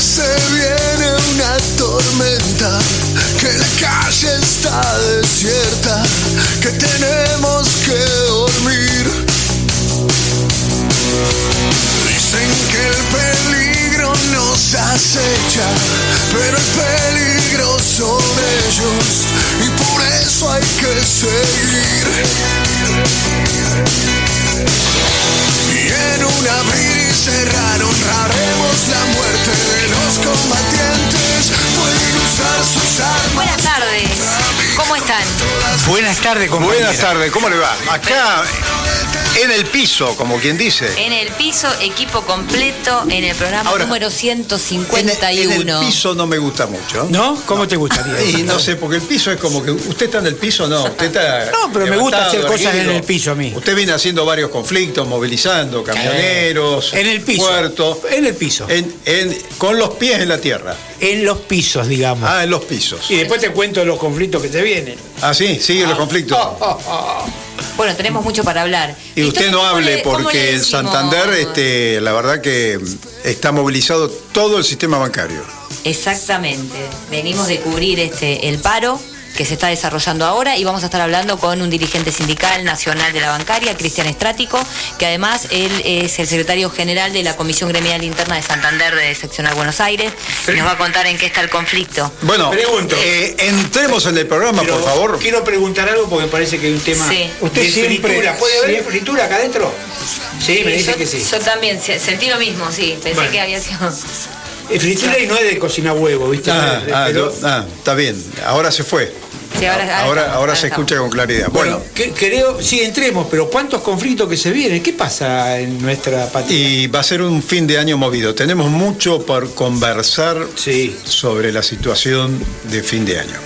se viene una tormenta, que la calle está desierta, que tenemos que dormir. Dicen que el peligro nos acecha, pero el peligro son ellos y por eso hay que seguir. Y en un abrir y cerrar Buenas tardes, compañera. Buenas tardes, ¿cómo le va? Acá en el piso, como quien dice. En el piso, equipo completo en el programa Ahora, número En, 151. en el piso no me gusta mucho. ¿No? ¿Cómo te gustaría? Y no sé, porque el piso es como que. ¿Usted está en el piso? No, usted está. No, pero me gusta hacer cosas en el piso a mí. Usted viene haciendo varios conflictos, movilizando camioneros, En el piso. puertos. En el piso. en- en- con los pies en la tierra. En los pisos, digamos. Ah, en los pisos. Y después te cuento los conflictos que te vienen. Ah, sí, sigue los conflictos. Bueno, tenemos mucho para hablar. Y usted no ¿cómo hable porque en? Santander, este, la verdad que está movilizado todo el sistema bancario. Exactamente. Venimos de cubrir este el paro que se está desarrollando ahora y vamos a estar hablando con un dirigente sindical nacional de la bancaria, Cristian Estrático, que además él es el secretario general de la Comisión Gremial Interna de Santander de Seccional Buenos Aires y nos va a contar en qué está el conflicto. Bueno, Pregunto. eh, entremos en el programa, Pero por favor. Quiero preguntar algo porque me parece que hay un tema. Sí. ¿Usted De siempre fritura. puede haber Siempre. fritura acá adentro? Sí, me dice yo, que sí. yo también se- sentí lo mismo, sí. Pensé Bueno. que había sido. Eh, fritura y no es de cocinar huevo, ¿viste? Ah, ah, pero- yo- ah, está bien. Ahora se fue. Sí, ahora, ahora ahora, estamos, ahora se estamos. escucha con claridad. Bueno, Bueno, que- creo, sí, entremos, pero ¿cuántos conflictos que se vienen? ¿Qué pasa en nuestra patria? y va a ser un fin de año movido. Tenemos mucho por conversar Sí. sobre la situación de fin de año.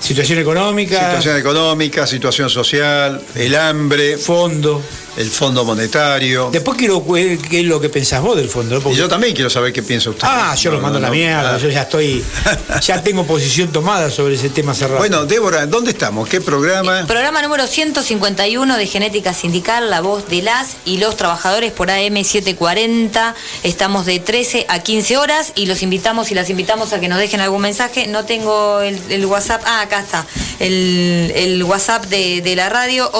Situación económica, Situación económica, situación social, el hambre, fondo. El Fondo Monetario. Después quiero que- qué es lo que pensás vos del fondo. Porque- yo también quiero saber qué piensa usted. Ah, yo No, lo mando no, a la mierda, yo ya estoy, ya tengo posición tomada sobre ese tema cerrado. Bueno, Débora, ¿dónde estamos? ¿Qué programa? Programa número 151 de Genética Sindical, la voz de las y los trabajadores por AM 740. Estamos de 13 a 15 horas y los invitamos y las invitamos a que nos dejen algún mensaje. No tengo el, el WhatsApp. Ah, acá está. El, el WhatsApp de, de la radio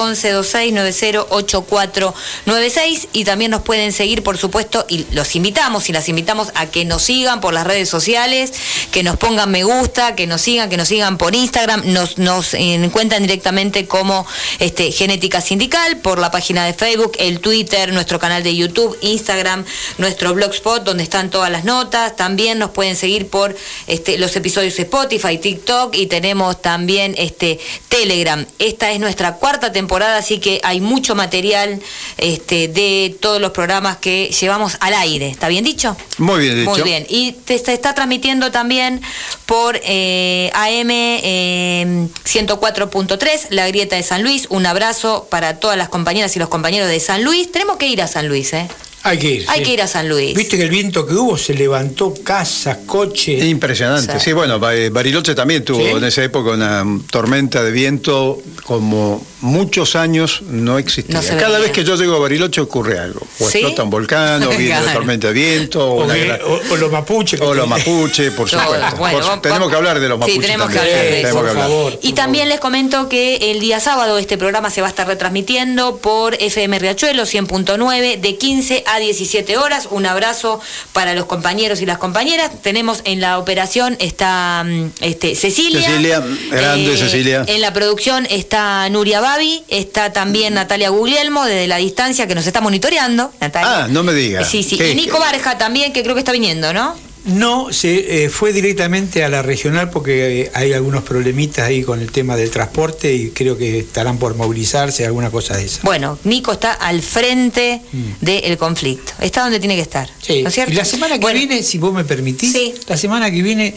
1126908496 y también nos pueden seguir, por supuesto, y los invitamos y las invitamos a que nos sigan por las redes sociales, que nos pongan me gusta, que nos sigan, que nos sigan por Instagram, nos, nos encuentran directamente como este, Genética Sindical, por la página de Facebook, el Twitter, nuestro canal de YouTube, Instagram, nuestro blogspot, donde están todas las notas. También nos pueden seguir por este, los episodios Spotify, TikTok y tenemos también este, Telegram. Esta es nuestra cuarta temporada, así que hay mucho material este, de todos los programas que llevamos al aire. ¿Está bien dicho? Muy bien dicho. Muy bien. Y te, está transmitiendo también por eh, AM eh, 104.3, La Grieta de San Luis. Un abrazo para todas las compañeras y los compañeros de San Luis. Tenemos que ir a San Luis, ¿eh? Hay que ir. Hay sí. que ir a San Luis. Viste que el viento que hubo se levantó casas, coches. Impresionante. Sí. Sí, bueno, Ba- Bariloche también tuvo Sí. en esa época una tormenta de viento como muchos años no existía. No Cada vez que yo llego a Bariloche ocurre algo. O ¿Sí? explota un volcán, o viene Claro. una tormenta de viento, o, o, una que- gran- o- o los mapuches. o los te- mapuche, por supuesto. bueno, Por su- vamos- tenemos que hablar de los Sí, mapuches. tenemos que hablar de Sí, eso, por favor. Y también les comento que el día sábado este programa se va a estar retransmitiendo por FM Riachuelo 100.9 de 15 a 17 horas. Un abrazo para los compañeros y las compañeras. Tenemos en la operación está mm, este, Cecilia. Eh, Cecilia, grande Cecilia. En la producción está Nuria Babi, está también Natalia Guglielmo desde la distancia que nos está monitoreando. Natalia. Ah, no me diga. Sí, sí. ¿Qué? Y Nico Barja también, que creo que está viniendo, ¿no? No, se eh, fue directamente a la regional porque eh, hay algunos problemitas ahí con el tema del transporte y creo que estarán por movilizarse, alguna cosa de esa. Bueno, Nico está al frente del conflicto. Está donde tiene que estar. Mm. Sí, ¿No es cierto? y la semana que Bueno, viene, si vos me permitís, Sí. la semana que viene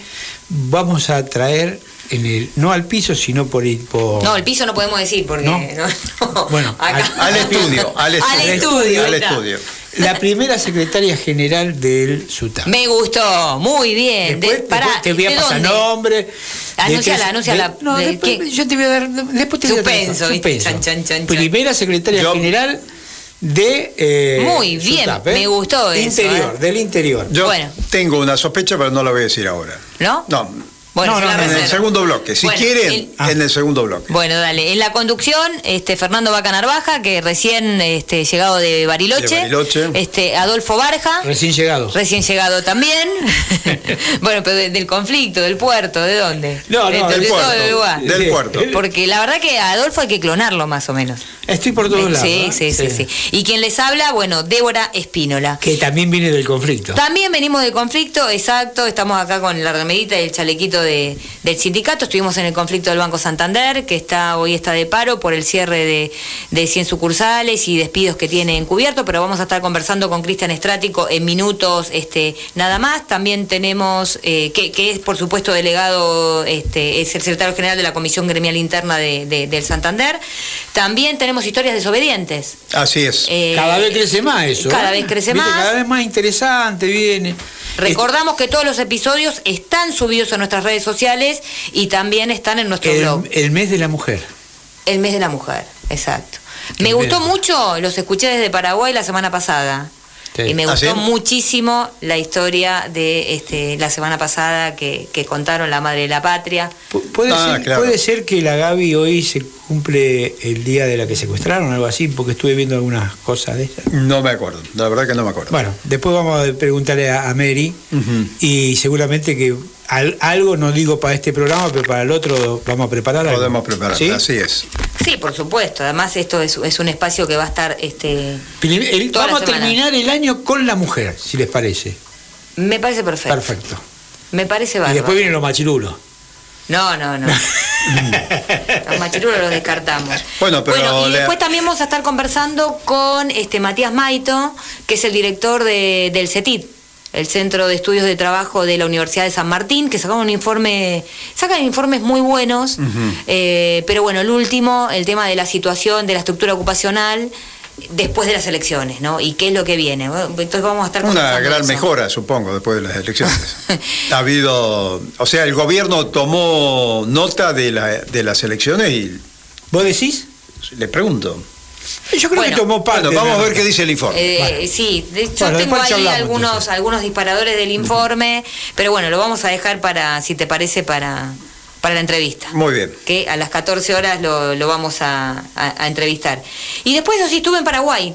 vamos a traer en el, no al piso, sino por, el- por No, el piso no podemos decir porque. ¿No? no, no. Bueno, Acá. al- Al estudio, al estudio. Al estudio, Al está. estudio. La primera secretaria general del SUTA. Me gustó, muy bien. De- Después, después te voy a ¿de pasar dónde? nombre. Anunciala, anunciala. de- no, ¿De después, yo te voy a dar. Después te voy a dar-. Chan, chan, chan, chan. Primera secretaria Yo- general de eh, Muy bien, Sutap, ¿eh? me gustó eso, Interior, ¿eh? del interior. Yo Bueno. tengo una sospecha, pero no la voy a decir ahora. ¿No? No. Bueno, No, no, En el segundo bloque. Si Bueno, quieren, el- Ah. en el segundo bloque. Bueno, dale. En la conducción, este Fernando Vaca Narvaja, que recién este, llegado de Bariloche. De Bariloche. Este, Adolfo Barja. Recién llegado. Recién llegado también. bueno, pero de- del conflicto, del puerto, ¿de dónde? No, no, de, del de todo puerto. el lugar. Del Sí. puerto. Porque la verdad que a Adolfo hay que clonarlo más o menos. Estoy por todos lados. sí, ¿eh? sí, sí, sí. Y quien les habla, bueno, Débora Espínola. Que también viene del conflicto. También venimos del conflicto, exacto, estamos acá con la remerita y el chalequito de- del sindicato, estuvimos en el conflicto del Banco Santander, que está hoy está de paro por el cierre de, de 100 sucursales y despidos que tiene encubierto, pero vamos a estar conversando con Cristian Estrático en minutos este, nada más. También tenemos, eh, que, que es por supuesto delegado, este, es el secretario general de la Comisión Gremial Interna de- de- del Santander. También tenemos historias desobedientes. Así es. Eh, Cada vez crece más eso. Cada ¿eh? vez crece Viste, más. Cada vez más interesante viene. Recordamos que todos los episodios están subidos en nuestras redes sociales y también están en nuestro blog. el, mes de la mujer. El mes de la mujer, exacto. Qué Me gustó mucho, los escuché desde Paraguay la semana pasada. Sí. Y me ¿Ah, gustó sí? muchísimo la historia de este, la semana pasada que, que contaron la madre de la patria. Pu- Puede, Ah, ser, claro. puede ser que la Gaby hoy se cumple el día de la que secuestraron, algo así, porque estuve viendo algunas cosas de esas. No me acuerdo. La verdad que no me acuerdo. Bueno, después vamos a preguntarle a, a Mary y seguramente que al- algo, no digo para este programa, pero para el otro vamos a preparar algo. Podemos preparar. ¿Sí? Así es. Sí, por supuesto. Además, esto es, es un espacio que va a estar. Este, Prim- el- Toda la vamos a terminar el año con la mujer, si les parece. me parece perfecto. Perfecto. Me parece Y bárbaro. después vienen los machirulos. No, no, no. los machirulos los descartamos. Bueno, pero y le- después también vamos a estar conversando con este Matías Maito, que es el director de- del CETIT, el Centro de Estudios de Trabajo de la Universidad de San Martín, que sacaron un informe, sacan informes muy buenos, eh, pero bueno, el último, el tema de la situación, de la estructura ocupacional después de las elecciones, ¿no? Y qué es lo que viene. Bueno, Entonces vamos a estar Una gran eso. mejora, supongo, después de las elecciones. ha habido, o sea, el gobierno tomó nota de, la, de las elecciones y ¿Vos decís? le pregunto. Yo creo Bueno. que tomó parte. Bueno, vamos a ver qué dice el informe. Eh. Sí, de- Bueno, tengo ahí algunos, entonces. algunos disparadores del informe, pero bueno, lo vamos a dejar para, si te parece, para, para la entrevista. Muy bien. Que a las 14 horas lo, lo vamos a, a- a entrevistar. Y después, yo sí, estuve en Paraguay.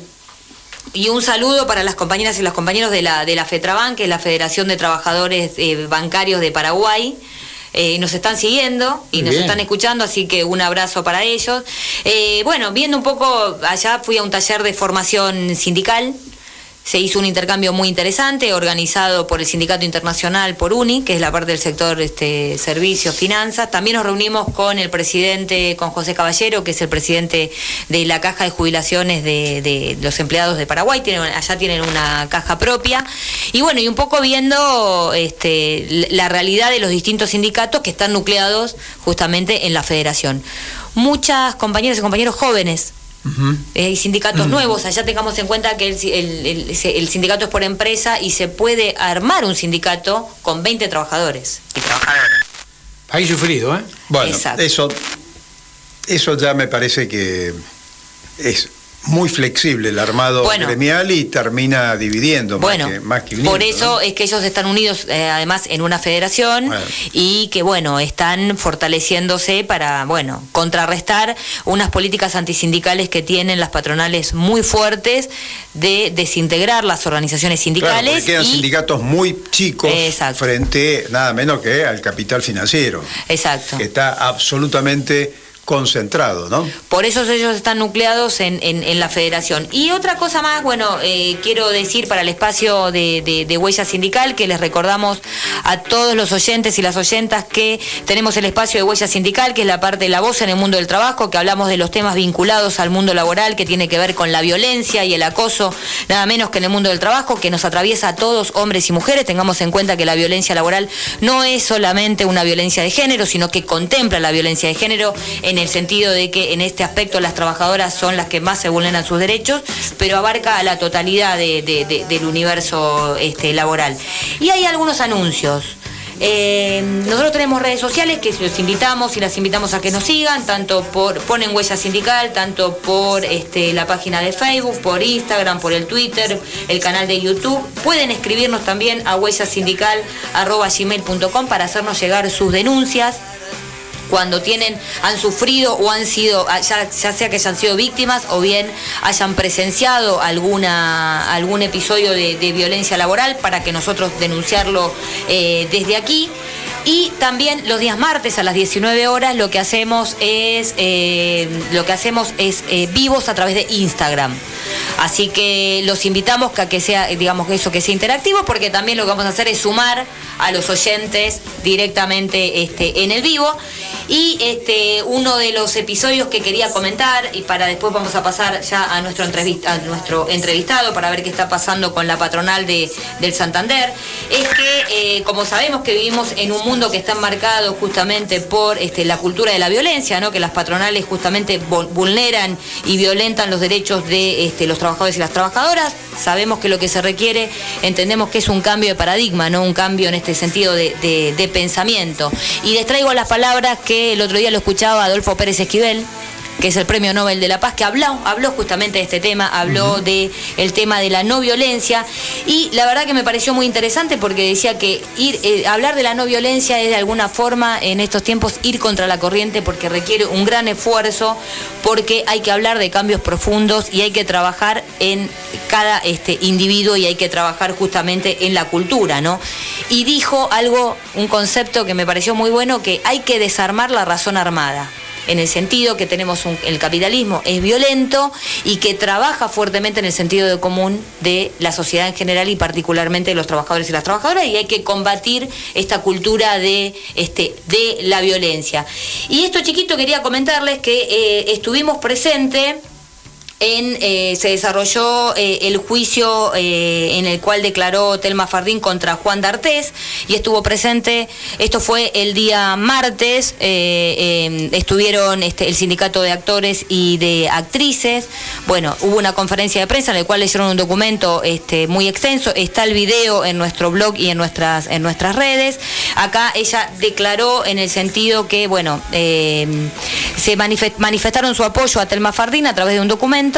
Y un saludo para las compañeras y los compañeros de la, de la FETRABAN, que es la Federación de Trabajadores eh, Bancarios de Paraguay. Eh, nos están siguiendo y Muy nos bien. están escuchando, así que un abrazo para ellos. Eh, bueno, viendo un poco, allá fui a un taller de formación sindical. Se hizo un intercambio muy interesante, organizado por el Sindicato Internacional por UNI, que es la parte del sector este, servicios, finanzas. También nos reunimos con el presidente, con José Caballero, que es el presidente de la Caja de Jubilaciones de, los empleados de Paraguay. Allá tienen una caja propia. Y bueno, y un poco viendo este, la realidad de los distintos sindicatos que están nucleados justamente en la federación. Muchas compañeras y compañeros jóvenes Eh, hay sindicatos nuevos, allá tengamos en cuenta que el, el- el- sindicato es por empresa y se puede armar un sindicato con 20 trabajadores y trabajadoras. Ahí sufrido, ¿eh? Bueno, Exacto. eso, eso ya me parece que es muy flexible el armado Bueno. gremial y termina dividiendo Bueno, más, que, más que uniendo, por eso ¿no? es que ellos están unidos eh, además en una federación Bueno. y que bueno, están fortaleciéndose para, bueno, contrarrestar unas políticas antisindicales que tienen las patronales muy fuertes de desintegrar las organizaciones Claro, sindicales porque quedan y sindicatos muy chicos Exacto. frente nada menos que al capital financiero, exacto. que está absolutamente concentrado, ¿no? Por eso ellos están nucleados en, en- la federación. Y otra cosa más, bueno, eh, quiero decir para el espacio de, de- de Huella Sindical, que les recordamos a todos los oyentes y las oyentas que tenemos el espacio de Huella Sindical, que es la parte de la voz en el mundo del trabajo, que hablamos de los temas vinculados al mundo laboral, que tiene que ver con la violencia y el acoso, nada menos que en el mundo del trabajo, que nos atraviesa a todos, hombres y mujeres. Tengamos en cuenta que la violencia laboral no es solamente una violencia de género, sino que contempla la violencia de género en el sentido de que en este aspecto las trabajadoras son las que más se vulneran sus derechos, pero abarca a la totalidad de- de- de- del universo este, laboral. Y hay algunos anuncios. Eh, nosotros tenemos redes sociales que los invitamos y las invitamos a que nos sigan, tanto por ponen huella sindical, tanto por este, la página de Facebook, por Instagram, por el Twitter, el canal de YouTube. Pueden escribirnos también a huellasindical.com para hacernos llegar sus denuncias cuando tienen, han sufrido o han sido, ah, ya, sea que hayan sido víctimas o bien hayan presenciado alguna, algún episodio de, violencia laboral para que nosotros denunciarlo eh, desde aquí. Y también los días martes a las 19 horas lo que hacemos es eh, lo que hacemos es eh, vivos a través de Instagram. Así que los invitamos a que sea, digamos que eso que sea interactivo, porque también lo que vamos a hacer es sumar a los oyentes directamente este, en el vivo. Y este, uno de los episodios que quería comentar, y para después vamos a pasar ya a nuestro, entrevista, a nuestro entrevistado para ver qué está pasando con la patronal de, del Santander, es que eh, como sabemos que vivimos en un mundo que está marcado justamente por este, la cultura de la violencia, ¿no? que las patronales justamente vulneran y violentan los derechos de este, los trabajadores y las trabajadoras, sabemos que lo que se requiere, entendemos que es un cambio de paradigma, no un cambio en este sentido de, de pensamiento. Y les traigo las palabras que el otro día lo escuchaba Adolfo Pérez Esquivel, que es el Premio Nobel de la Paz, que habló, habló justamente de este tema, habló de el tema de la no violencia. Y la verdad que me pareció muy interesante porque decía que ir eh, hablar de la no violencia es de alguna forma en estos tiempos ir contra la corriente porque requiere un gran esfuerzo porque hay que hablar de cambios profundos y hay que trabajar en cada este individuo y hay que trabajar justamente en la cultura, ¿no? Y dijo algo, un concepto que me pareció muy bueno que hay que desarmar la razón armada en el sentido que tenemos el capitalismo es violento y que trabaja fuertemente en el sentido de común de la sociedad en general y particularmente de los trabajadores y las trabajadoras y hay que combatir esta cultura de, este, de la violencia. Y esto chiquito quería comentarles que eh, estuvimos presentes eh, se desarrolló eh, el juicio eh, en el cual declaró Telma Fardín contra Juan D'Artés y estuvo presente, esto fue el día martes, estuvieron este, el sindicato de actores y de actrices, bueno, hubo una conferencia de prensa en la cual le hicieron un documento este, muy extenso, está el video en nuestro blog y en nuestras, en nuestras redes, acá ella declaró en el sentido que, bueno, se manifestaron su apoyo a Telma Fardín a través de un documento,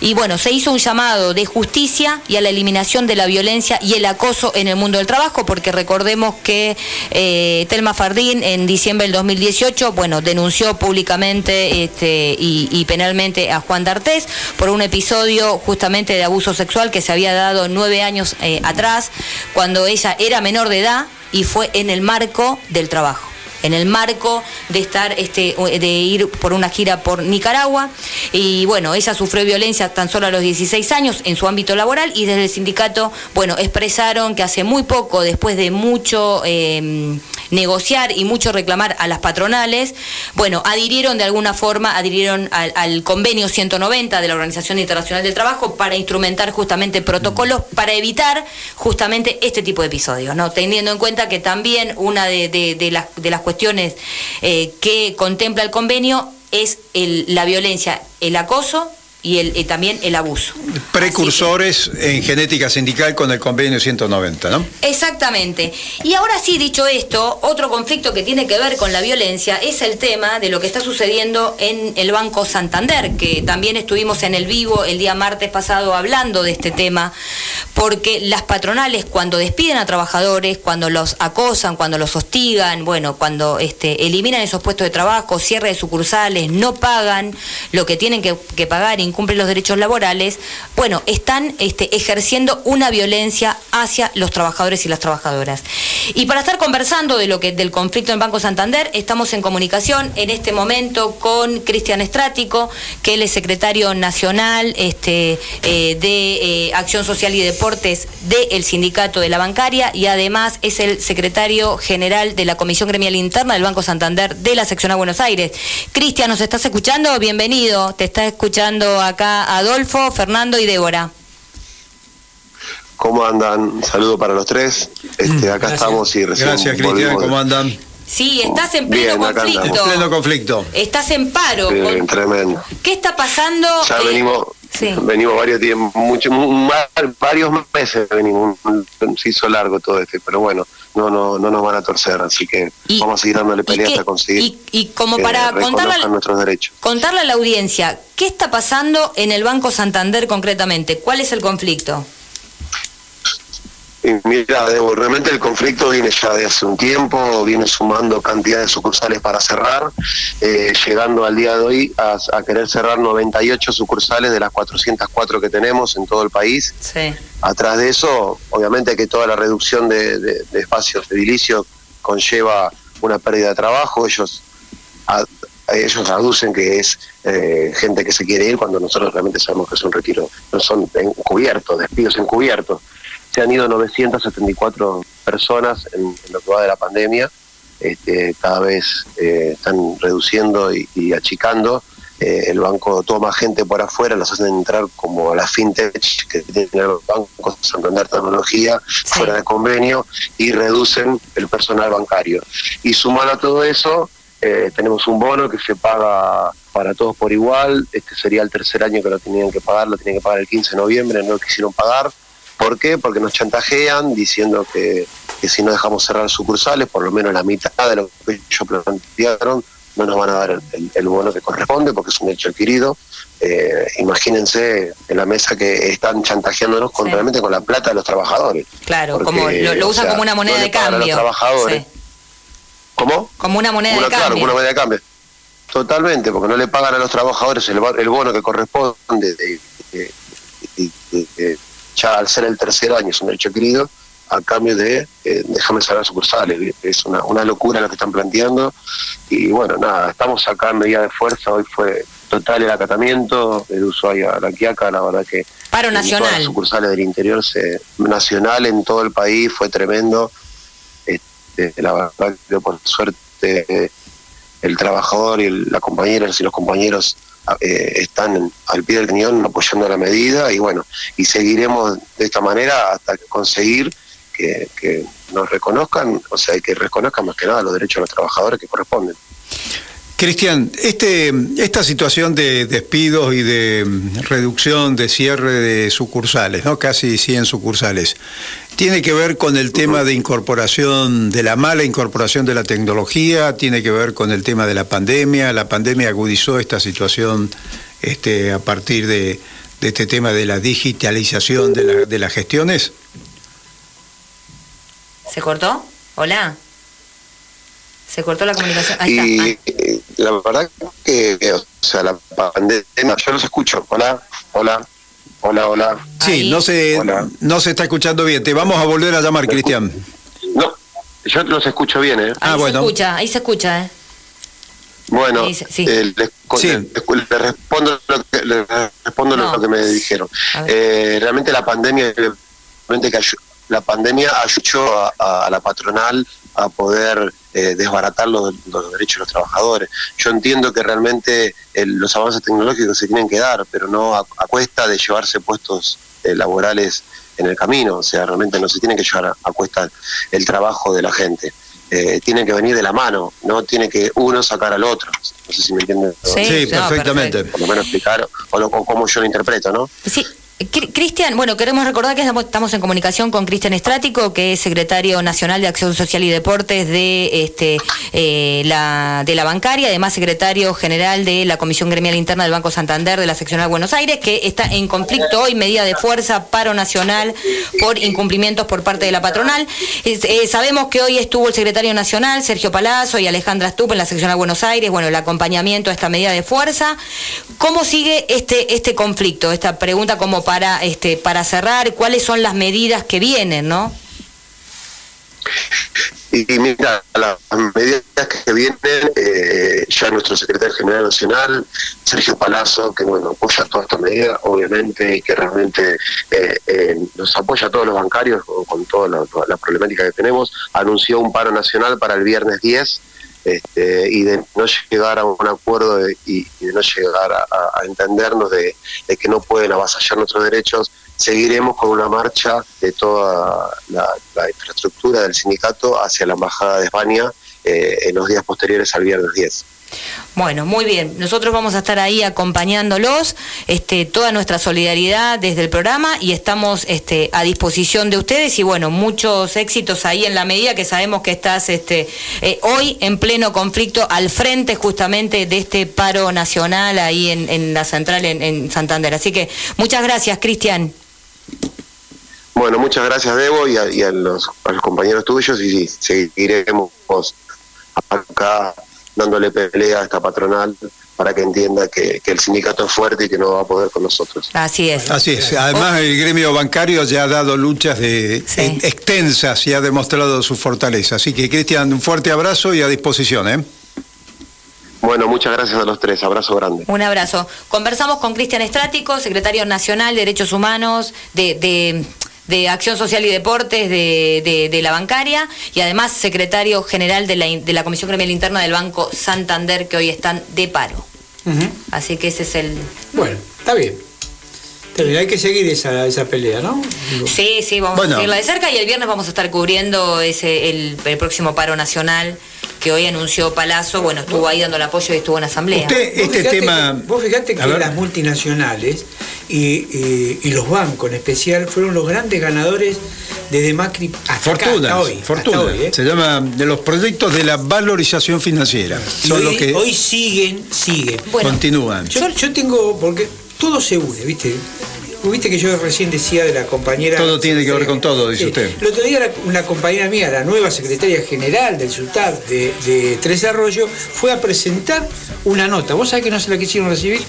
y bueno, se hizo un llamado de justicia y a la eliminación de la violencia y el acoso en el mundo del trabajo, porque recordemos que eh, Telma Fardín en diciembre del 2018, bueno, denunció públicamente este, y, penalmente a Juan D'Artés por un episodio justamente de abuso sexual que se había dado nueve años eh, atrás, cuando ella era menor de edad y fue en el marco del trabajo en el marco de estar este de ir por una gira por Nicaragua. Y bueno ella sufrió violencia tan solo a los 16 años en su ámbito laboral y desde el sindicato bueno expresaron que hace muy poco después de mucho em, negociar y mucho reclamar a las patronales bueno adhirieron de alguna forma adhirieron al, convenio 190 de la Organización Internacional del Trabajo para instrumentar justamente protocolos para evitar justamente este tipo de episodios no teniendo en cuenta que también una de, de las de las cuestiones eh, que contempla el convenio es la violencia, el acoso y el, también el abuso. Precursores en genética sindical con el convenio 190, ¿no? Exactamente. Y ahora sí, dicho esto, otro conflicto que tiene que ver con la violencia es el tema de lo que está sucediendo en el Banco Santander, que también estuvimos en el vivo el día martes pasado hablando de este tema, porque las patronales cuando despiden a trabajadores, cuando los acosan, cuando los hostigan, bueno, cuando este, eliminan esos puestos de trabajo, cierre de sucursales, no pagan lo que tienen que, que pagar, incumplen los derechos laborales, bueno, están este, ejerciendo una violencia hacia los trabajadores y las trabajadoras. Y para estar conversando de lo que del conflicto en Banco Santander, estamos en comunicación en este momento con Cristian Estrático, que él es secretario nacional este, eh, de eh, Acción Social y Deportes del Sindicato de la Bancaria y además es el secretario general de la Comisión Gremial Interna del Banco Santander de la sección a Buenos Aires. Cristian, ¿nos estás escuchando? Bienvenido. Te está escuchando acá Adolfo, Fernando y Débora. ¿Cómo andan? Saludo para los tres. Este, acá estamos y recién Gracias, Cristian. ¿Cómo andan? Sí, estás en pleno conflicto. En pleno conflicto. Estás en paro. tremendo. ¿Qué está pasando? Ya venimos Sí. Venimos varios tiempos, mucho, varios meses venimos, se hizo largo todo este, pero bueno, no, no, no nos van a torcer, así que Y- vamos a seguir dándole y pelea hasta conseguir y- y como que para contarle reconozcan al- nuestros derechos. Contarle a la audiencia, ¿qué está pasando en el Banco Santander concretamente? ¿Cuál es el conflicto? Y mira, Debo, realmente el conflicto viene ya de hace un tiempo, viene sumando cantidad de sucursales para cerrar, eh, llegando al día de hoy a, a querer cerrar 98 sucursales de las 404 que tenemos en todo el país. Sí. Atrás de eso, obviamente que toda la reducción de, de- de espacios edilicios conlleva una pérdida de trabajo. Ellos, a- ellos aducen que es eh, gente que se quiere ir cuando nosotros realmente sabemos que es un retiro, no son encubiertos, despidos encubiertos. Se han ido 974 personas en, en lo que va de la pandemia. Este, cada vez eh, están reduciendo y, y achicando. Eh, el banco toma gente por afuera, los hacen entrar como a la fintech que tiene el banco Santander Tecnología fuera de convenio y reducen el personal bancario. Y sumado a todo eso, eh, tenemos un bono que se paga para todos por igual. Este sería el tercer año que lo tenían que pagar, lo tenían que pagar el 15 de noviembre, no lo quisieron pagar. ¿Por qué? Porque nos chantajean diciendo que, que si no dejamos cerrar sucursales, por lo menos la mitad de lo que ellos plantearon, no nos van a dar el, bono que corresponde porque es un hecho adquirido. Eh, imagínense en la mesa que están chantajeándonos con, Sí. realmente con la plata de los trabajadores. Claro, Porque, como lo, usan sea, como una moneda no de a cambio. los trabajadores. Sí. ¿Cómo? Como una moneda Una, de claro, cambio. una moneda de cambio. Totalmente, porque no le pagan a los trabajadores el, bono que corresponde. de- de- de- de- de- ya al ser el tercer año, es un derecho adquirido, a cambio de eh, déjame cerrar sucursales. Es una, una locura lo que están planteando. Y bueno, nada, estamos acá en medida de fuerza. Hoy fue total el acatamiento del usuario a la Quiaca, la verdad que. Paro todas nacional. las sucursales del interior, se, nacional en todo el país, fue tremendo. Este, la verdad que por suerte eh, el trabajador y el- la compañera y los compañeros eh, están al pie del cañón apoyando la medida y bueno, y seguiremos de esta manera hasta conseguir que, que nos reconozcan, o sea, que reconozcan más que nada los derechos de los trabajadores que corresponden. Cristian, este, esta situación de despidos y de mm, reducción, de cierre de sucursales, ¿no? casi 100 sucursales, ¿tiene que ver con el tema de incorporación, de la mala incorporación de la tecnología? ¿Tiene que ver con el tema de la pandemia? ¿La pandemia agudizó esta situación este, a partir de, este tema de la digitalización de las gestiones? ¿Se cortó? Hola. ¿Se cortó la comunicación? Ahí y está. Ah, eh, la verdad que, que, o sea, la pandemia, yo los escucho, hola, hola, hola, hola. Sí, Ahí. no se, Hola. no se está escuchando bien. Te vamos a volver a llamar, ¿Me Cristian. No, yo los escucho bien, ¿eh? Ah, ahí bueno. se escucha, ahí se escucha, ¿eh? Bueno, Sí, sí. eh, les, con- Sí. les- les respondo lo que, les respondo No. lo que me dijeron. Eh, realmente la pandemia, realmente que ayu- la pandemia ayudó a, a- a la patronal a poder eh, desbaratar los, los derechos de los trabajadores. Yo entiendo que realmente eh, los avances tecnológicos se tienen que dar, pero no a, a cuesta de llevarse puestos eh, laborales en el camino. O sea, realmente no se tiene que llevar a, a cuesta el trabajo de la gente. Eh, tiene que venir de la mano, no tiene que uno sacar al otro. No sé si me entienden. Sí, perfectamente. Por lo menos explicar o, lo- o cómo yo lo interpreto, ¿no? Sí. Cri- Cristian, bueno, queremos recordar que estamos, en comunicación con Cristian Estrático, que es secretario nacional de Acción Social y Deportes de este eh, la de la bancaria, además secretario general de la Comisión Gremial Interna del Banco Santander de la seccional de Buenos Aires, que está en conflicto hoy, medida de fuerza, paro nacional por incumplimientos por parte de la patronal. Eh, sabemos que hoy estuvo el secretario nacional, Sergio Palazzo y Alejandra Stup en la seccional de Buenos Aires, bueno, el acompañamiento a esta medida de fuerza. ¿Cómo sigue este este conflicto? Esta pregunta como para este para cerrar, ¿cuáles son las medidas que vienen, no? Y, mira, las medidas que vienen, eh, ya nuestro secretario general nacional, Sergio Palazzo, que bueno, apoya toda esta medida, obviamente, y que realmente eh, eh, nos apoya a todos los bancarios con, con toda la, la problemática que tenemos, anunció un paro nacional para el viernes 10. Este, y de no llegar a un acuerdo y, de no llegar a, entendernos de, que no pueden avasallar nuestros derechos, seguiremos con una marcha de toda la, la infraestructura del sindicato hacia la Embajada de España en los días posteriores al viernes 10. Bueno, muy bien. Nosotros vamos a estar ahí acompañándolos, este, toda nuestra solidaridad desde el programa y estamos este, a disposición de ustedes y bueno, muchos éxitos ahí en la medida que sabemos que estás este, eh, hoy en pleno conflicto al frente justamente de este paro nacional ahí en, la central en, Santander. Así que muchas gracias, Cristian. Bueno, muchas gracias, Debo, y a, los, a los compañeros tuyos y sí, seguiremos acá dándole pelea a esta patronal para que entienda que, el sindicato es fuerte y que no va a poder con nosotros. Así es. Así es. Además, el gremio bancario ya ha dado luchas de, extensas y ha demostrado su fortaleza. Así que, Cristian, un fuerte abrazo y a disposición. ¿eh? Bueno, muchas gracias a los tres. Abrazo grande. Un abrazo. Conversamos con Cristian Estrático, secretario nacional de Derechos Humanos de de Acción Social y Deportes de, la bancaria y además secretario general de la, de la Comisión Gremial Interna del Banco Santander que hoy están de paro. Así que ese es el... Bueno, está bien. Hay que seguir esa, esa pelea, ¿no? Sí, sí, vamos a seguirla de cerca y el viernes vamos a estar cubriendo ese el, el próximo paro nacional que hoy anunció Palazzo, bueno, estuvo ahí dando el apoyo y estuvo en asamblea. Usted, este tema... vos fijate que las multinacionales y, los bancos en especial fueron los grandes ganadores desde Macri hasta, fortuna, hoy. Fortuna. ¿eh? Se llama de los proyectos de la valorización financiera. hoy, que hoy siguen, siguen. Continúan. Yo, yo tengo, porque todo se une, ¿viste? Viste que yo recién decía de la compañera. Todo tiene que ver con todo, dice usted. El otro día una compañera mía, la nueva secretaria general del SUTAP de, Tres Arroyos, fue a presentar una nota. ¿Vos sabés que no se la quisieron recibir?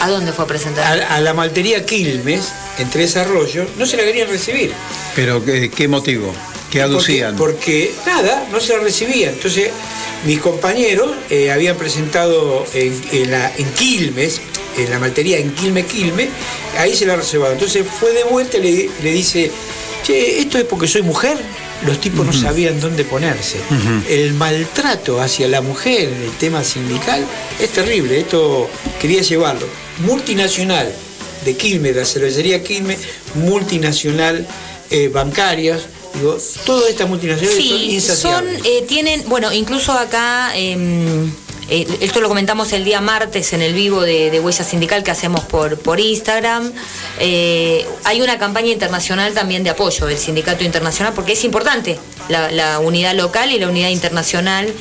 ¿A dónde fue a presentar? A, la maltería Quilmes, en Tres Arroyos, no se la querían recibir. ¿Pero qué, motivo? ¿Qué aducían? Porque, nada, no se la recibían. Entonces, mis compañeros eh, habían presentado en, la, en Quilmes, en la maltería en Quilme Quilme, ahí se la reservado. Entonces fue de vuelta y le, dice, che, esto es porque soy mujer. Los tipos no sabían dónde ponerse. El maltrato hacia la mujer en el tema sindical es terrible. Esto quería llevarlo. Multinacional de Quilme, de la cervecería Quilme, multinacional eh, bancarias, Digo, todas estas multinacionales son insaciables. Son, eh, tienen, bueno, incluso acá em, eh, esto lo comentamos el día martes en el vivo de, Huella Sindical que hacemos por, por Instagram. Eh, hay una campaña internacional también de apoyo del sindicato internacional porque es importante la, unidad local y la unidad internacional,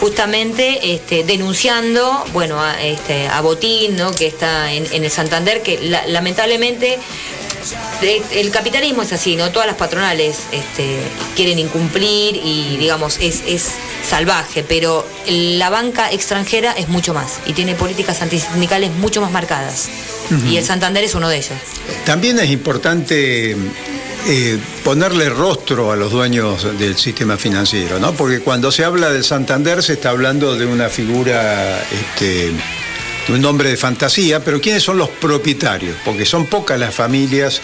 justamente este, denunciando bueno, a, este, a Botín, ¿no? que está en, el Santander, que lamentablemente el capitalismo es así, ¿no? Todas las patronales este, quieren incumplir y, digamos, es, es salvaje, pero la banca extranjera es mucho más y tiene políticas antisindicales mucho más marcadas. Y el Santander es uno de ellos. También es importante eh, ponerle rostro a los dueños del sistema financiero, ¿no? Porque cuando se habla del Santander se está hablando de una figura este, un nombre de fantasía, pero ¿quiénes son los propietarios? Porque son pocas las familias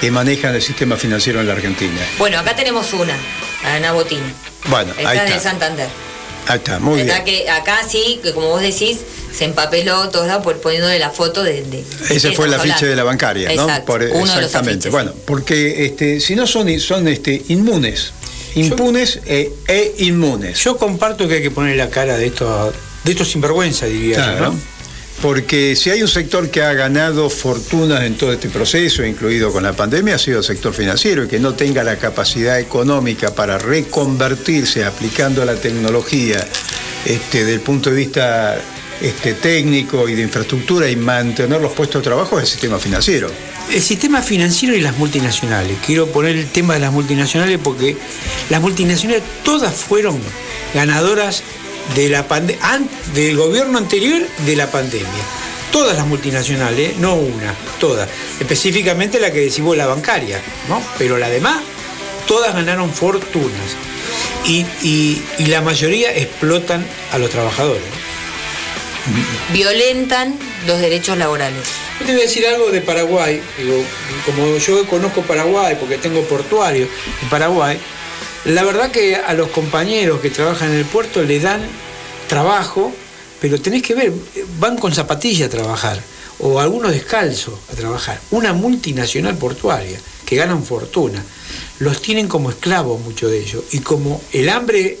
que manejan el sistema financiero en la Argentina. Bueno, acá tenemos una, Ana Botín. Bueno, está ahí está. de Santander. Ahí está, muy bien. Que acá sí, que como vos decís, se empapeló todo lados por poniéndole la foto de. de Ese fue el afiche de la bancaria, ¿no? exactamente. bueno, porque este, si no son, son este, inmunes. Impunes e, e, inmunes. Yo comparto que hay que poner la cara de estos, de estos sinvergüenza, diría ¿no? Porque si hay un sector que ha ganado fortunas en todo este proceso, incluido con la pandemia, ha sido el sector financiero, y que no tenga la capacidad económica para reconvertirse aplicando la tecnología desde el punto de vista este, técnico y de infraestructura y mantener los puestos de trabajo es el sistema financiero. El sistema financiero y las multinacionales. Quiero poner el tema de las multinacionales porque las multinacionales todas fueron ganadoras de la del gobierno anterior de la pandemia. Todas las multinacionales, no una, todas. Específicamente la que decimos la bancaria, ¿no? Pero la demás, todas ganaron fortunas. Y, la mayoría explotan a los trabajadores. Violentan los derechos laborales. Yo te voy a decir algo de Paraguay. como yo conozco Paraguay, porque tengo portuario en Paraguay, la verdad que a los compañeros que trabajan en el puerto le dan trabajo, pero tenés que ver, van con zapatilla a trabajar, o algunos descalzos a trabajar. Una multinacional portuaria que ganan fortuna, los tienen como esclavos muchos de ellos, y como el hambre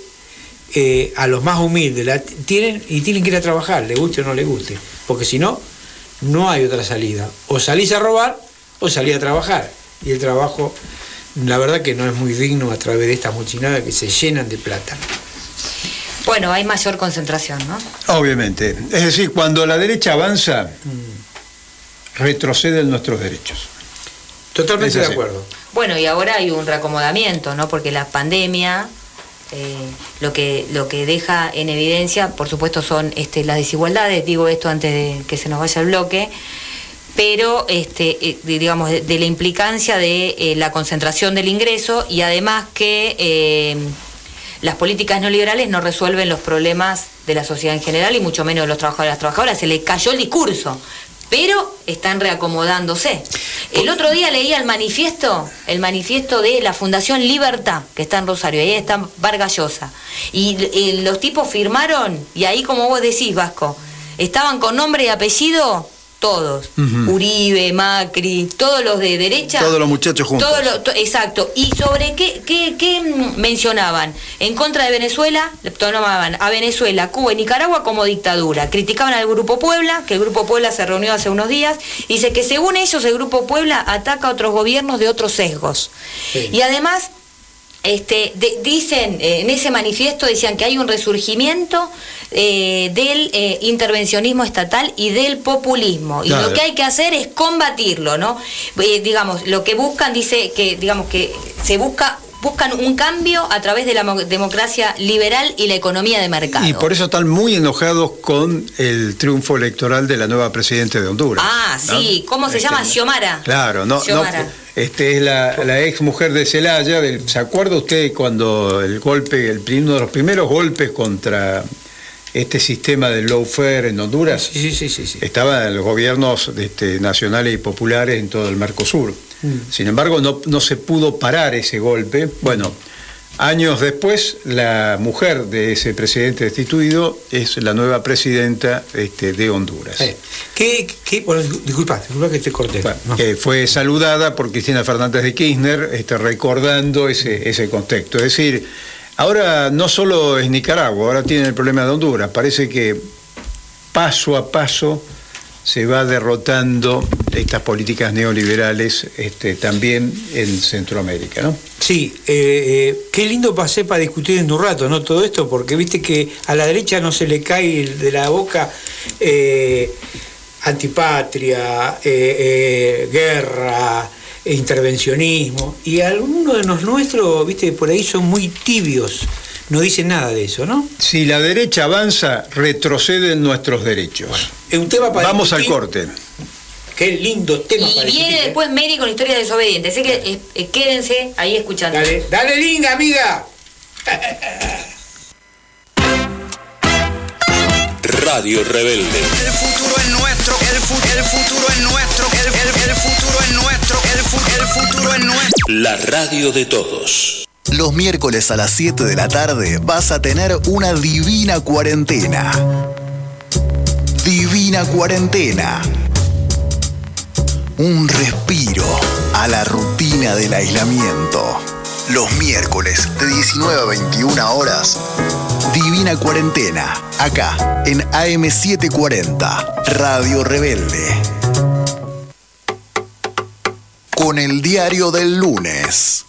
eh, a los más humildes tienen y tienen que ir a trabajar, le guste o no le guste, porque si no, no hay otra salida. O salís a robar o salís a trabajar. Y el trabajo, la verdad que no es muy digno a través de estas mochinadas que se llenan de plata. Bueno, hay mayor concentración, ¿no? Obviamente. Es decir, cuando la derecha avanza, retroceden nuestros derechos. Totalmente de acuerdo. Bueno, y ahora hay un reacomodamiento, ¿no? Porque la pandemia eh, lo que lo que deja en evidencia, por supuesto, son este, las desigualdades. Digo esto antes de que se nos vaya el bloque. Pero, este, eh, digamos, de, la implicancia de eh, la concentración del ingreso y además que eh, las políticas neoliberales no resuelven los problemas de la sociedad en general y mucho menos de los trabajadores y las trabajadoras. Se les cayó el discurso, pero están reacomodándose. El otro día leía el manifiesto, el manifiesto de la Fundación Libertad, que está en Rosario, ahí está Vargas Llosa. Y los tipos firmaron, y ahí como vos decís, Vasco, estaban con nombre y apellido todos. Uribe, Macri, todos los de derecha. Todos los muchachos juntos. Todos los- to- exacto. ¿Y sobre qué, qué, qué, mencionaban? En contra de Venezuela, tomaban a Venezuela, Cuba y Nicaragua como dictadura. Criticaban al Grupo Puebla, que el Grupo Puebla se reunió hace unos días. Dice que según ellos el Grupo Puebla ataca a otros gobiernos de otros sesgos. Sí. Y además este, de- dicen, eh, en ese manifiesto decían que hay un resurgimiento eh, del eh, intervencionismo estatal y del populismo. Y Claro. lo que hay que hacer es combatirlo, ¿no? Digamos, lo que buscan, dice que, digamos, que se busca buscan un cambio a través de la mo- democracia liberal y la economía de mercado. Y por eso están muy enojados con el triunfo electoral de la nueva presidenta de Honduras. Ah, ¿no? sí, ¿cómo se Este, llama? Xiomara. Claro, no, no Xiomara. este es la, la ex mujer de Celaya. del- ¿Se acuerda usted cuando el golpe, el, uno de los primeros golpes contra este sistema del lawfare en Honduras? Sí, sí, sí, sí. sí. Estaban los gobiernos este, nacionales y populares en todo el Mercosur. Sin embargo, no, no se pudo parar ese golpe. Bueno, años después, la mujer de ese presidente destituido es la nueva presidenta este, de Honduras. Eh, ¿Qué, qué, bueno, disculpa, disculpa que te corté. Bueno, No. fue saludada por Cristina Fernández de Kirchner, este, recordando ese, ese contexto. Es decir, ahora no solo es Nicaragua, ahora tiene el problema de Honduras. Parece que paso a paso se va derrotando estas políticas neoliberales este, también en Centroamérica, ¿no? Sí, eh, eh, qué lindo pasé para discutir en un rato, ¿no? Todo esto, porque viste que a la derecha no se le cae de la boca eh, antipatria, guerra, intervencionismo, y algunos de los nuestros, viste, por ahí son muy tibios, no dicen nada de eso, ¿no? Si la derecha avanza, retroceden nuestros derechos. Es un tema para Vamos al corte. Qué lindo tema Y para viene discutir, ¿eh? después Mary con historia desobediente. Así que eh, eh, quédense ahí escuchando. Dale, dale linga, amiga. Radio Rebelde. El futuro es nuestro, el, fu- el futuro es nuestro, el, el- el futuro es nuestro, el, fu- el futuro es nuestro. La radio de todos. Los miércoles a las 7 de la tarde vas a tener una divina cuarentena. Divina cuarentena. Un respiro a la rutina del aislamiento. Los miércoles de 19 a 21 horas. Divina cuarentena. Acá en AM740. Radio Rebelde. Con el diario del lunes.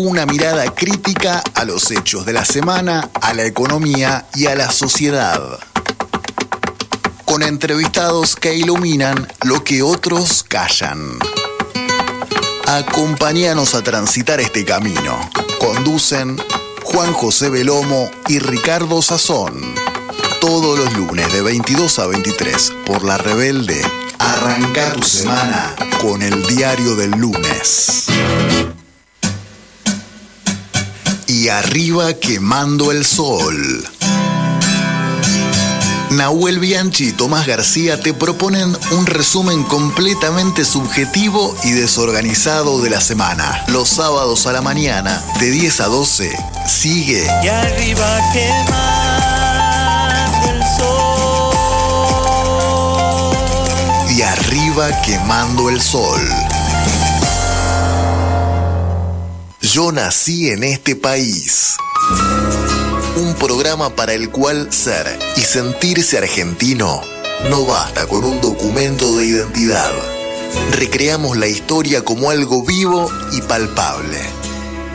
Una mirada crítica a los hechos de la semana, a la economía y a la sociedad. Con entrevistados que iluminan lo que otros callan. Acompáñanos a transitar este camino. Conducen Juan José Belomo y Ricardo Sazón. Todos los lunes de 22 a 23 por La Rebelde. Arranca tu semana con el diario del lunes. Y arriba quemando el sol. Nahuel Bianchi y Tomás García te proponen un resumen completamente subjetivo y desorganizado de la semana. Los sábados a la mañana, de 10 a 12, sigue Y arriba quemando el sol. Y arriba quemando el sol. Yo nací en este país. Un programa para el cual ser y sentirse argentino no basta con un documento de identidad. Recreamos la historia como algo vivo y palpable.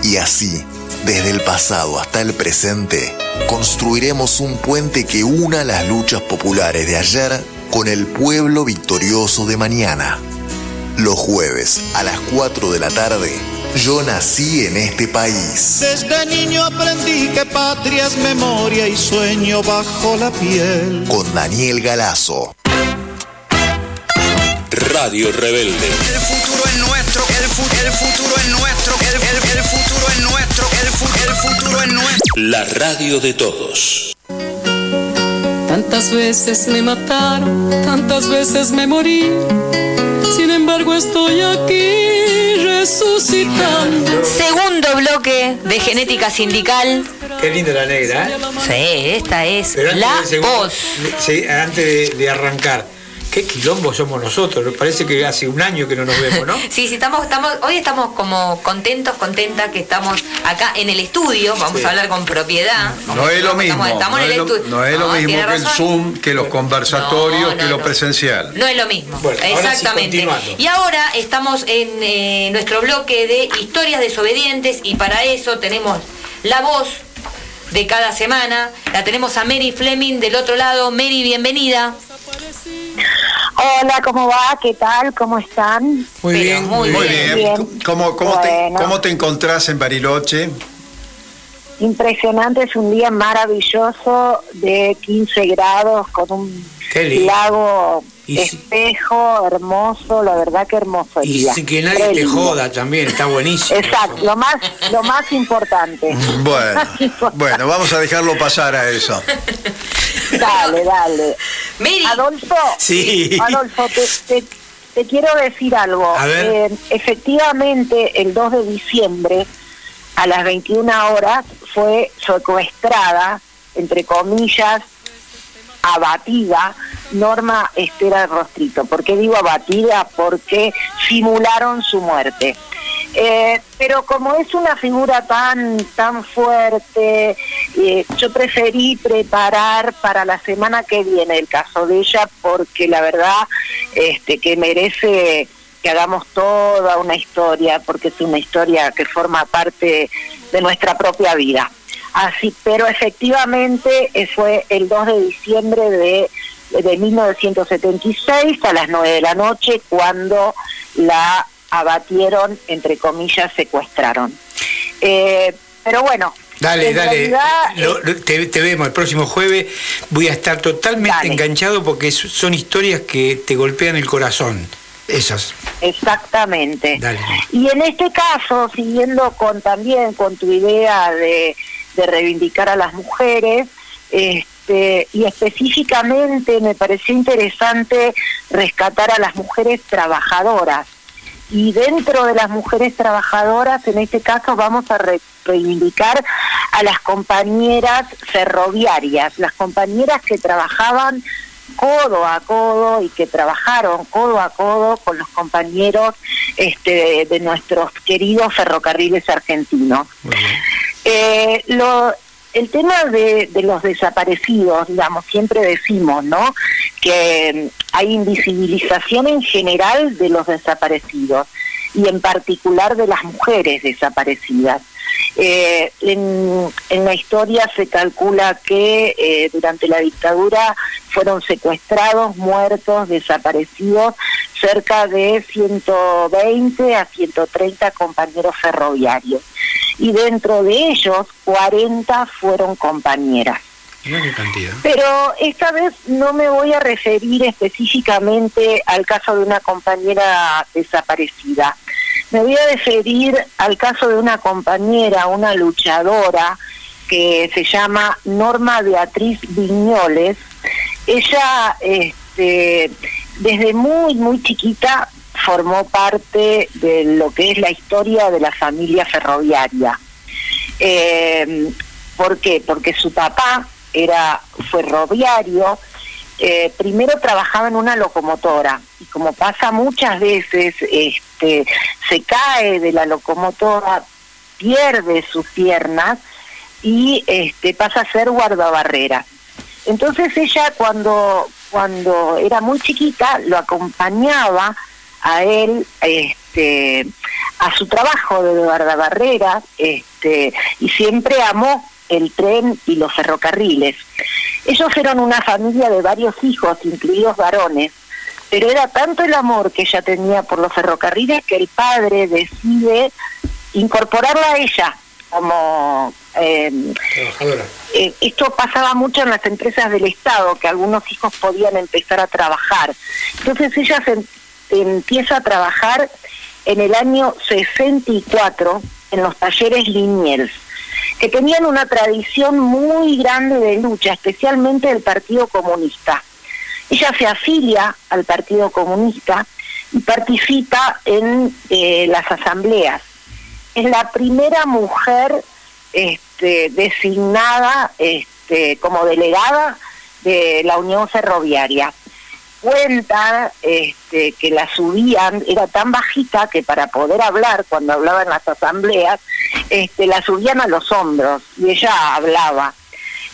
Y así, desde el pasado hasta el presente, construiremos un puente que una las luchas populares de ayer con el pueblo victorioso de mañana. Los jueves a las 4 de la tarde, yo nací en este país. Desde niño aprendí que patria es memoria y sueño bajo la piel. Con Daniel Galazo. Radio Rebelde. El futuro es nuestro, el, fu- el futuro es nuestro, el, el- el futuro es nuestro, el, fu- el futuro es nuestro. La radio de todos. Tantas veces me mataron, tantas veces me morí. Sin embargo estoy aquí resucitando. Segundo bloque de genética sindical. Qué linda la negra, ¿eh? Sí, esta es la segundo- voz. sí, antes de, de arrancar, qué quilombo somos nosotros. Parece que hace un año que no nos vemos, ¿no? Sí, sí, estamos, estamos, hoy estamos como contentos, contentas que estamos acá en el estudio, vamos Sí. a hablar con propiedad. No es lo mismo, Estamos, estamos no en es el lo, estudio. no es lo mismo tiene que el. Zoom, que los conversatorios, No, no, que lo no. presencial. No es lo mismo, Bueno, ahora sí, exactamente. y ahora estamos en eh, nuestro bloque de historias desobedientes y para eso tenemos la voz de cada semana. La tenemos a Mary Fleming del otro lado. Mary, bienvenida. Hola, ¿cómo va? ¿Qué tal? ¿Cómo están? Muy Pero bien, muy Bien. bien. Bien. ¿Cómo, cómo, te. ¿Cómo te encontrás en Bariloche? Impresionante, es un día maravilloso de 15 grados con un lago Y si- espejo, hermoso, la verdad que hermoso el Y día. que nadie te lindo. joda también, está buenísimo. Exacto, lo más, lo más importante. Bueno, Más importante. bueno, vamos a dejarlo pasar a eso. Dale, dale. Mary. Adolfo, Sí. Adolfo, te, te- te quiero decir algo. A ver. Eh, efectivamente, el 2 de diciembre, a las 21 horas, fue secuestrada, entre comillas, abatida, Norma Estera Rostrito. ¿Por qué digo abatida? Porque simularon su muerte. Eh, pero como es una figura tan tan fuerte, eh, yo preferí preparar para la semana que viene el caso de ella porque la verdad este que merece que hagamos toda una historia porque es una historia que forma parte de nuestra propia vida. Así, pero efectivamente eh, fue el 2 de diciembre de de 1976 a las 9 de la noche cuando la abatieron, entre comillas, secuestraron. Eh, pero bueno, Dale, dale. Lo- lo- te, te vemos el próximo jueves. Voy a estar totalmente Dale. enganchado porque son historias que te golpean el corazón. Esas. Exactamente. Dale. Y en este caso, siguiendo con también con tu idea de, de reivindicar a las mujeres, este, y específicamente me pareció interesante rescatar a las mujeres trabajadoras. Y dentro de las mujeres trabajadoras, en este caso vamos a re- reivindicar a las compañeras ferroviarias, las compañeras que trabajaban codo a codo y que trabajaron codo a codo con los compañeros este, de nuestros queridos ferrocarriles argentinos. Eh, lo, el tema de, de los desaparecidos, digamos, siempre decimos, ¿no? Que mm, hay invisibilización en general de los desaparecidos y en particular de las mujeres desaparecidas. Eh, en, en la historia se calcula que eh, durante la dictadura fueron secuestrados, muertos, desaparecidos cerca de 120 a 130 compañeros ferroviarios y dentro de ellos 40 fueron compañeras. Mira qué cantidad. Pero esta vez no me voy a referir específicamente al caso de una compañera desaparecida. Me voy a referir al caso de una compañera, una luchadora, que se llama Norma Beatriz Viñoles. Ella, este, desde muy, muy chiquita, formó parte de lo que es la historia de la familia ferroviaria. Eh, ¿Por qué? Porque su papá era ferroviario, eh, primero trabajaba en una locomotora y como pasa muchas veces, este, se cae de la locomotora, pierde sus piernas y este, pasa a ser guardabarrera. Entonces ella cuando, cuando era muy chiquita lo acompañaba a él este, a su trabajo de guardabarrera este, y siempre amó el tren y los ferrocarriles. Ellos eran una familia de varios hijos, incluidos varones, pero era tanto el amor que ella tenía por los ferrocarriles que el padre decide incorporarla a ella como eh, eh, esto pasaba mucho en las empresas del Estado, que algunos hijos podían empezar a trabajar. Entonces ella se empieza a trabajar en el año 64 en los talleres Liniers, que tenían una tradición muy grande de lucha, especialmente del Partido Comunista. Ella se afilia al Partido Comunista y participa en eh, las asambleas. Es la primera mujer este, designada este, como delegada de la Unión Ferroviaria. Cuenta este, que la subían, era tan bajita que para poder hablar, cuando hablaba en las asambleas, este, la subían a los hombros y ella hablaba.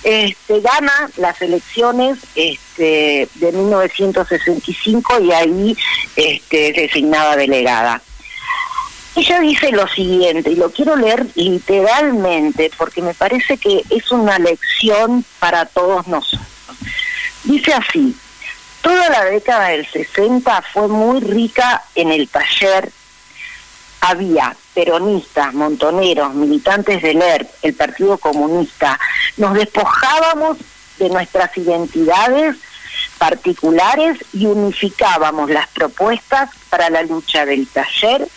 Este, gana las elecciones este, de 1965 y ahí este, designada delegada. Ella dice lo siguiente, y lo quiero leer literalmente porque me parece que es una lección para todos nosotros. Dice así, toda la década del 60 fue muy rica en el taller. Había peronistas, montoneros, militantes del ERP, el Partido Comunista. Nos despojábamos de nuestras identidades particulares y unificábamos las propuestas para la lucha del taller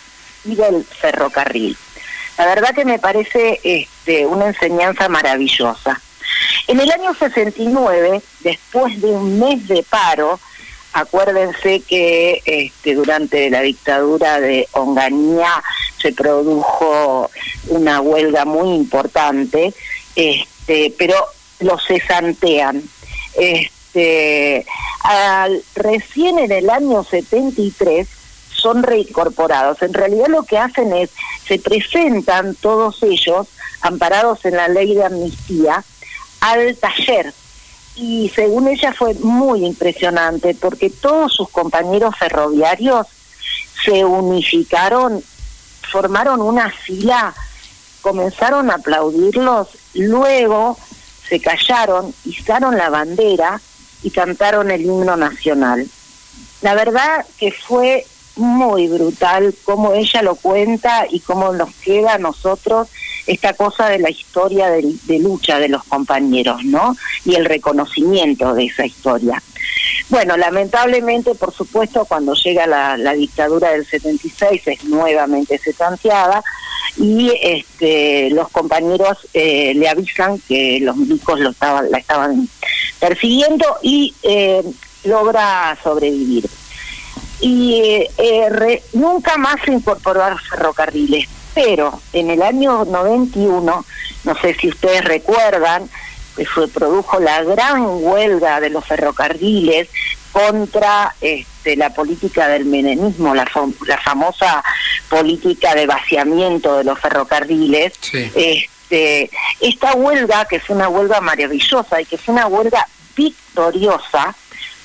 y del ferrocarril. La verdad que me parece este, una enseñanza maravillosa. En el año 69, después de un mes de paro, acuérdense que este, durante la dictadura de Onganía se produjo una huelga muy importante, este, pero lo cesantean. Este, recién en el año 73 son reincorporados. En realidad lo que hacen es, se presentan todos ellos, amparados en la ley de amnistía, al taller. Y según ella fue muy impresionante porque todos sus compañeros ferroviarios se unificaron, formaron una fila, comenzaron a aplaudirlos, luego se callaron, izaron la bandera y cantaron el himno nacional. La verdad que fue muy brutal cómo ella lo cuenta y cómo nos queda a nosotros esta cosa de la historia de, lucha de los compañeros, ¿no? Y el reconocimiento de esa historia. Bueno, lamentablemente, por supuesto, cuando llega la, dictadura del 76 es nuevamente setanteada y este, los compañeros eh, le avisan que los milicos lo estaban, la estaban persiguiendo y eh, logra sobrevivir y eh, nunca más se incorporó a los ferrocarriles. Pero en el año 91, no sé si ustedes recuerdan, que se produjo la gran huelga de los ferrocarriles contra este, la política del menemismo, la, la famosa política de vaciamiento de los ferrocarriles. Este, esta huelga, que es una huelga maravillosa y que es una huelga victoriosa,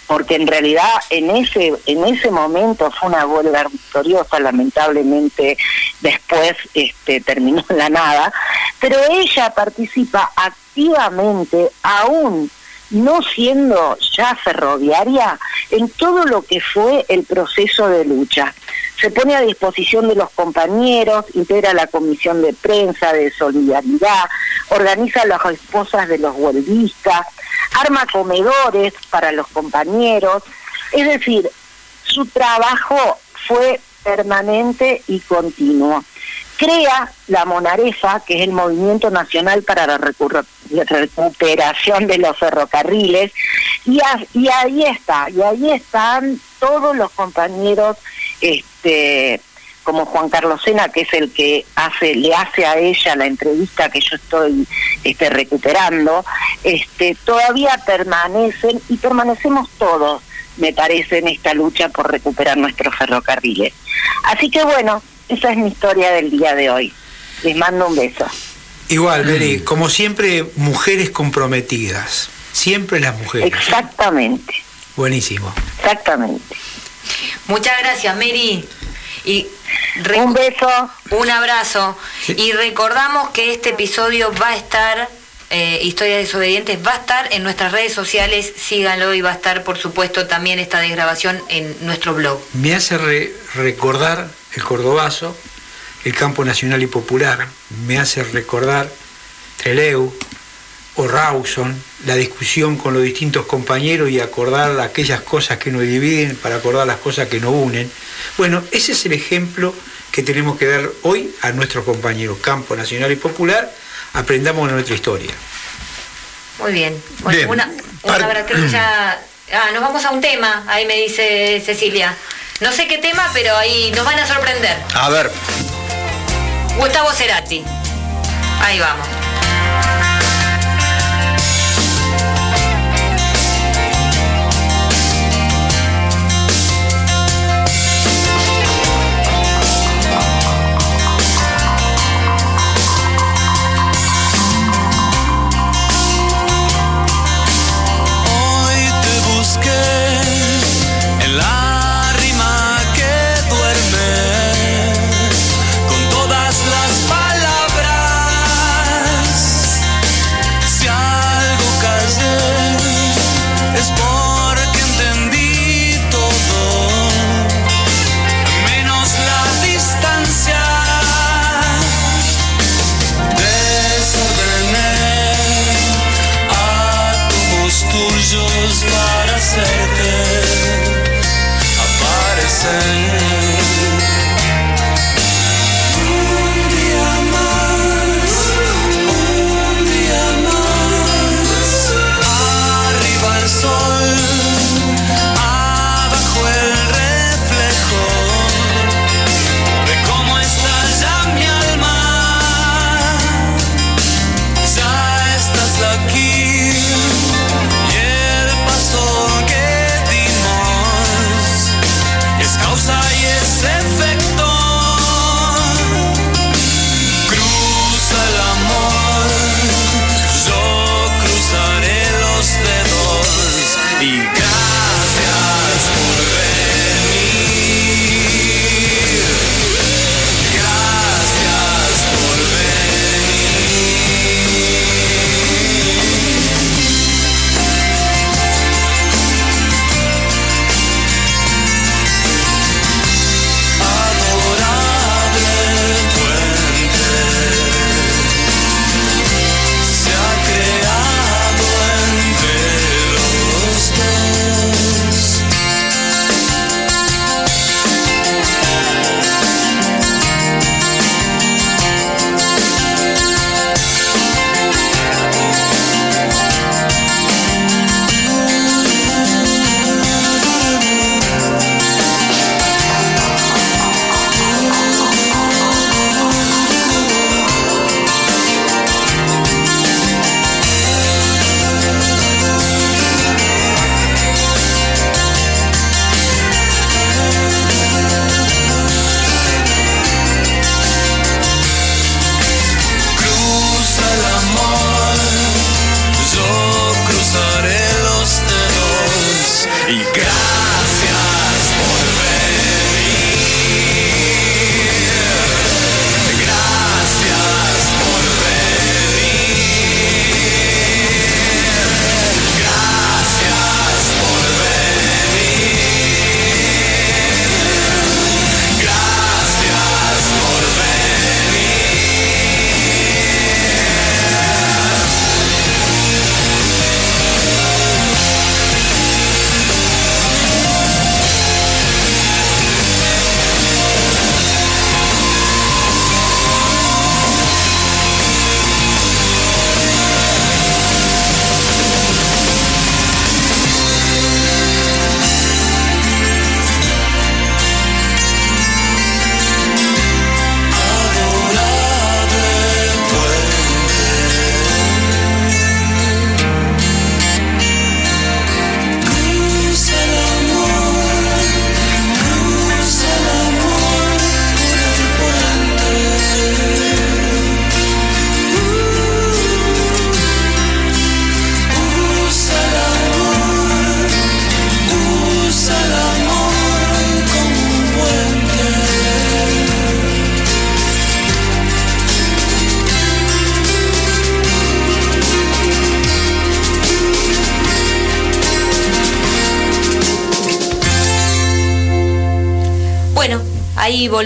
porque en realidad en ese en ese momento fue una huelga victoriosa, lamentablemente después este, terminó en la nada, pero ella participa activamente aún no siendo ya ferroviaria en todo lo que fue el proceso de lucha. Se pone a disposición de los compañeros, integra la comisión de prensa de solidaridad, organiza las esposas de los huelguistas, arma comedores para los compañeros, es decir, su trabajo fue permanente y continuo. Crea la Monarefa, que es el Movimiento Nacional para la Recuperación de los Ferrocarriles, y, ahí está, y ahí están todos los compañeros este, como Juan Carlos Sena, que es el que hace, le hace a ella la entrevista que yo estoy este, recuperando, este, todavía permanecen y permanecemos todos, me parece, en esta lucha por recuperar nuestros ferrocarriles. Así que bueno, esa es mi historia del día de hoy. Les mando un beso. Igual, Mary, como siempre, mujeres comprometidas. Siempre las mujeres. Exactamente, Buenísimo. exactamente. Muchas gracias, Mary. Y Un beso. Un abrazo. Y recordamos que este episodio va a estar, eh, Historias Desobedientes, va a estar en nuestras redes sociales. Síganlo y va a estar, por supuesto, también esta desgrabación en nuestro blog. Me hace re- recordar el cordobazo, el campo nacional y popular. Me hace recordar Treleu o Rawson, la discusión con los distintos compañeros y acordar aquellas cosas que nos dividen para acordar las cosas que nos unen. Bueno, ese es el ejemplo que tenemos que dar hoy a nuestros compañeros. Campo nacional y popular, aprendamos de nuestra historia. Muy bien. Bueno, Bien. una, una ya. Ah, nos vamos a un tema, ahí me dice Cecilia. No sé qué tema, pero ahí nos van a sorprender. A ver, Gustavo Cerati. Ahí vamos.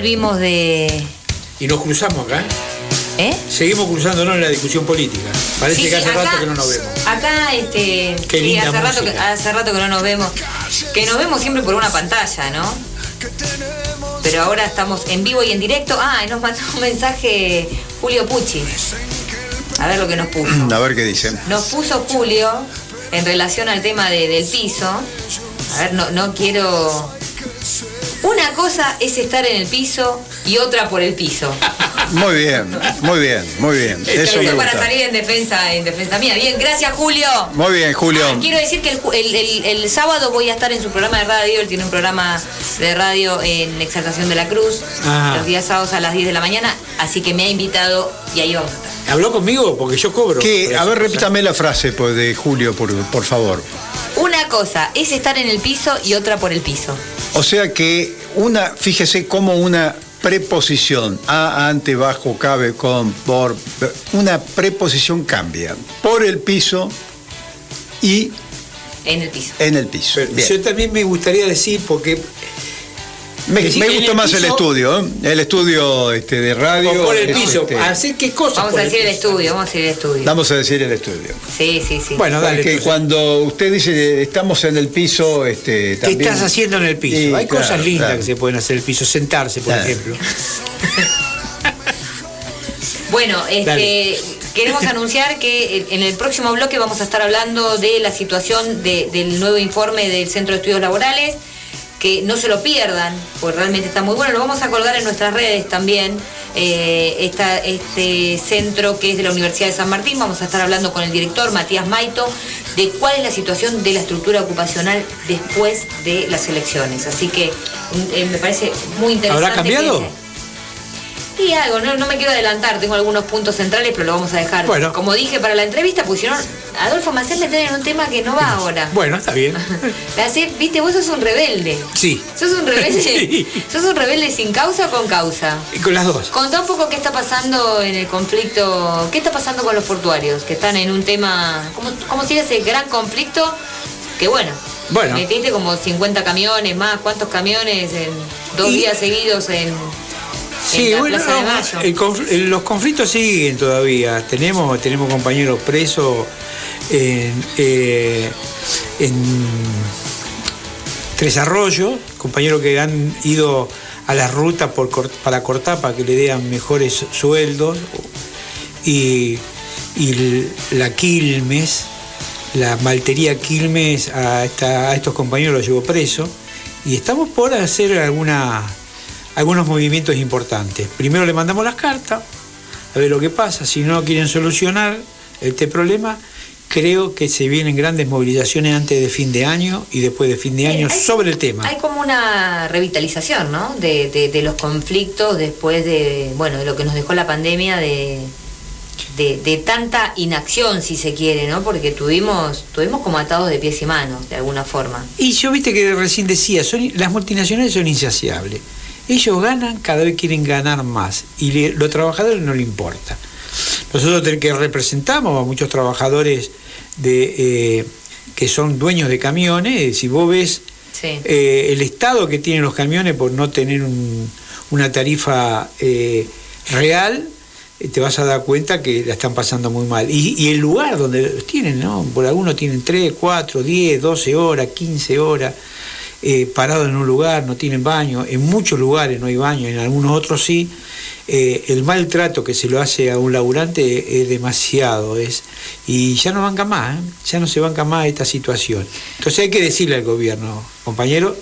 Volvimos de. Y nos cruzamos acá. ¿Eh? Seguimos cruzándonos en la discusión política. Parece Sí, que sí, hace acá- rato que no nos vemos. Acá, este. Qué sí, linda hace rato, que, hace rato que no nos vemos. Que nos vemos siempre por una pantalla, ¿no? Pero ahora estamos en vivo y en directo. Ah, y nos mandó un mensaje Julio Pucci. A ver lo que nos puso. A ver qué dicen. Nos puso Julio en relación al tema de- del piso. A ver, no, no quiero. Una cosa es estar en el piso y otra por el piso. Muy bien, muy bien, muy bien. Eso me Esto para salir en defensa, en defensa mía. Bien, gracias Julio. Muy bien, Julio. Ah, quiero decir que el, ju- el- el- el sábado voy a estar en su programa de radio. Él tiene un programa de radio en Exaltación de la Cruz, Ah. los días sábados a las 10 de la mañana. Así que me ha invitado y ahí vamos a estar. ¿Habló conmigo? Porque yo cobro. Que, por a ver, repítame la frase pues, de Julio, por, por favor. Una cosa es estar en el piso y otra por el piso. O sea que una, fíjese cómo una preposición, a, ante, bajo, cabe, con, por, una preposición cambia por el piso y En el piso. en el piso. Bien. yo también me gustaría decir, porque Me, me el más el estudio, ¿eh? el estudio este, de radio. por el es, piso, este, ¿hacer qué cosas? Vamos a decir el estudio, vamos a decir el estudio. Vamos a decir el estudio. Sí, sí, sí. Bueno, dale. Porque cuando usted dice estamos en el piso, este, ¿Qué también... estás haciendo en el piso? Sí, Hay claro, cosas lindas claro. que se pueden hacer en el piso. Sentarse, por Claro. ejemplo. Bueno, este, Dale. queremos anunciar que en el próximo bloque vamos a estar hablando de la situación de- del nuevo informe del Centro de Estudios Laborales, que no se lo pierdan, porque realmente está muy bueno. Lo vamos a colgar en nuestras redes también, eh, esta- este centro que es de la Universidad de San Martín. Vamos a estar hablando con el director Matías Maito de cuál es la situación de la estructura ocupacional después de las elecciones. Así que mm, eh, me parece muy interesante. ¿Habrá cambiado? que- Sí, algo, no, no me quiero adelantar, tengo algunos puntos centrales, pero lo vamos a dejar. Bueno. Como dije para la entrevista, pusieron Adolfo Maciel meter en un tema que no va ahora. Bueno, está bien. Hace- Viste, vos sos un rebelde. Sí. Sos un rebelde. Sí. Sos un rebelde sin causa o con causa. Y con las dos. Contá un poco qué está pasando en el conflicto, qué está pasando con los portuarios, que están en un tema, ¿cómo, cómo sigue ese gran conflicto? Que bueno, Bueno. metiste como 50 camiones más, ¿cuántos camiones en dos Y- días seguidos en, Sí, en bueno, de Mayo? el el- los conflictos siguen todavía. Tenemos, tenemos compañeros presos en, eh, en Tres Arroyos, compañeros que han ido a la ruta por, cort- para cortar para que le den mejores sueldos. Y, la Quilmes, la maltería Quilmes, a, esta- a estos compañeros los llevó preso. Y estamos por hacer alguna, algunos movimientos importantes. Primero le mandamos las cartas, a ver lo que pasa. Si no quieren solucionar este problema, creo que se vienen grandes movilizaciones antes de fin de año y después de fin de año hay- sobre el tema. Hay como una revitalización, ¿no? De, de- de los conflictos después de, bueno, de lo que nos dejó la pandemia, de, de, de tanta inacción, si se quiere, ¿no? Porque tuvimos, tuvimos como atados de pies y manos, de alguna forma. Y yo viste que recién decía, son, las multinacionales son insaciables. Ellos ganan, cada vez quieren ganar más. Y le- los trabajadores no le importa. Nosotros que representamos a muchos trabajadores de, eh, que son dueños de camiones, si vos ves Sí. eh, el estado que tienen los camiones por no tener un- una tarifa eh, real, te vas a dar cuenta que la están pasando muy mal. Y, y el lugar donde los tienen, ¿no? Por algunos tienen 3, 4, 10, 12 horas, 15 horas eh, parados en un lugar, no tienen baño. En muchos lugares no hay baño, en algunos otros sí. Eh, el maltrato que se lo hace a un laburante es demasiado. Es, y ya no banca más, ¿eh? ya no se banca más esta situación. Entonces hay que decirle al gobierno, compañero,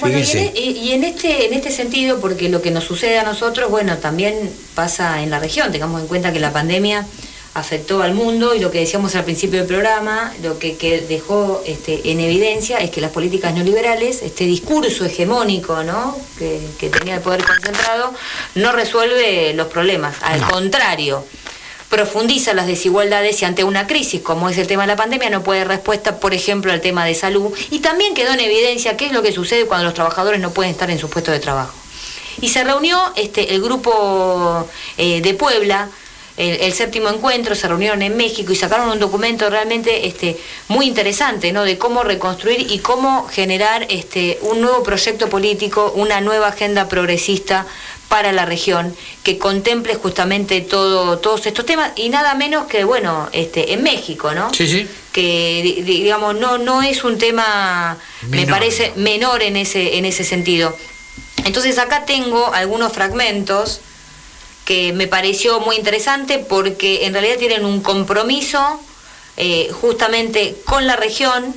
Bueno, y en, e- y en este, en este sentido, porque lo que nos sucede a nosotros, bueno, también pasa en la región. Tengamos en cuenta que la pandemia afectó al mundo y lo que decíamos al principio del programa, lo que, que dejó este, en evidencia es que las políticas neoliberales, este discurso hegemónico ¿no? que, que tenía el poder concentrado, no resuelve los problemas. Al contrario, profundiza las desigualdades y ante una crisis como es el tema de la pandemia no puede dar respuesta, por ejemplo, al tema de salud. Y también quedó en evidencia qué es lo que sucede cuando los trabajadores no pueden estar en sus puestos de trabajo. Y se reunió este, el grupo eh, de Puebla el, el séptimo encuentro, se reunieron en México y sacaron un documento realmente este, muy interesante, ¿no? De cómo reconstruir y cómo generar este, un nuevo proyecto político, una nueva agenda progresista para la región que contemple justamente todo, todos estos temas y nada menos que, bueno, este, en México, ¿no? Sí, sí. que di- di- digamos no no es un tema me Menor. parece menor en ese en ese sentido entonces acá tengo algunos fragmentos que me pareció muy interesante porque en realidad tienen un compromiso eh, justamente con la región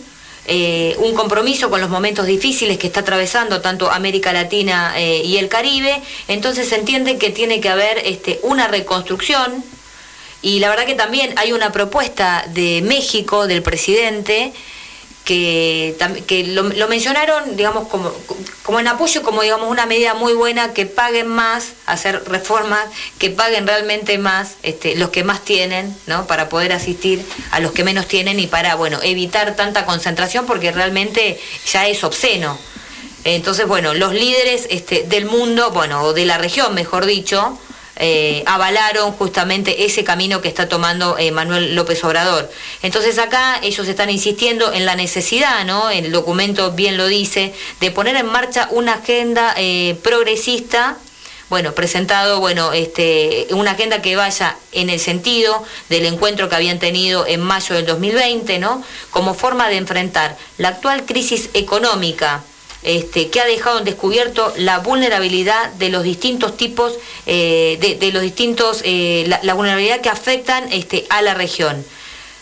eh, un compromiso con los momentos difíciles que está atravesando tanto América Latina eh, y el Caribe. Entonces se entiende que tiene que haber este, una reconstrucción. Y la verdad que también hay una propuesta de México, del presidente, que, que lo, lo mencionaron, digamos, como, como en apoyo, como digamos una medida muy buena, que paguen más, hacer reformas, que paguen realmente más este, los que más tienen, ¿no? Para poder asistir a los que menos tienen y para, bueno, evitar tanta concentración, porque realmente ya es obsceno. Entonces, bueno, los líderes este, del mundo, bueno, o de la región, mejor dicho, eh, avalaron justamente ese camino que está tomando eh, Manuel López Obrador. Entonces acá ellos están insistiendo en la necesidad, ¿no? El documento bien lo dice, de poner en marcha una agenda eh, progresista bueno, presentado, bueno, este, una agenda que vaya en el sentido del encuentro que habían tenido en mayo del 2020, ¿no? Como forma de enfrentar la actual crisis económica, este, que ha dejado en descubierto la vulnerabilidad de los distintos tipos, eh, de, los distintos, eh, la, la vulnerabilidad que afectan este, a la región.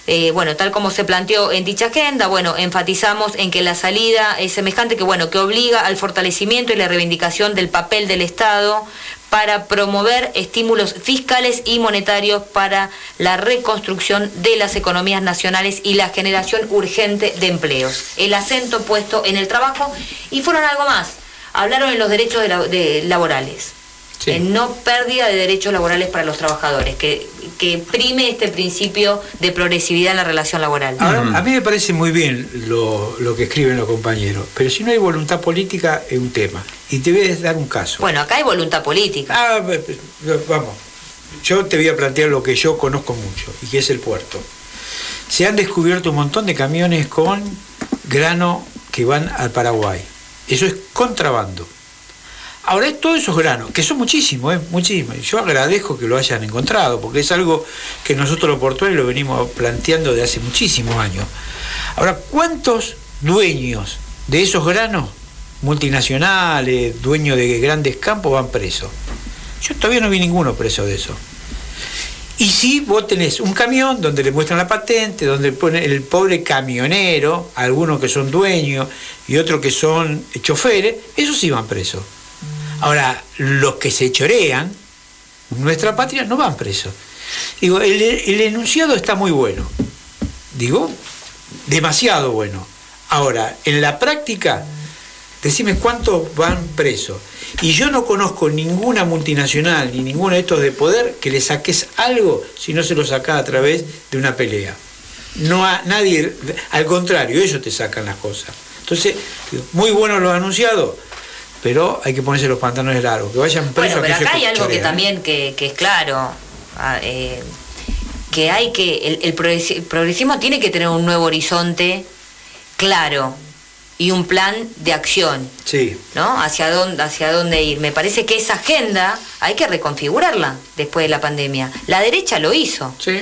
Eh, bueno, tal como se planteó en dicha agenda, bueno, enfatizamos en que la salida es semejante que, bueno, que obliga al fortalecimiento y la reivindicación del papel del Estado para promover estímulos fiscales y monetarios para la reconstrucción de las economías nacionales y la generación urgente de empleos. El acento puesto en el trabajo y fueron algo más. Hablaron en los derechos de la- de laborales. En no pérdida de derechos laborales para los trabajadores, que, que prime este principio de progresividad en la relación laboral. Ahora, a mí me parece muy bien lo, lo que escriben los compañeros, pero si no hay voluntad política es un tema. Y te voy a dar un caso. Bueno, acá hay voluntad política. Ah, vamos. Yo te voy a plantear lo que yo conozco mucho, y que es el puerto. Se han descubierto un montón de camiones con grano que van al Paraguay. Eso es contrabando. Ahora, es todos esos granos, que son muchísimos, muchísimos. Yo agradezco que lo hayan encontrado, porque es algo que nosotros los portuarios lo venimos planteando de hace muchísimos años. Ahora, ¿cuántos dueños de esos granos, multinacionales, dueños de grandes campos, van presos? Yo todavía no vi ninguno preso de eso. Y si vos tenés un camión donde le muestran la patente, donde pone el pobre camionero, algunos que son dueños y otros que son choferes, esos sí van presos. Ahora, los que se chorean, nuestra patria, no van presos. Digo, el, enunciado está muy bueno. Digo, demasiado bueno. Ahora, en la práctica, decime cuántos van presos. Y yo no conozco ninguna multinacional ni ninguno de estos de poder que le saques algo si no se lo saca a través de una pelea. No a nadie, al contrario, ellos te sacan las cosas. Entonces, muy buenos los anunciados, pero hay que ponerse los pantalones largos, que vayan presos Bueno, pero acá hay algo que también que, que es claro, ah, eh, que hay que, el, el progresismo tiene que tener un nuevo horizonte claro y un plan de acción, Sí. ¿no? Hacia dónde, hacia dónde ir. Me parece que esa agenda hay que reconfigurarla después de la pandemia. La derecha lo hizo. Sí.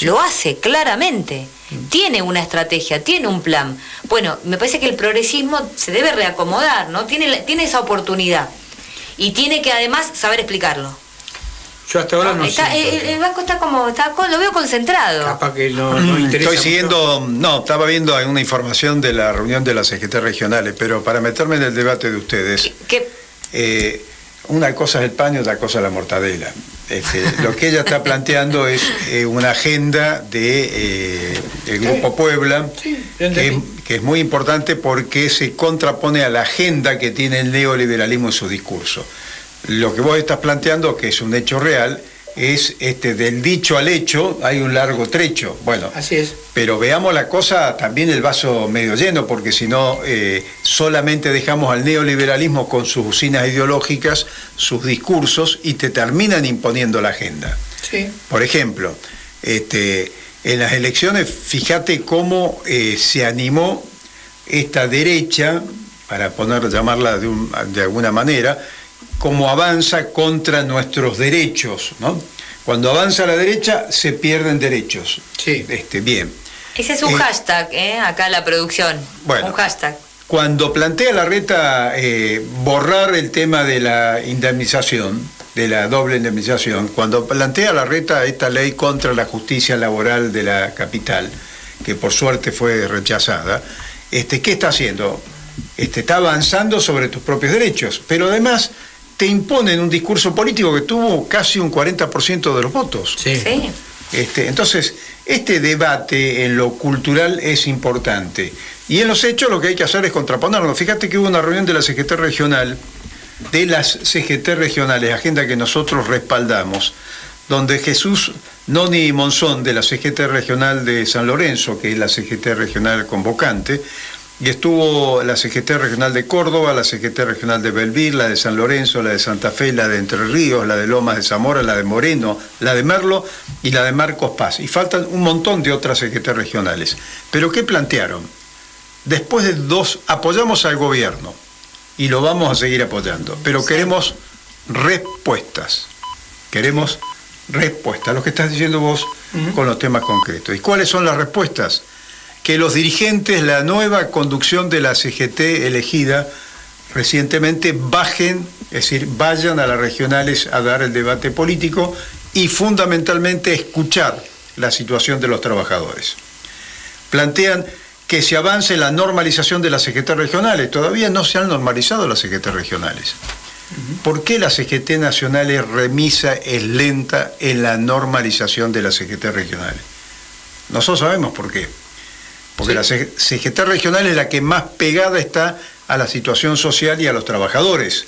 Lo hace claramente. Tiene una estrategia, tiene un plan. Bueno, me parece que el progresismo se debe reacomodar, ¿no? Tiene, tiene esa oportunidad. Y tiene que además saber explicarlo. Yo hasta ahora no, Está- siento el, el banco está como, está, lo veo concentrado. Capaz que no, no interesa Estoy mucho. siguiendo, no, estaba viendo una información de la reunión de las CGT regionales, pero para meterme en el debate de ustedes, ¿Qué? eh, una cosa es el pan y otra cosa la mortadela. Este, lo que ella está planteando es eh, una agenda de eh, el Grupo Puebla, que, es- que es muy importante porque se contrapone a la agenda que tiene el neoliberalismo en su discurso. Lo que vos estás planteando, que es un hecho real, es este del dicho al hecho, hay un largo trecho. Bueno, Así es. pero veamos la cosa también el vaso medio lleno, porque si no, eh, solamente dejamos al neoliberalismo con sus usinas ideológicas, sus discursos, y te terminan imponiendo la agenda. Sí. Por ejemplo, este, en las elecciones, fíjate cómo eh, se animó esta derecha, para poner, llamarla de, un- de alguna manera, cómo avanza contra nuestros derechos, ¿no? Cuando avanza la derecha, se pierden derechos. Sí. Este, bien. Ese es un Eh, hashtag, ¿eh? acá la producción. Bueno. Un hashtag. Cuando plantea la reta eh, borrar el tema de la indemnización, de la doble indemnización, cuando plantea la reta esta ley contra la justicia laboral de la capital, que por suerte fue rechazada, este, ¿qué está haciendo? Este, está avanzando sobre tus propios derechos, pero además te imponen un discurso político que tuvo casi un 40% de los votos. Sí. Sí. Este, entonces, este debate en lo cultural es importante. Y en los hechos lo que hay que hacer es contraponerlo. Fíjate que hubo una reunión de la CGT regional, de las CGT regionales, agenda que nosotros respaldamos, donde Jesús Noni Monzón, de la CGT regional de San Lorenzo, que es la CGT regional convocante, y estuvo la CGT regional de Córdoba, la CGT regional de Belvir, la de San Lorenzo, la de Santa Fe, la de Entre Ríos, la de Lomas de Zamora, la de Moreno, la de Merlo y la de Marcos Paz. Y faltan un montón de otras CGT regionales. Pero ¿qué plantearon? Después de dos, apoyamos al gobierno y lo vamos a seguir apoyando, pero queremos respuestas. Queremos respuestas, lo que estás diciendo vos con los temas concretos. ¿Y cuáles son las respuestas? Que los dirigentes, la nueva conducción de la CGT elegida recientemente bajen, es decir, vayan a las regionales a dar el debate político y fundamentalmente escuchar la situación de los trabajadores. Plantean que se avance la normalización de las CGT regionales. Todavía no se han normalizado las CGT regionales. ¿Por qué la CGT nacional es remisa, es lenta en la normalización de las CGT regionales? Nosotros sabemos por qué. Porque la C- CGT regional es la que más pegada está a la situación social y a los trabajadores.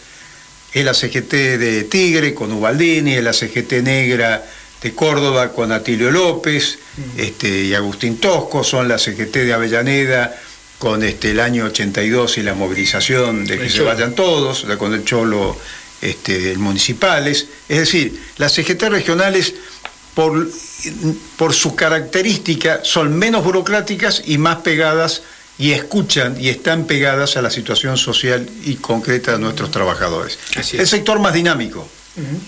Es la CGT de Tigre con Ubaldini, es la CGT negra de Córdoba con Atilio López este, y Agustín Tosco, son la CGT de Avellaneda con este, el año 82 y la movilización de que se vayan todos, la- con el Cholo este, municipales. Es decir, las CGT regionales por, por su característica son menos burocráticas y más pegadas y escuchan y están pegadas a la situación social y concreta de nuestros trabajadores. Así es. El sector más dinámico.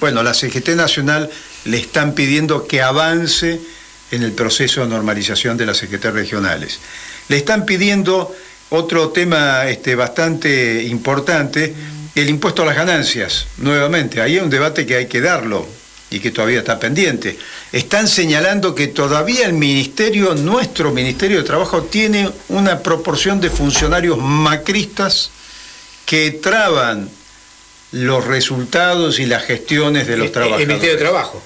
Bueno, la CGT Nacional le están pidiendo que avance en el proceso de normalización de las CGT regionales. Le están pidiendo otro tema este, bastante importante, el impuesto a las ganancias, nuevamente. Ahí hay un debate que hay que darlo y que todavía está pendiente. Están señalando que todavía el Ministerio, nuestro Ministerio de Trabajo, tiene una proporción de funcionarios macristas que traban los resultados y las gestiones de los trabajadores. El Ministerio de Trabajo.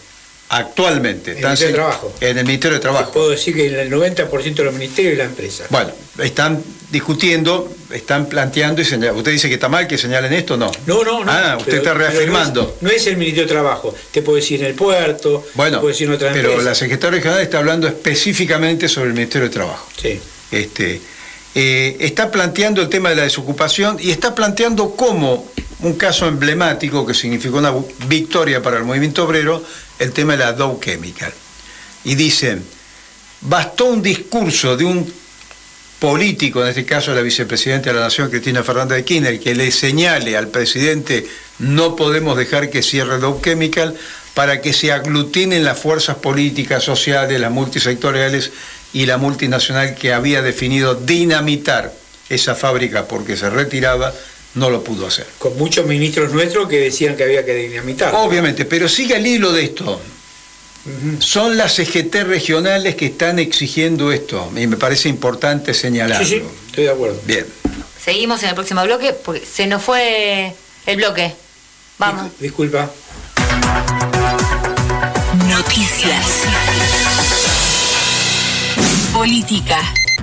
Actualmente. El están Ministerio de Trabajo. En el Ministerio de Trabajo. Puedo decir que el 90% de los ministerios y la empresa. Bueno, están discutiendo, están planteando y señalando. ¿Usted dice que está mal que señalen esto? No. No, no, no. Ah, usted pero- está pero reafirmando. No es, no es el Ministerio de Trabajo. Te puedo decir en el puerto, Bueno, te puedo decir en otra pero empresa. la secretaria regional está hablando específicamente sobre el Ministerio de Trabajo. Sí. Este, eh, está planteando el tema de la desocupación y está planteando cómo un caso emblemático que significó una victoria para el movimiento obrero, el tema de la Dow Chemical. Y dicen, bastó un discurso de un político, en este caso la vicepresidenta de la Nación, Cristina Fernández de Kirchner, que le señale al presidente no podemos dejar que cierre Dow Chemical para que se aglutinen las fuerzas políticas, sociales, las multisectoriales y la multinacional que había definido dinamitar esa fábrica porque se retiraba, no lo pudo hacer. Con muchos ministros nuestros que decían que había que dinamitar. Obviamente, pero sigue el hilo de esto. Son las CGT regionales que están exigiendo esto y me parece importante señalarlo. Sí, sí, estoy de acuerdo. Bien. Seguimos en el próximo bloque porque se nos fue el bloque. Vamos. Disculpa. Noticias. Política.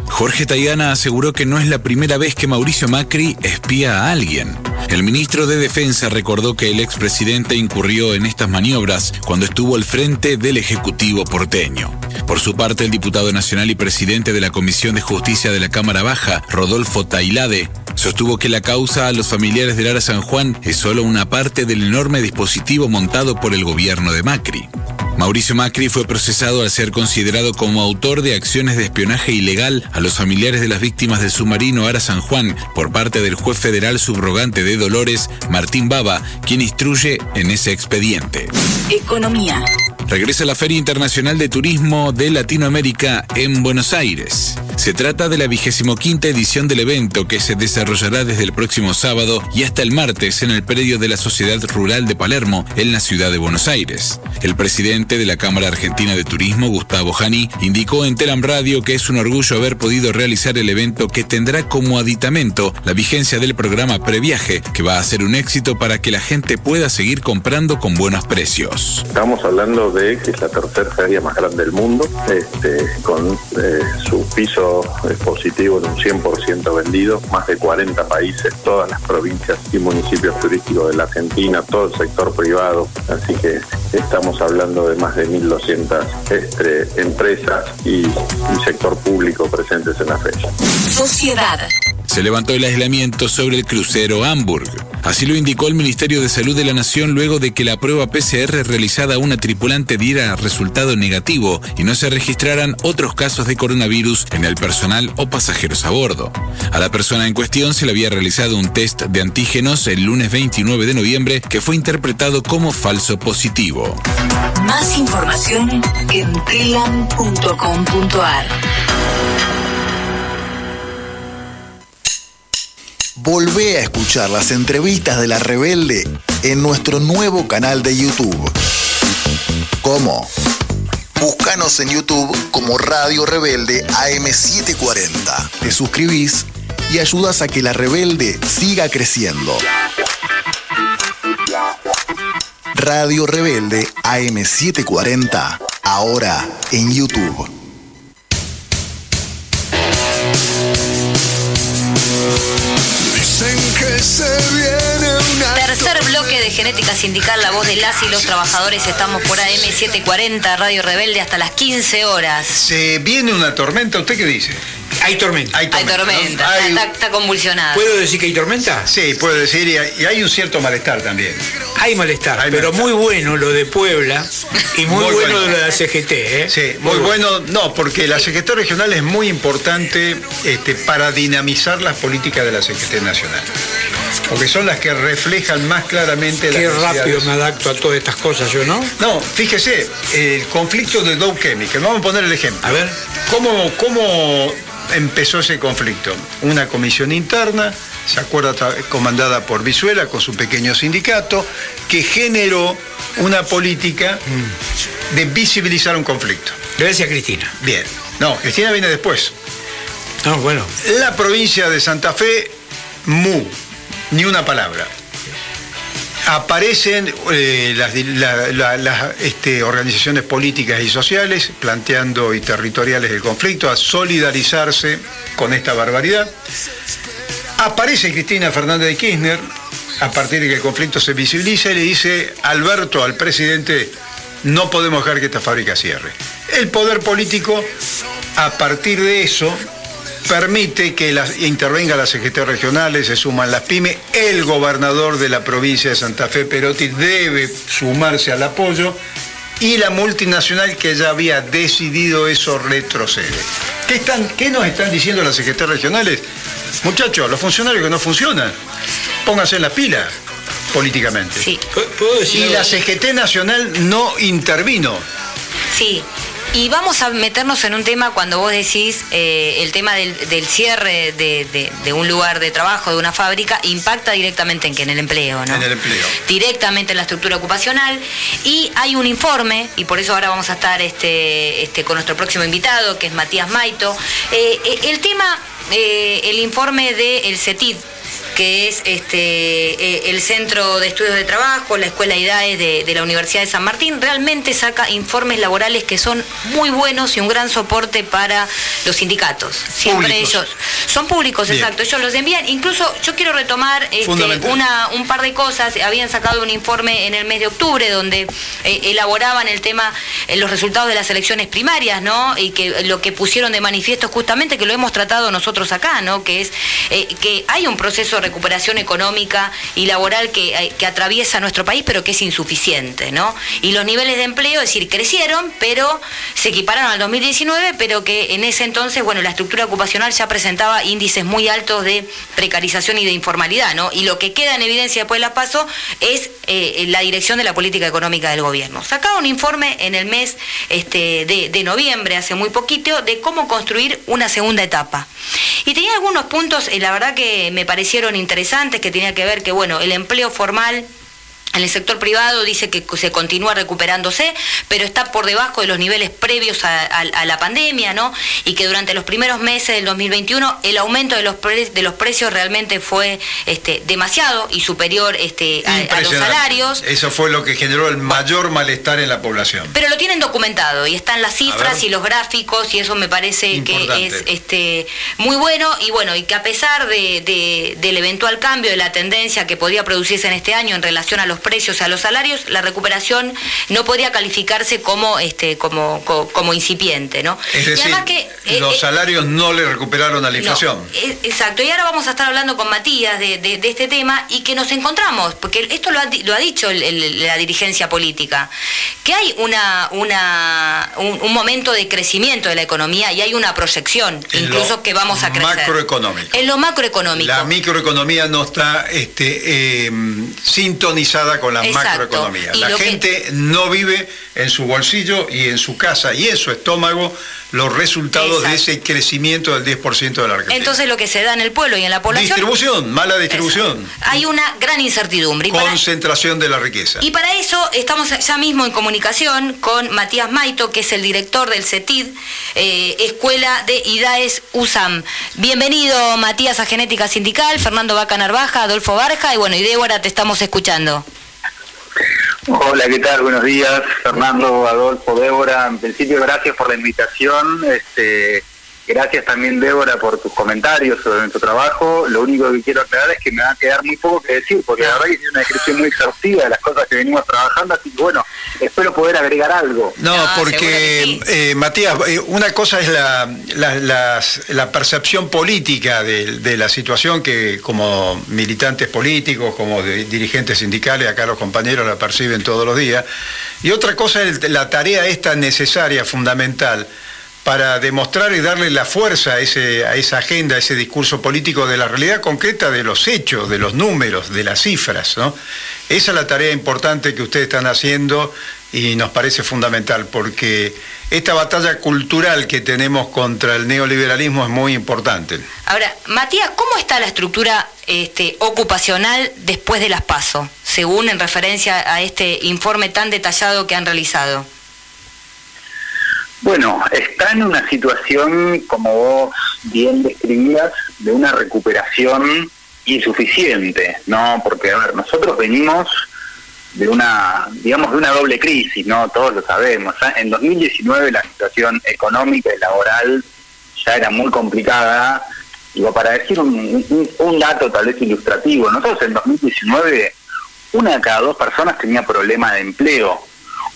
Jorge Tayana aseguró que no es la primera vez que Mauricio Macri espía a alguien. El ministro de Defensa recordó que el expresidente incurrió en estas maniobras cuando estuvo al frente del Ejecutivo porteño. Por su parte, el diputado nacional y presidente de la Comisión de Justicia de la Cámara Baja, Rodolfo Tailade, sostuvo que la causa a los familiares de Lara San Juan es solo una parte del enorme dispositivo montado por el gobierno de Macri. Mauricio Macri fue procesado al ser considerado como autor de acciones de espionaje ilegal a los familiares de las víctimas del submarino Ara San Juan por parte del juez federal subrogante de Dolores, Martín Baba, quien instruye en ese expediente. Economía. Regresa la Feria Internacional de Turismo de Latinoamérica en Buenos Aires. Se trata de la vigésimo quinta edición del evento que se desarrollará desde el próximo sábado y hasta el martes en el predio de la Sociedad Rural de Palermo, en la ciudad de Buenos Aires. El presidente de la Cámara Argentina de Turismo, Gustavo Jani, indicó en Telam Radio que es un orgullo haber podido realizar el evento que tendrá como aditamento la vigencia del programa Previaje, que va a ser un éxito para que la gente pueda seguir comprando con buenos precios. Estamos hablando de que es la tercera feria más grande del mundo, este, con eh, su piso expositivo en un 100% vendido, más de 40 países, todas las provincias y municipios turísticos de la Argentina, todo el sector privado, así que estamos hablando de más de 1.200 este, empresas y, sector público presentes en la fecha. Sociedad. Se levantó el aislamiento sobre el crucero Hamburg. Así lo indicó el Ministerio de Salud de la Nación luego de que la prueba PCR realizada a una tripulante diera resultado negativo y no se registraran otros casos de coronavirus en el personal o pasajeros a bordo. A la persona en cuestión se le había realizado un test de antígenos el lunes 29 de noviembre que fue interpretado como falso positivo. Más información en telam.com.ar. Volvé a escuchar las entrevistas de La Rebelde en nuestro nuevo canal de YouTube. ¿Cómo? Búscanos en YouTube como Radio Rebelde AM740. Te suscribís y ayudas a que La Rebelde siga creciendo. Radio Rebelde AM740, ahora en YouTube. Tercer bloque de Genética Sindical, la voz de las y los trabajadores. Estamos por AM740, Radio Rebelde, hasta las 15 horas. Se viene una tormenta, ¿usted qué dice? Hay tormenta. Hay Hay tormenta, Hay- está, está convulsionada. ¿Puedo decir que hay tormenta? Sí, puedo decir, y hay, y hay un cierto malestar también. Hay malestar, Hay pero malestar. muy bueno lo de Puebla y muy, Muy bueno, bueno. lo de la CGT. ¿eh? Sí, muy bueno. No, porque la CGT regional es muy importante este, para dinamizar las políticas de la CGT nacional. Porque son las que reflejan más claramente las Qué rápido me adapto a todas estas cosas yo, ¿no? No, fíjese, el conflicto de Dow Chemical, vamos a poner el ejemplo. A ver. ¿Cómo, cómo empezó ese conflicto? Una comisión interna, se acuerda, comandada por Visuela con su pequeño sindicato, que generó una política de visibilizar un conflicto. Gracias, Cristina. Bien. No, Cristina viene después. No, bueno. La provincia de Santa Fe, mu, ni una palabra. Aparecen eh, las, este, organizaciones políticas y sociales planteando y territoriales el conflicto, a solidarizarse con esta barbaridad. Aparece Cristina Fernández de Kirchner, a partir de que el conflicto se visibiliza, y le dice, Alberto, al presidente, no podemos dejar que esta fábrica cierre. El poder político, a partir de eso, permite que las, intervenga las CGT regionales, se suman las pymes, el gobernador de la provincia de Santa Fe, Perotti, debe sumarse al apoyo y la multinacional que ya había decidido eso retrocede. ¿Qué, están, qué nos están diciendo las CGT regionales? Muchachos, los funcionarios que no funcionan, pónganse en la pila políticamente. Sí, ¿Puedo decir Y algo? la CGT nacional no intervino. sí. Y vamos a meternos en un tema cuando vos decís eh, el tema del, del cierre de, de- de un lugar de trabajo, de una fábrica, impacta directamente en que en el empleo, ¿no? En el empleo. directamente en la estructura ocupacional y hay un informe y por eso ahora vamos a estar este, este, con nuestro próximo invitado que es Matías Maito Eh, eh, el tema eh, el informe del CETID que es este, eh, el Centro de Estudios de Trabajo, la Escuela IDAE de, de la Universidad de San Martín, realmente saca informes laborales que son muy buenos y un gran soporte para los sindicatos. Siempre Públicos. ellos Son públicos, Bien. exacto. Ellos los envían. Incluso yo quiero retomar este, una, un par de cosas. Habían sacado un informe en el mes de octubre donde eh, elaboraban el tema, eh, los resultados de las elecciones primarias, ¿no? Y que lo que pusieron de manifiesto justamente, que lo hemos tratado nosotros acá, ¿no? Que es eh, que hay un proceso recuperación económica y laboral que, eh, que atraviesa nuestro país, pero que es insuficiente, ¿no? Y los niveles de empleo, es decir, crecieron, pero se equipararon al 2019, pero que en ese entonces, bueno, la estructura ocupacional ya presentaba índices muy altos de precarización y de informalidad, ¿no? Y lo que queda en evidencia después de la PASO es eh, la dirección de la política económica del gobierno. Sacaba un informe en el mes este, de, de noviembre, hace muy poquito, de cómo construir una segunda etapa. Y tenía algunos puntos, eh, la verdad que me parecieron interesantes, que tenía que ver que, bueno, el empleo formal en el sector privado dice que se continúa recuperándose, pero está por debajo de los niveles previos a, a- a la pandemia, ¿no? Y que durante los primeros meses del 2021 el aumento de los, pre- de los precios realmente fue este, demasiado y superior este, a- a, los salarios. Eso fue lo que generó el mayor malestar en la población. Pero lo tienen documentado y están las cifras y los gráficos y eso me parece que es este muy bueno y bueno y que a pesar de, de- del eventual cambio de la tendencia que podía producirse en este año en relación a los precios a los salarios, la recuperación no podría calificarse como este como co- como, incipiente, ¿no? Es y además que eh, los eh, salarios no le recuperaron a la inflación. no, eh, exacto, y ahora vamos a estar hablando con Matías de, de- de este tema y que nos encontramos, porque esto lo ha, di- lo ha dicho el- el- la dirigencia política, que hay una, una, un, un momento de crecimiento de la economía y hay una proyección, En incluso que vamos a crecer. Macroeconómico. En lo macroeconómico. La microeconomía no está este, eh, sintonizada con la Exacto. macroeconomía. Y La que- gente no vive en su bolsillo y en su casa y en su estómago los resultados de ese crecimiento del 10% de la Argentina. Entonces lo que se da en el pueblo y en la población, distribución, mala distribución, hay una gran incertidumbre. Y para- concentración de la riqueza. Y para eso estamos ya mismo en comunicación con Matías Maito, que es el director del CETID, eh, Escuela de IDAES USAM. Bienvenido, Matías, a Genética Sindical, Fernando Vaca Narvaja, Adolfo Barja, y bueno, y Débora, te estamos escuchando. Hola, ¿qué tal? Buenos días, Fernando, Adolfo, Débora. En principio, gracias por la invitación. Este, gracias también, Débora, por tus comentarios sobre nuestro trabajo. Lo único que quiero aclarar es que me va a quedar muy poco que decir, porque la verdad que es una descripción muy exhaustiva de las cosas que venimos trabajando, así que bueno, espero poder agregar algo. No, porque, eh, Matías, eh, una cosa es la, la, las- la percepción política de, de la situación que como militantes políticos, como de- dirigentes sindicales, acá los compañeros la perciben todos los días, y otra cosa es la tarea esta necesaria, fundamental, para demostrar y darle la fuerza a, esa agenda, a ese discurso político de la realidad concreta de los hechos, de los números, de las cifras. ¿no? Esa es la tarea importante que ustedes están haciendo y nos parece fundamental porque esta batalla cultural que tenemos contra el neoliberalismo es muy importante. Ahora, Matías, ¿cómo está la estructura este, ocupacional después de las PASO, según en referencia a este informe tan detallado que han realizado? Bueno, está en una situación, como vos bien describías, de una recuperación insuficiente, ¿no? Porque, a ver, nosotros venimos de una, digamos, de una doble crisis, ¿no? Todos lo sabemos. En 2019 la situación económica y laboral ya era muy complicada. Digo, para decir un, un- dato tal vez ilustrativo, nosotros en 2019 una de cada dos personas tenía problema de empleo,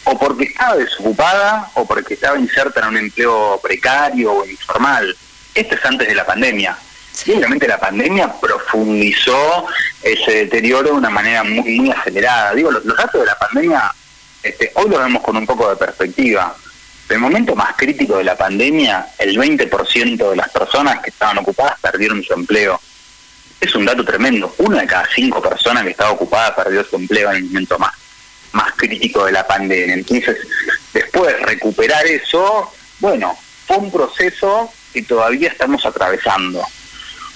o porque estaba desocupada o porque estaba inserta en un empleo precario o informal. Esto es antes de la pandemia. Y obviamente la pandemia profundizó ese deterioro de una manera muy muy acelerada. Digo, los, los datos de la pandemia, este, hoy los vemos con un poco de perspectiva. El momento más crítico de la pandemia, el 20% de las personas que estaban ocupadas perdieron su empleo. Es un dato tremendo. Una de cada cinco personas que estaba ocupada perdió su empleo en el momento más, más crítico de la pandemia. Entonces, después recuperar eso, bueno, fue un proceso que todavía estamos atravesando.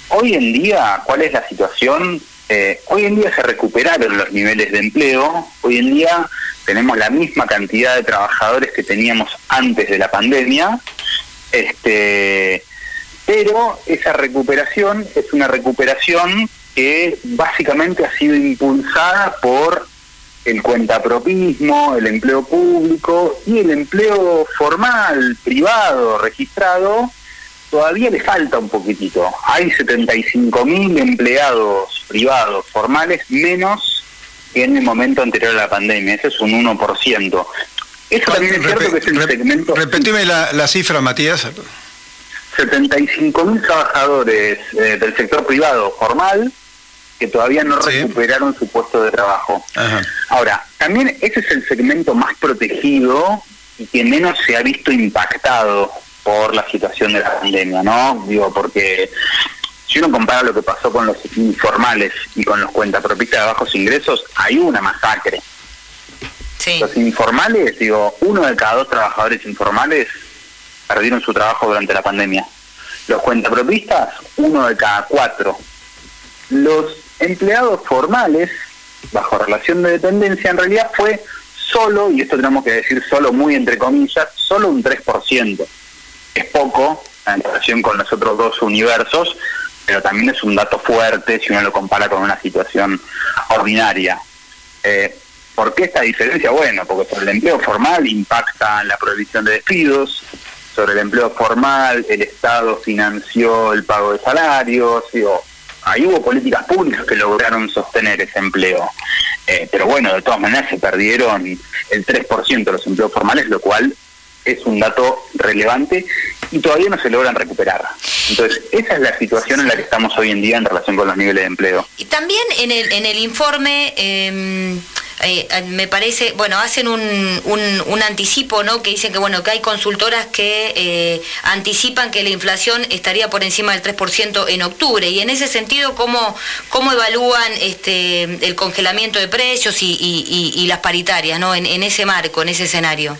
Hoy en día, ¿cuál es la situación? Eh, hoy en día se recuperaron los niveles de empleo, hoy en día tenemos la misma cantidad de trabajadores que teníamos antes de la pandemia, este, pero esa recuperación es una recuperación que básicamente ha sido impulsada por el cuentapropismo, el empleo público y el empleo formal, privado, registrado, todavía le falta un poquitito. Hay 75.000 empleados privados formales menos que en el momento anterior a la pandemia. Ese es un 1%. Eso también es cierto que es el segmento... Repetime la, la cifra, Matías. 75.000 trabajadores eh, del sector privado formal que todavía no recuperaron su puesto de trabajo. Ahora, también ese es el segmento más protegido y que menos se ha visto impactado por la situación de la pandemia, ¿no? Digo, porque si uno compara lo que pasó con los informales y con los cuentapropistas de bajos ingresos, hay una masacre. Los informales, digo, uno de cada dos trabajadores informales perdieron su trabajo durante la pandemia. Los cuentapropistas, uno de cada cuatro. Los empleados formales, bajo relación de dependencia, en realidad fue solo, y esto tenemos que decir solo muy entre comillas, solo un 3%. Es poco en relación con los otros dos universos, pero también es un dato fuerte si uno lo compara con una situación ordinaria. Eh, ¿Por qué esta diferencia? Bueno, porque sobre el empleo formal impacta la prohibición de despidos, sobre el empleo formal el Estado financió el pago de salarios, digo, ahí hubo políticas públicas que lograron sostener ese empleo. Eh, pero bueno, de todas maneras se perdieron el 3% de los empleos formales, lo cual es un dato relevante y todavía no se logran recuperar. Entonces, esa es la situación en la que estamos hoy en día en relación con los niveles de empleo. Y también en el, en el informe... Em, eh, me parece, bueno, hacen un, un, anticipo, ¿no? Que dicen que, bueno, que hay consultoras que eh, anticipan que la inflación estaría por encima del 3% en octubre. Y en ese sentido, ¿cómo, cómo evalúan este, el congelamiento de precios y, y, las paritarias, ¿no? En, en, ese marco, en ese escenario.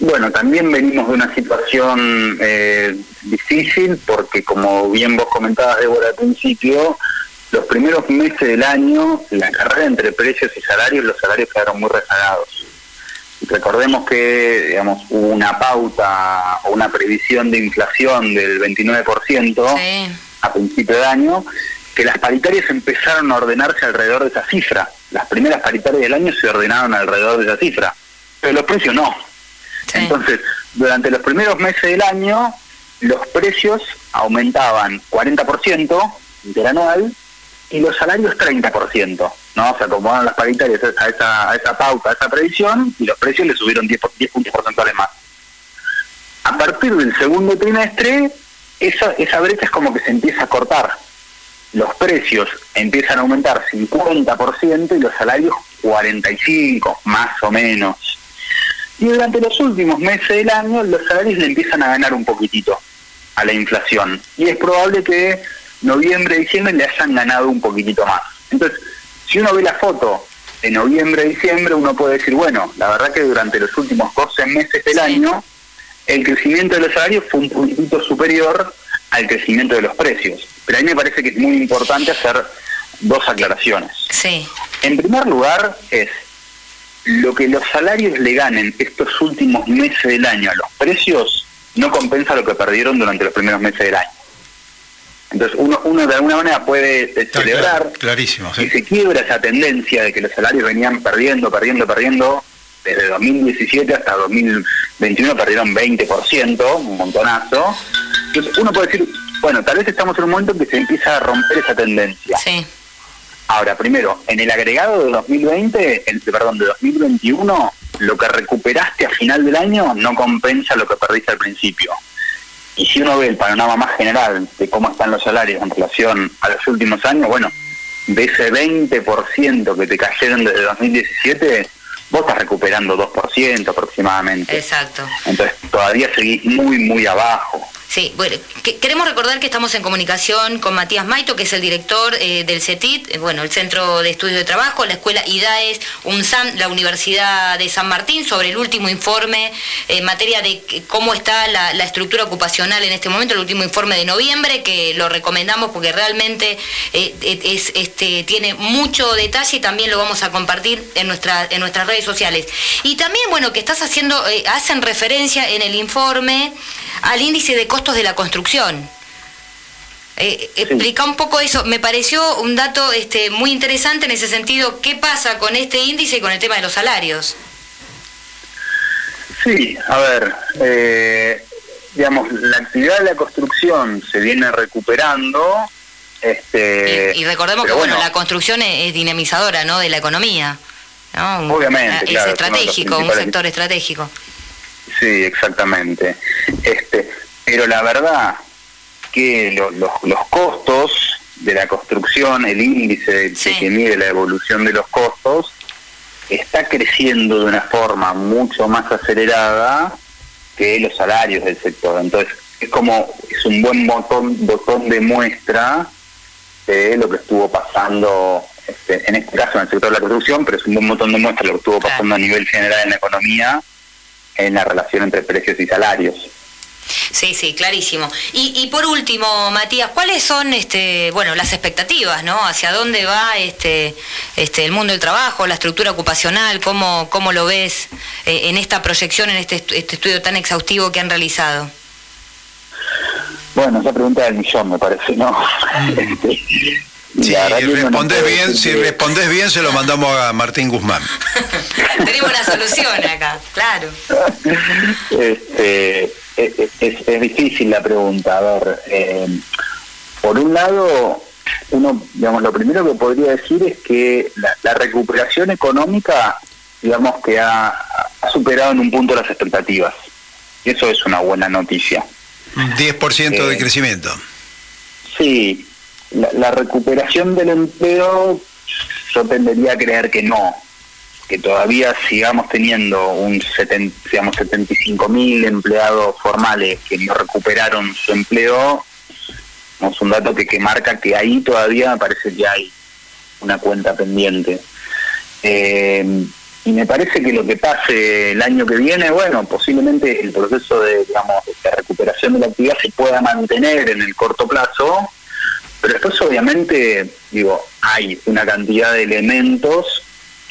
Bueno, también venimos de una situación eh, difícil porque, como bien vos comentabas, Débora, al principio, los primeros meses del año, la carrera entre precios y salarios, los salarios quedaron muy rezagados. Recordemos que digamos, hubo una pauta o una previsión de inflación del 29% a principio de año, que las paritarias empezaron a ordenarse alrededor de esa cifra. Las primeras paritarias del año se ordenaron alrededor de esa cifra, pero los precios no. Entonces, durante los primeros meses del año, los precios aumentaban 40% interanual y los salarios 30%, ¿no? Se acomodaron las paritarias a esa, a esa pauta, a esa previsión, y los precios le subieron 10, 10 puntos porcentuales más. A partir del segundo trimestre, esa, esa brecha es como que se empieza a cortar. Los precios empiezan a aumentar 50% y los salarios 45, más o menos. Y durante los últimos meses del año, los salarios le empiezan a ganar un poquitito a la inflación. Y es probable que noviembre, diciembre le hayan ganado un poquitito más. Entonces, si uno ve la foto de noviembre, diciembre, uno puede decir, bueno, la verdad que durante los últimos 12 meses del año, el crecimiento de los salarios fue un poquitito superior al crecimiento de los precios. Pero a mí me parece que es muy importante hacer dos aclaraciones. Sí. En primer lugar, es lo que los salarios le ganen estos últimos meses del año a los precios no compensa lo que perdieron durante los primeros meses del año. Entonces uno, uno de alguna manera puede eh, celebrar clarísimo, si se quiebra esa tendencia de que los salarios venían perdiendo, perdiendo, perdiendo, desde 2017 hasta 2021 perdieron 20%, un montonazo. Entonces uno puede decir, bueno, tal vez estamos en un momento en que se empieza a romper esa tendencia. Sí. Ahora, primero, en el agregado de 2020, el, perdón, de 2021, lo que recuperaste a final del año no compensa lo que perdiste al principio. Y si uno ve el panorama más general de cómo están los salarios en relación a los últimos años, bueno, de ese 20% que te cayeron desde 2017, vos estás recuperando 2% aproximadamente. Exacto. Entonces todavía seguís muy, muy abajo. Sí, bueno, queremos recordar que estamos en comunicación con Matías Maito, que es el director eh, del CETIT, eh, bueno, el Centro de Estudios de Trabajo, la Escuela IDAES, UNSAM, la Universidad de San Martín, sobre el último informe en materia de cómo está la, estructura ocupacional en este momento, el último informe de noviembre, que lo recomendamos porque realmente eh, es, este, tiene mucho detalle y también lo vamos a compartir en, nuestra, en nuestras redes sociales. Y también, bueno, que estás haciendo, hacen referencia en el informe al índice de costos de la construcción. Eh, explica un poco eso. Me pareció un dato este, muy interesante en ese sentido. ¿Qué pasa con este índice y con el tema de los salarios? Sí, a ver, eh, digamos, la actividad de la construcción se viene recuperando. Este, Y recordemos que bueno, la construcción es, es dinamizadora, ¿no? De la economía. Obviamente, Es claro, es estratégico, un sector estratégico. Sí, exactamente. Este, pero la verdad que lo- los, los costos de la construcción, el índice de- que mide la evolución de los costos, está creciendo de una forma mucho más acelerada que los salarios del sector. Entonces, es como, es un buen botón, botón de muestra de lo que estuvo pasando, este, en este caso en el sector de la construcción, pero es un buen botón de muestra de lo que estuvo pasando a nivel general en la economía, en la relación entre precios y salarios. Sí, sí, clarísimo. Y, y por último, Matías, ¿cuáles son este, bueno, las expectativas, ¿no? ¿Hacia dónde va este, este, el mundo del trabajo, la estructura ocupacional? ¿Cómo, cómo lo ves eh, en esta proyección, en este, este estudio tan exhaustivo que han realizado? Bueno, esa pregunta del millón, me parece, ¿no? Este, Si no puede bien, si respondés bien, se lo mandamos a Martín Guzmán. Tenemos una solución acá, claro. Este, es, es- es difícil la pregunta. A ver, eh, por un lado, uno, digamos, lo primero que podría decir es que la, la recuperación económica, digamos, que ha, ha superado en un punto las expectativas. Y eso es una buena noticia. 10% de Eh, crecimiento. Sí, la, la recuperación del empleo yo tendería a creer que no, que todavía sigamos teniendo un 70, digamos, 75 mil empleados formales que no recuperaron su empleo, es un dato que, que marca que ahí todavía me parece que hay una cuenta pendiente. Eh, y me parece que lo que pase el año que viene, bueno, posiblemente el proceso de, digamos, de recuperación de la actividad se pueda mantener en el corto plazo, pero después obviamente, digo, hay una cantidad de elementos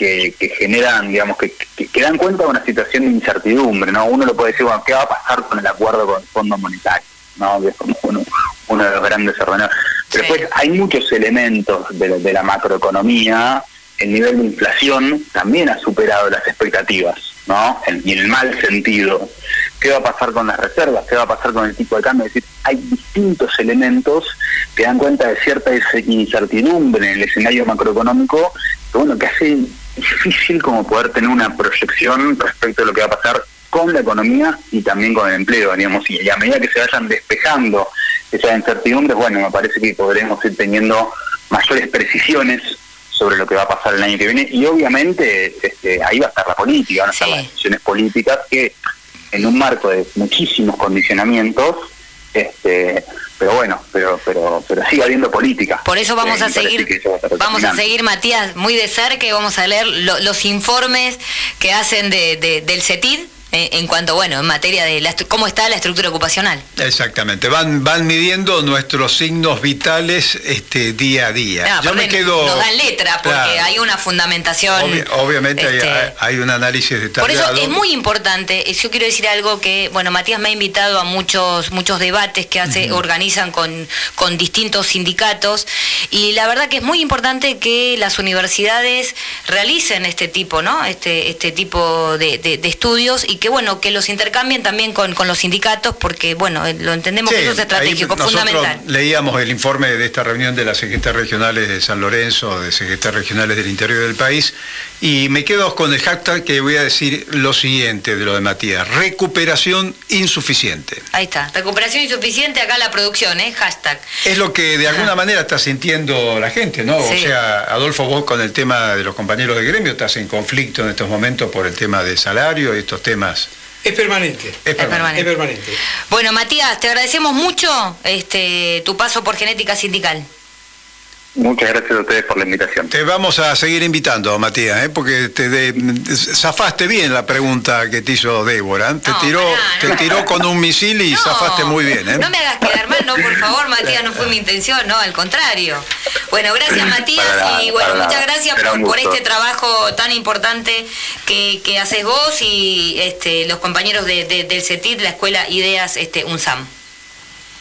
que, que generan, digamos, que, que, que dan cuenta de una situación de incertidumbre, ¿no? Uno lo puede decir, bueno, ¿qué va a pasar con el acuerdo con el Fondo Monetario? ¿no? Que es como uno, uno de los grandes ordenadores. Pero después hay muchos elementos de, la- de la macroeconomía, el nivel de inflación también ha superado las expectativas, ¿no? En- y en el mal sentido. ¿Qué va a pasar con las reservas? ¿Qué va a pasar con el tipo de cambio? Es decir, hay distintos elementos que dan cuenta de cierta incertidumbre en el escenario macroeconómico, que bueno, que hace difícil como poder tener una proyección respecto a lo que va a pasar con la economía y también con el empleo, digamos, y a medida que se vayan despejando esas incertidumbres, bueno, me parece que podremos ir teniendo mayores precisiones sobre lo que va a pasar el año que viene. Y obviamente este, ahí va a estar la política, van a estar las decisiones políticas que en un marco de muchísimos condicionamientos, este, pero bueno, pero pero pero sigue habiendo política. Por eso vamos Eh, a seguir- va a Vamos a seguir, Matías, muy de cerca y vamos a leer lo- los informes que hacen de, de- del CETID en cuanto, bueno, en materia de la cómo está la estructura ocupacional. Exactamente, van, van midiendo nuestros signos vitales este, día a día. No, Yo me quedo... Nos dan letra porque Claro. hay una fundamentación. Obvi- obviamente hay- este, hay, hay un análisis Por eso detallado. es muy importante, eh, yo quiero decir algo que, bueno, Matías me ha invitado a muchos muchos debates que hace, organizan con, con distintos sindicatos y la verdad que es muy importante que las universidades realicen este tipo, ¿no? Este, este tipo de, de- de estudios y que, bueno, que los intercambien también con, con los sindicatos porque, bueno, eh, lo entendemos Sí, que eso es estratégico, fundamental. Leíamos el informe de esta reunión de las secretarias regionales de San Lorenzo, de secretarias regionales del interior del país, y me quedo con el hashtag que voy a decir lo siguiente de lo de Matías, recuperación insuficiente. Ahí está, recuperación insuficiente, acá la producción, ¿eh? Hashtag. Es lo que de alguna manera está sintiendo la gente, ¿no? Sí. O sea, Adolfo, vos con el tema de los compañeros de gremio estás en conflicto en estos momentos por el tema de salario y estos temas. Es permanente. Es permanente. Es permanente. Bueno, Matías, te agradecemos mucho este, tu paso por Genética Sindical. Muchas gracias a ustedes por la invitación. Te vamos a seguir invitando, Matías, ¿eh? porque te de- zafaste bien la pregunta que te hizo Débora. Te, tiró, te tiró con un misil y zafaste muy bien. ¿eh? No me hagas quedar mal, no, por favor, Matías, no fue mi intención, no, al contrario. Bueno, gracias, Matías, nada, y bueno, muchas nada. gracias por, este trabajo tan importante que, que haces vos y este, los compañeros de, de- del CETID, la Escuela Ideas este, UNSAM.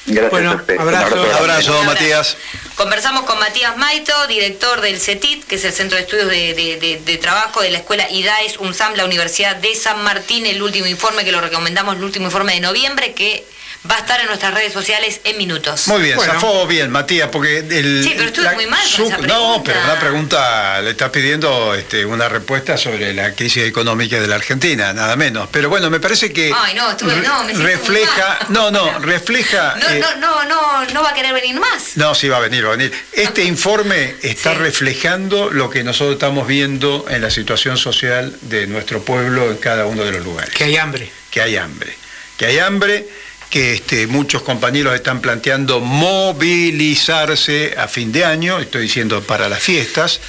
Gracias Bueno, a ustedes. abrazo. Un grande. Abrazo, Matías. Conversamos con Matías Maito, director del CETIT, que es el Centro de Estudios de, Trabajo de la Escuela IDAES UNSAM, la Universidad de San Martín, el último informe que lo recomendamos, el último informe de noviembre, que va a estar en nuestras redes sociales en minutos. Muy bien, Bueno. zafó bien, Matías, porque el. Sí, pero estuve muy mal con esa No, pregunta. pero una pregunta, le estás pidiendo este, una respuesta sobre la crisis económica de la Argentina, nada menos. Pero bueno, me parece que. Ay, no, estuve- no, me siento muy refleja. mal. No, no, refleja. No, eh, no, no, no, no va a querer venir más. No, sí va a venir, va a venir. Este informe está reflejando lo que nosotros estamos viendo en la situación social de nuestro pueblo en cada uno de los lugares. Que hay hambre. Que hay hambre. Que hay hambre, que este, muchos compañeros están planteando movilizarse a fin de año, estoy diciendo para las fiestas,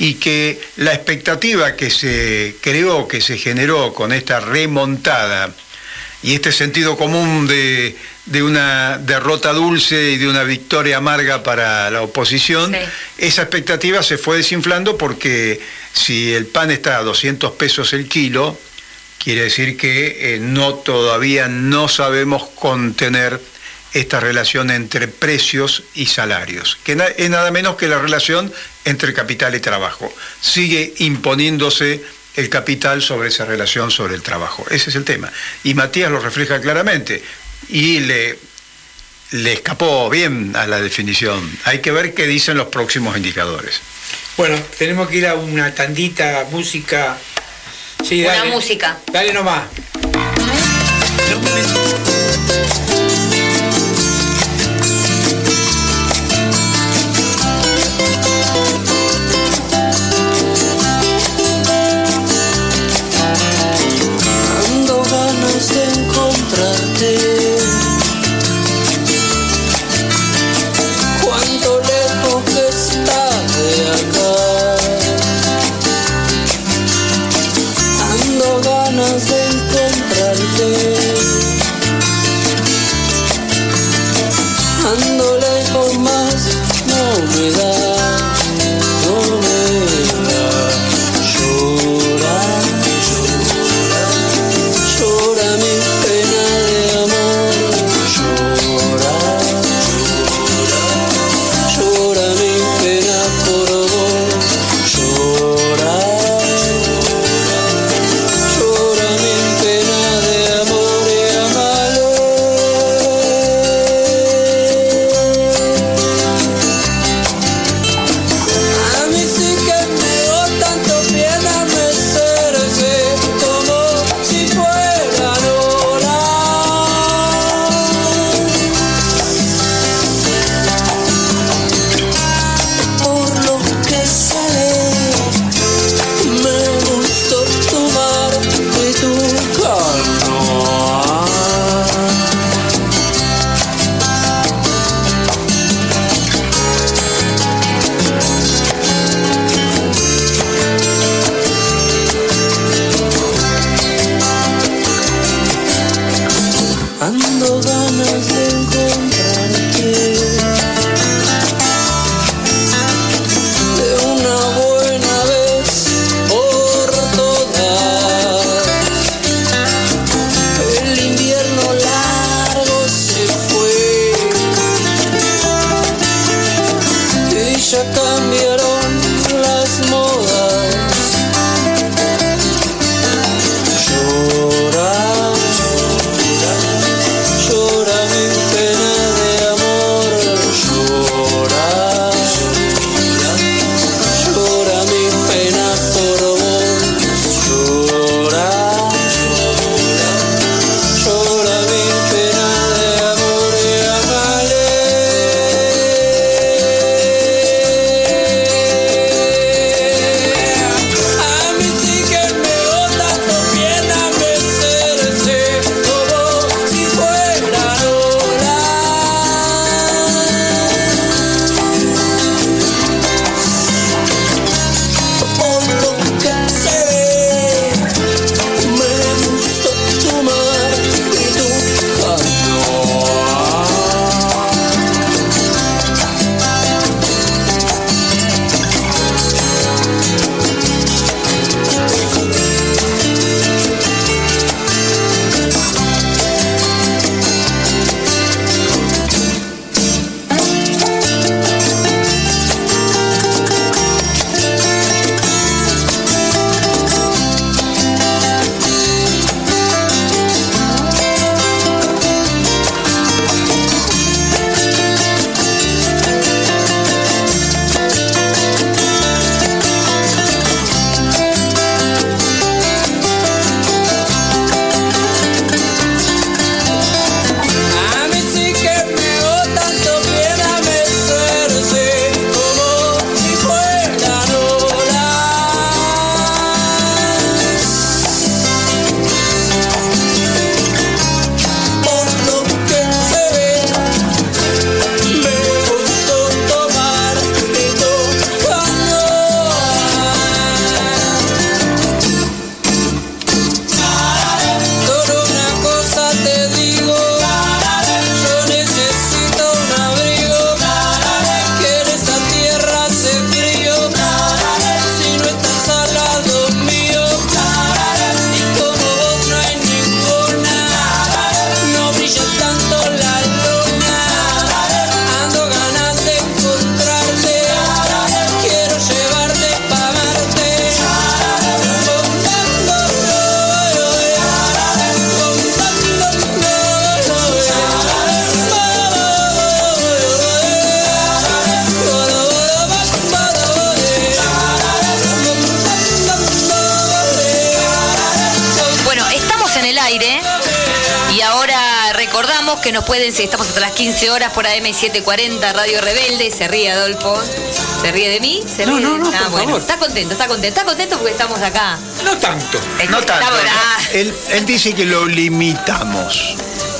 y que la expectativa que se creó, que se generó con esta remontada y este sentido común de, de una derrota dulce y de una victoria amarga para la oposición, esa expectativa se fue desinflando porque si el pan está a 200 pesos el kilo, quiere decir que eh, no todavía no sabemos contener esta relación entre precios y salarios, que es nada menos que la relación entre capital y trabajo. Sigue imponiéndose el capital sobre esa relación sobre el trabajo. Ese es el tema. Y Matías lo refleja claramente y le, le escapó bien a la definición. Hay que ver qué dicen los próximos indicadores. Bueno, tenemos que ir a una tandita, música. Sí, Una dale. música. Dale nomás. AM740 Radio Rebelde, se ríe Adolfo. ¿Se ríe de mí? ¿Se No, ríe no, de- no, Ah, por bueno, favor. Está contento, está contento. Está contento porque estamos acá. No tanto. No tanto. Estamos- ah, Él, él dice que lo limitamos.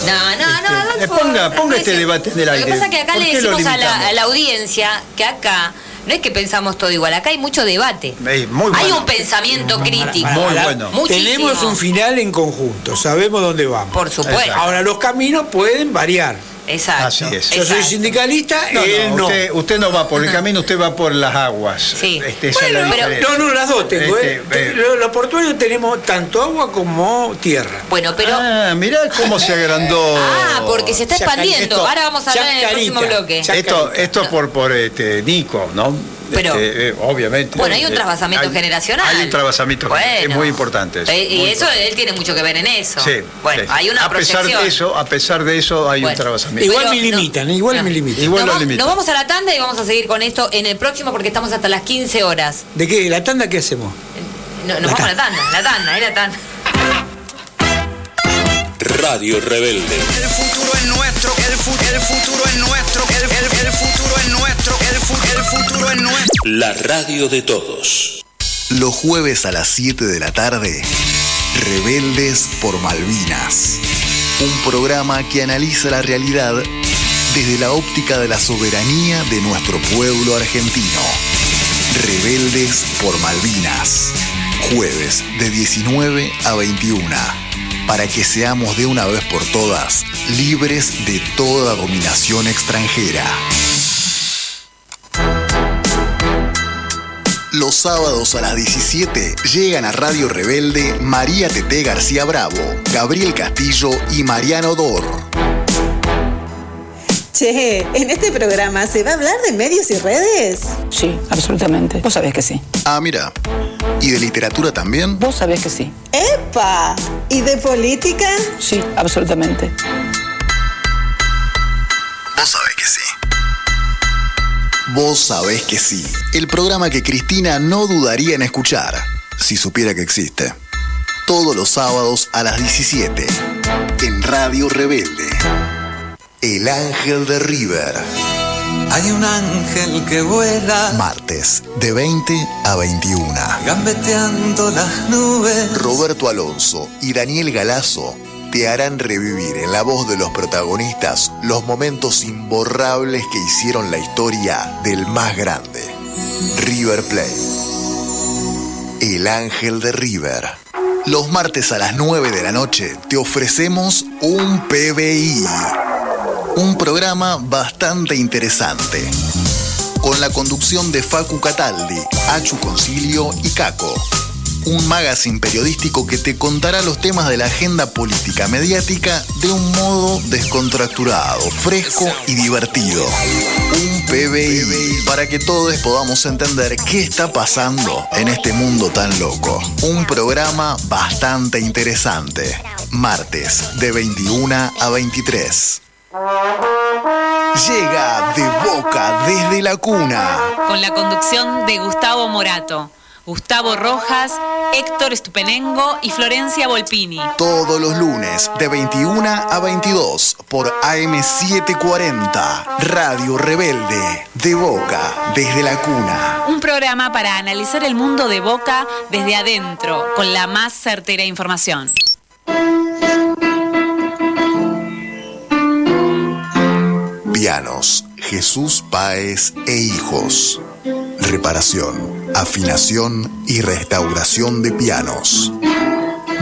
No, no, no, Este, Adolfo. ponga- ponga no este es- debate en el Lo aire. que pasa es que acá ¿Por le lo decimos a la, limitamos? a la audiencia que acá no es que pensamos todo igual, acá hay mucho debate. Eh, muy hay bueno. un pensamiento crítico. Para- Muchísimo. Tenemos un final en conjunto, sabemos dónde vamos. Por supuesto. Exacto. Ahora, los caminos pueden variar. Exacto. Así es. Yo soy sindicalista, No, él no, no. Usted, usted no va por el camino, usted va por las aguas. Sí. Este, esa es la Bueno, diferencia. no, no, las dos tengo. Este, ¿eh? eh, Los, los portuarios tenemos tanto agua como tierra. Bueno, pero. Ah, mirá cómo se agrandó. Ah, porque se está expandiendo. Esto- Ahora vamos a hablar en el próximo Chacarita. bloque. Esto, esto por, por este, Nico, ¿no? Pero- Este, eh, obviamente. Bueno, hay un Eh, trasvasamiento hay- generacional. Hay un trasvasamiento Bueno. es muy importante. eso, Eh, y muy eso él tiene mucho que ver en eso. Sí, Bueno, sí. hay una a pesar proyección. de eso, a pesar de eso hay un trasvasamiento. Igual Pero me no- limitan, igual me limitan. Igual nos, limitan. nos vamos a la tanda y vamos a seguir con esto en el próximo porque estamos hasta las 15 horas. ¿De qué? ¿La tanda qué hacemos? No, nos vamos a la tanda, la tanda, es la tanda. Radio Rebelde. El futuro es nuestro, el, fu- el futuro es nuestro, el, el- el futuro es nuestro, La radio de todos. Los jueves a las 7 de la tarde, Rebeldes por Malvinas. Un programa que analiza la realidad desde la óptica de la soberanía de nuestro pueblo argentino. Rebeldes por Malvinas. Jueves de 19 a 21. Para que seamos de una vez por todas libres de toda dominación extranjera. Los sábados a las 17 llegan a Radio Rebelde María Tete García Bravo, Gabriel Castillo y Mariano Dor. Che, en este programa se va a hablar de medios y redes. Sí, absolutamente. Vos sabés que sí. Ah, mira. ¿Y de literatura también? Vos sabés que sí. ¡Epa! ¿Y de política? Sí, absolutamente. Vos sabés que sí. Vos sabés que sí. El programa que Cristina no dudaría en escuchar, si supiera que existe. Todos los sábados a las 17. En Radio Rebelde. El Ángel de River. Hay un ángel que vuela, Martes, de 20 a 21. gambeteando las nubes. Roberto Alonso y Daniel Galazo te harán revivir en la voz de los protagonistas los momentos imborrables que hicieron la historia del más grande, River Plate. El Ángel de River. Los martes a las 9 de la noche te ofrecemos un PBI. Un programa bastante interesante. Con la conducción de Facu Cataldi, Achu Concilio y Caco. Un magazine periodístico que te contará los temas de la agenda política mediática de un modo descontracturado, fresco y divertido. Un PBI para que todos podamos entender qué está pasando en este mundo tan loco. Un programa bastante interesante. Martes de 21 a 23. Llega de boca desde la cuna. con la conducción de Gustavo Morato, Gustavo Rojas, Héctor Estupenengo y Florencia Volpini. Todos los lunes de 21 a 22 por AM740 Radio Rebelde de Boca desde la cuna. Un programa para analizar el mundo de Boca desde adentro, con la más certera información. Pianos Jesús Páez e Hijos. Reparación, afinación y restauración de pianos.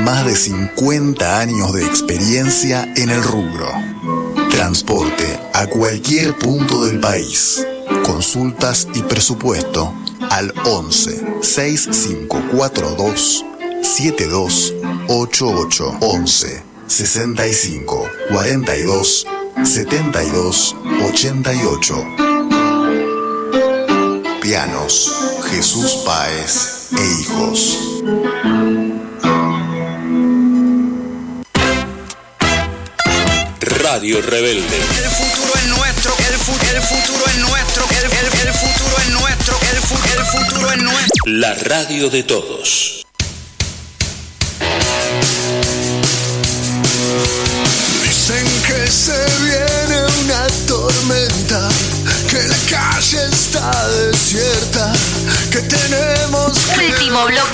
Más de 50 años de experiencia en el rubro. Transporte a cualquier punto del país. Consultas y presupuesto al 11 6542 7288 11 65 42 72 88 Pianos Jesús Páez e Hijos. Radio Rebelde. El futuro es nuestro, el, fu- el futuro es nuestro, el, el- el futuro es nuestro, el, fu- el futuro es nuestro. La radio de todos.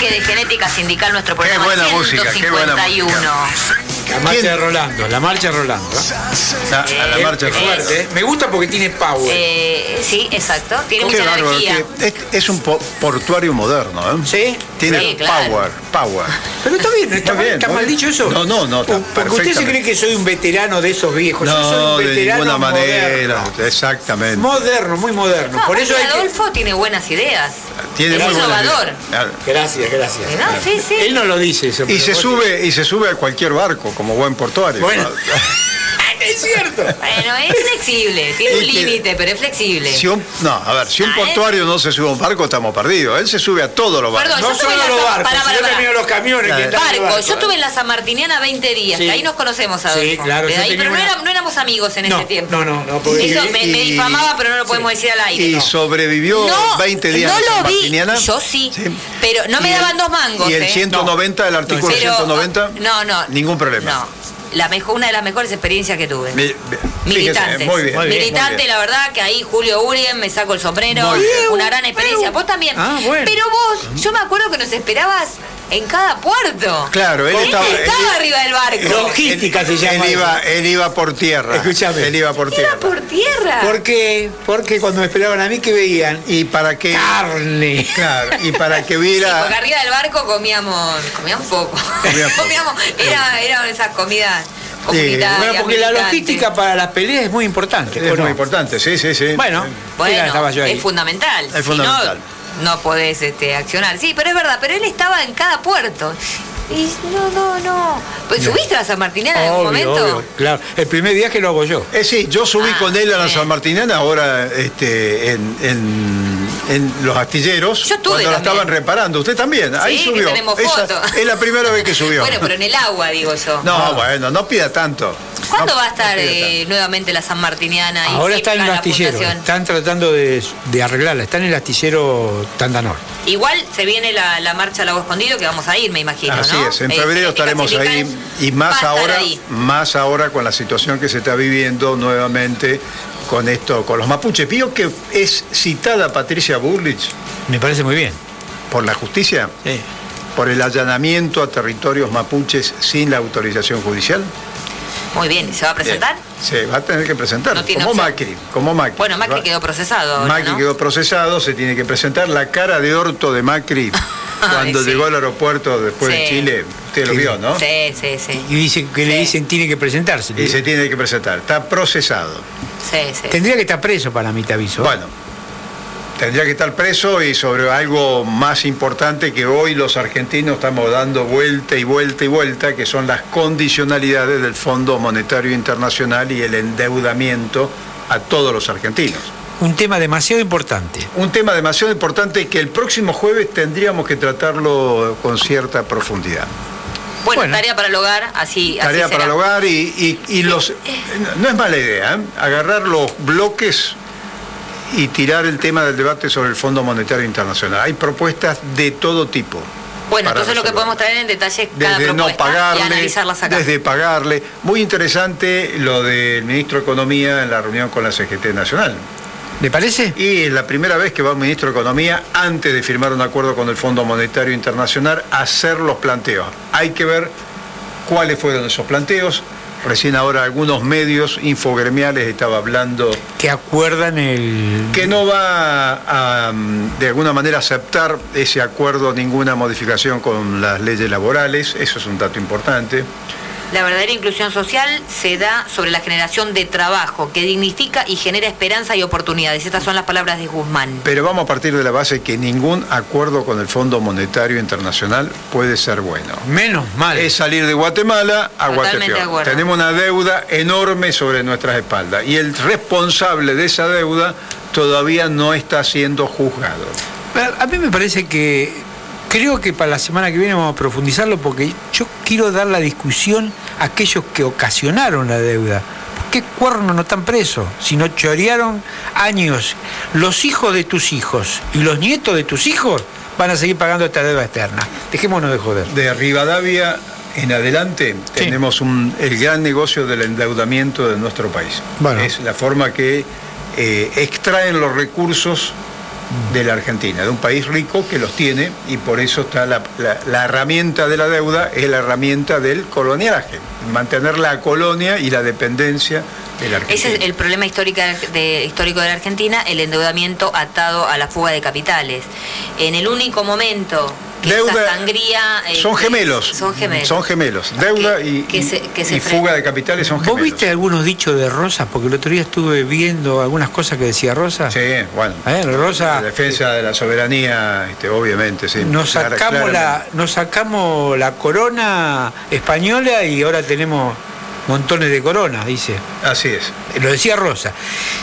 De genética sindical nuestro programa buena música, qué buena 151. La marcha de Rolando, la marcha de Rolando. ¿eh? La, a la Es- marcha es fuerte, ¿eh? Me gusta porque tiene power. Eh, sí, exacto. Tiene Qué mucha bárbaro, energía. que es, es un po- portuario moderno, ¿eh? Sí. Tiene Sí, claro. power, power. Pero está bien, está, bien, está mal dicho eso. No, no, no, está Porque usted se cree que soy un veterano de esos viejos. Yo soy No, un de ninguna manera. moderno. Exactamente. Moderno, muy moderno. No, Por eso hay aparte que... Adolfo tiene buenas ideas. Tiene es muy innovador. idea. Claro. Gracias, gracias. No, sí, sí. Él no lo dice eso. Y se sube, y se sube a cualquier barco, como buen portuario. Bueno. es cierto. Bueno, es flexible, tiene un que- límite, pero es flexible. Si un- no, a ver, si un Ah, portuario no se sube a un barco, estamos perdidos. Él se sube a todos los barcos. Perdón, No solo los barcos, pará, pará. también los camiones que Claro. el Barco, barco. yo estuve en la San Martiniana 20 días, Sí. que ahí nos conocemos, Adolfo. Sí, claro, De ahí, pero no, una- era- no éramos amigos en No, ese tiempo. no, no, no, porque- Eso Y- me, me y- difamaba, pero no lo podemos decir al aire. Y no. sobrevivió No, 20 días no en San lo vi, Martiniana. yo sí, Sí. pero no me daban dos mangos. Y el ¿eh? 190, el artículo Pero, 190, no, no. ningún problema. No, la mejor, una de las mejores experiencias que tuve. Mi- fíjese, Militantes. muy bien. Militante, muy bien. la verdad, que ahí Julio Urien me saco el sombrero. Una gran experiencia. Vos también. Ah, bueno. Pero vos, yo me acuerdo que nos esperabas en cada puerto. Claro, él Él estaba, estaba él- arriba del barco. Logística se llama. él iba, él iba por tierra. Escúchame. Él iba por tierra. por tierra. ¿Por qué? Porque cuando me esperaban a mí, ¿qué veían? Y para que Carne. claro, y para que Sí, viera porque arriba del barco comíamos, comíamos poco. Poco. comíamos, era, eran esas comidas. Bueno, porque la logística para las peleas es muy importante. es muy importante, sí, sí, sí. Bueno, Bueno, es fundamental. Es si fundamental. no, no podés este, accionar. Sí, pero es verdad, pero él estaba en cada puerto. Y no, no, no. Pues, ¿Subiste a San Martiniana en algún momento? obvio, claro. El primer viaje lo hago yo. Eh, sí, yo subí Ah, con él a la bien. San Martiniana, ahora este, en, en- en los astilleros, Yo estuve cuando la estaban reparando. Usted también, ahí Sí, que subió. tenemos Esa- foto. es la primera vez que subió. Bueno, pero en el agua, digo yo. No, bueno, no pida tanto. ¿Cuándo No- va a estar no eh, nuevamente la San Martiniana? y Ahora está en el la astillero. Están tratando de, de arreglarla. Está en el astillero Tandanor. Igual se viene la, la marcha al Lago Escondido, que vamos a ir, me imagino, Así ¿no? es, en Eh, febrero estaremos ahí y más ahora, ahí. más ahora con la situación que se está viviendo nuevamente con esto, con los mapuches. Vio que es citada Patricia Burlich Me parece muy bien. por la justicia Sí. por el allanamiento a territorios mapuches sin la autorización judicial. Muy bien, ¿y ¿se va a presentar? Se va a tener que presentar, No como opción. Macri, como Macri. Bueno, Macri Va- quedó procesado ahora, Macri ¿no? quedó procesado, se tiene que presentar la cara de orto de Macri cuando Ay, sí. llegó al aeropuerto después de. Chile. Usted lo vio, ¿no? Sí, sí, sí. Y dice que le dicen tiene que presentarse. Y se tiene que presentar. Está procesado. Sí, sí. Tendría que estar preso para mí, te aviso. Bueno, tendría que estar preso y sobre algo más importante que hoy los argentinos estamos dando vuelta y vuelta y vuelta, que son las condicionalidades del Fondo Monetario Internacional y el endeudamiento a todos los argentinos. Un tema demasiado importante. Un tema demasiado importante que el próximo jueves tendríamos que tratarlo con cierta profundidad. Bueno, Bueno. tarea para el hogar, así, Tarea así para el hogar y, y- y los... No es mala idea, ¿eh? agarrar los bloques y tirar el tema del debate sobre el Fondo Monetario Internacional. Hay propuestas de todo tipo. Bueno, entonces lo que podemos traer en detalle cada Desde no y pagarle, analizarlas acá. desde pagarle. Muy interesante lo del ministro de Economía en la reunión con la CGT Nacional. ¿Le parece? Y es la primera vez que va un ministro de Economía, antes de firmar un acuerdo con el Fondo Monetario Internacional, a hacer los planteos. Hay que ver cuáles fueron esos planteos. Recién ahora algunos medios infogremiales estaba hablando Que acuerdan el. que no va a, mm, de alguna manera, aceptar ese acuerdo, ninguna modificación con las leyes laborales. Eso es un dato importante. La verdadera inclusión social se da sobre la generación de trabajo que dignifica y genera esperanza y oportunidades. Estas son las palabras de Guzmán. Pero vamos a partir de la base que ningún acuerdo con el Fondo Monetario Internacional puede ser bueno. Menos mal. Es salir de Guatemala a Guatepeor. Tenemos una deuda enorme sobre nuestras espaldas y el responsable de esa deuda todavía no está siendo juzgado. A mí me parece que creo que para la semana que viene vamos a profundizarlo porque yo quiero dar la discusión a aquellos que ocasionaron la deuda. ¿Por qué cuernos no están presos? Si no chorearon años, los hijos de tus hijos y los nietos de tus hijos van a seguir pagando esta deuda externa. Dejémonos de joder. De Rivadavia en adelante Sí. tenemos un- el gran negocio del endeudamiento de nuestro país. Bueno. Es la forma que eh, extraen los recursos de la Argentina, de un país rico que los tiene y por eso está la, la- la herramienta de la deuda, es la herramienta del coloniaje, mantener la colonia y la dependencia de la Argentina. Ese es el problema histórico de, histórico de la Argentina, el endeudamiento atado a la fuga de capitales. En el único momento que Deuda- esa sangría... eh, Son gemelos. Son gemelos. Son gemelos. Deuda y, que se- que se y fuga de capitales son ¿Vos gemelos. viste algunos dichos de Rosa? Porque el otro día estuve viendo algunas cosas que decía Rosa. Sí, bueno. Eh, Rosa, La defensa de la soberanía, este, obviamente, sí. nos sacamos, la, nos sacamos la corona española y ahora tenemos montones de coronas, dice. Así es. Lo decía Rosa.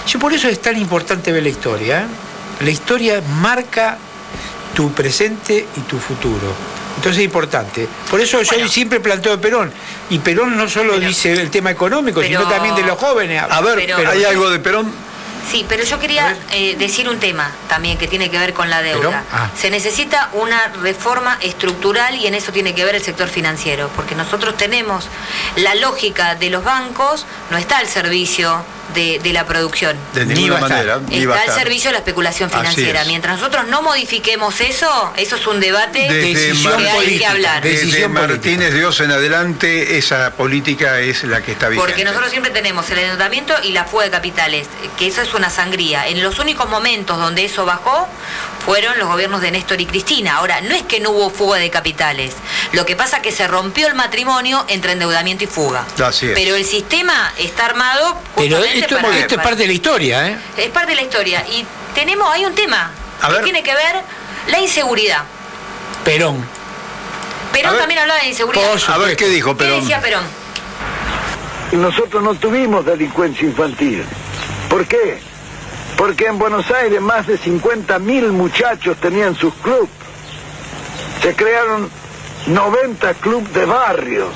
Yo por eso es tan importante ver la historia. ¿eh? La historia marca tu presente y tu futuro. Entonces es importante. Por eso yo siempre planteo a Perón. Y Perón no solo dice el tema económico, Pero- sino también de los jóvenes. A ver, Pero- ¿hay algo de Perón? Sí, pero yo quería eh, decir un tema también que tiene que ver con la deuda. Ah. Se necesita una reforma estructural y en eso tiene que ver el sector financiero, porque nosotros tenemos la lógica de los bancos, no está al servicio de, de la producción. De Ni ninguna manera. Está al servicio de la especulación financiera. es. Mientras nosotros no modifiquemos eso, eso es un debate Desde Decisión que hay que hablar. De- Desde Decisión Martínez Dios en adelante, esa política es la que está vigente. Porque nosotros siempre tenemos el endeudamiento y la fuga de capitales, que eso es una sangría. En los únicos momentos donde eso bajó fueron los gobiernos de Néstor y Cristina. Ahora, no es que no hubo fuga de capitales. Lo que pasa es que se rompió el matrimonio entre endeudamiento y fuga. Así es. Pero el sistema está armado Pero esto, para- esto es parte de la historia, ¿eh? es parte de la historia. Y tenemos, hay un tema A que ver. tiene que ver la inseguridad. Perón. Perón A ver. también hablaba de inseguridad. A ver qué dijo ¿Qué Perón. decía Perón? Nosotros no tuvimos delincuencia infantil. ¿Por qué? Porque en Buenos Aires más de 50 mil muchachos tenían sus clubes. Se crearon 90 clubes de barrios,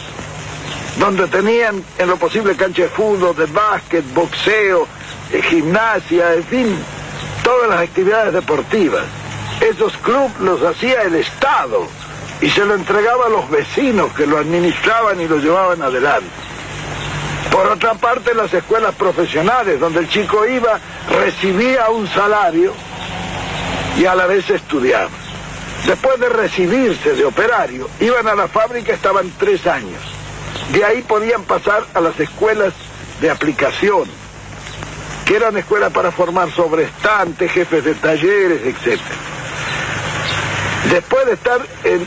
donde tenían en lo posible cancha de fútbol, de básquet, boxeo, eh, gimnasia, en fin, todas las actividades deportivas. Esos clubes los hacía el Estado y se lo entregaba a los vecinos que lo administraban y lo llevaban adelante. Por otra parte, las escuelas profesionales, donde el chico iba, recibía un salario y a la vez estudiaba. Después de recibirse de operario, iban a la fábrica, estaban tres años. De ahí podían pasar a las escuelas de aplicación, que eran escuelas para formar sobrestantes, jefes de talleres, etc. Después de estar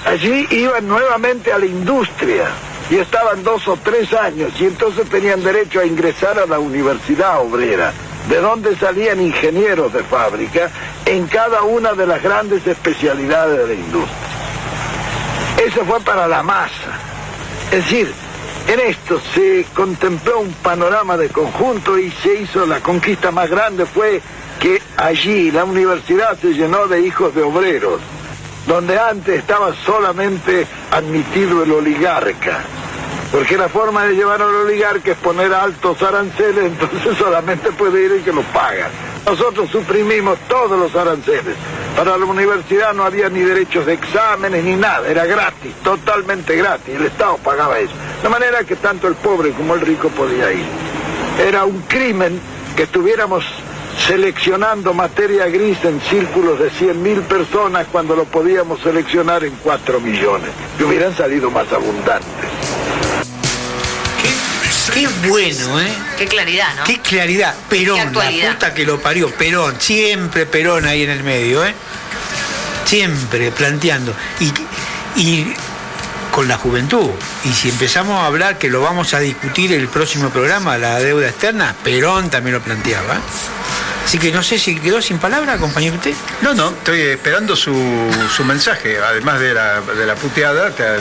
allí, iban nuevamente a la industria y estaban dos o tres años y entonces tenían derecho a ingresar a la universidad obrera, de donde salían ingenieros de fábrica en cada una de las grandes especialidades de la industria. Eso fue para la masa. Es decir, en esto se contempló un panorama de conjunto y se hizo la conquista más grande fue que allí la universidad se llenó de hijos de obreros, donde antes estaba solamente admitido el oligarca. Porque la forma de llevar al oligarca es poner altos aranceles, entonces solamente puede ir el que los paga. Nosotros suprimimos todos los aranceles. Para la universidad no había ni derechos de exámenes ni nada, era gratis, totalmente gratis. El Estado pagaba eso. De manera que tanto el pobre como el rico podía ir. Era un crimen que estuviéramos seleccionando materia gris en círculos de 100 mil personas cuando lo podíamos seleccionar en 4 millones, que hubieran salido más abundantes. Qué bueno, ¿eh? Qué claridad, ¿no? Qué claridad. Perón, la puta que lo parió. Perón, siempre Perón ahí en el medio, ¿eh? Siempre planteando. Y, y con la juventud. Y si empezamos a hablar, que lo vamos a discutir el próximo programa, la deuda externa, Perón también lo planteaba. Así que no sé si quedó sin palabra, compañero usted. No, no, estoy esperando su, su mensaje, además de la, de la puteada. te- eh,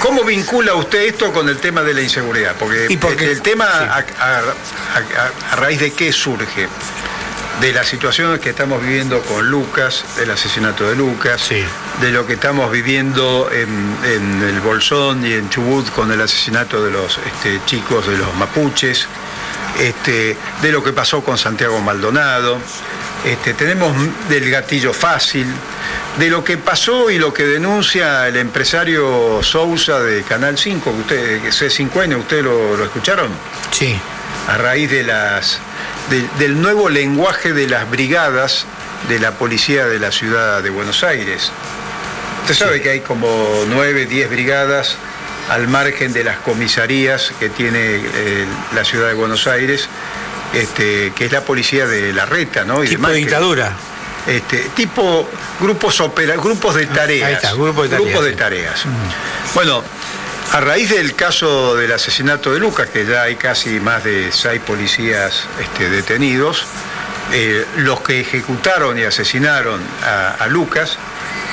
¿Cómo vincula usted esto con el tema de la inseguridad? Porque, Y porque- el tema, a, a- a- a raíz de qué surge? De las situaciones que estamos viviendo con Lucas, del asesinato de Lucas, Sí. de lo que estamos viviendo en, en el Bolsón y en Chubut con el asesinato de los este, chicos de los mapuches, este, de lo que pasó con Santiago Maldonado, este, tenemos del gatillo fácil, de lo que pasó y lo que denuncia el empresario Sousa de Canal 5, que usted, que C5N, ¿ustedes lo, lo escucharon? Sí. A raíz de las, de- del nuevo lenguaje de las brigadas de la policía de la ciudad de Buenos Aires. Usted sabe que hay como nueve, diez brigadas al margen de las comisarías que tiene eh, la ciudad de Buenos Aires, este, que es la policía de la reta, ¿no? Y Tipo de dictadura. este, tipo grupos opera, grupos de tareas. Ah, ahí está, grupo de tareas, Grupos de sí. tareas. Bueno, a raíz del caso del asesinato de Lucas, que ya hay casi más de seis policías este, detenidos, eh, los que ejecutaron y asesinaron a, a Lucas,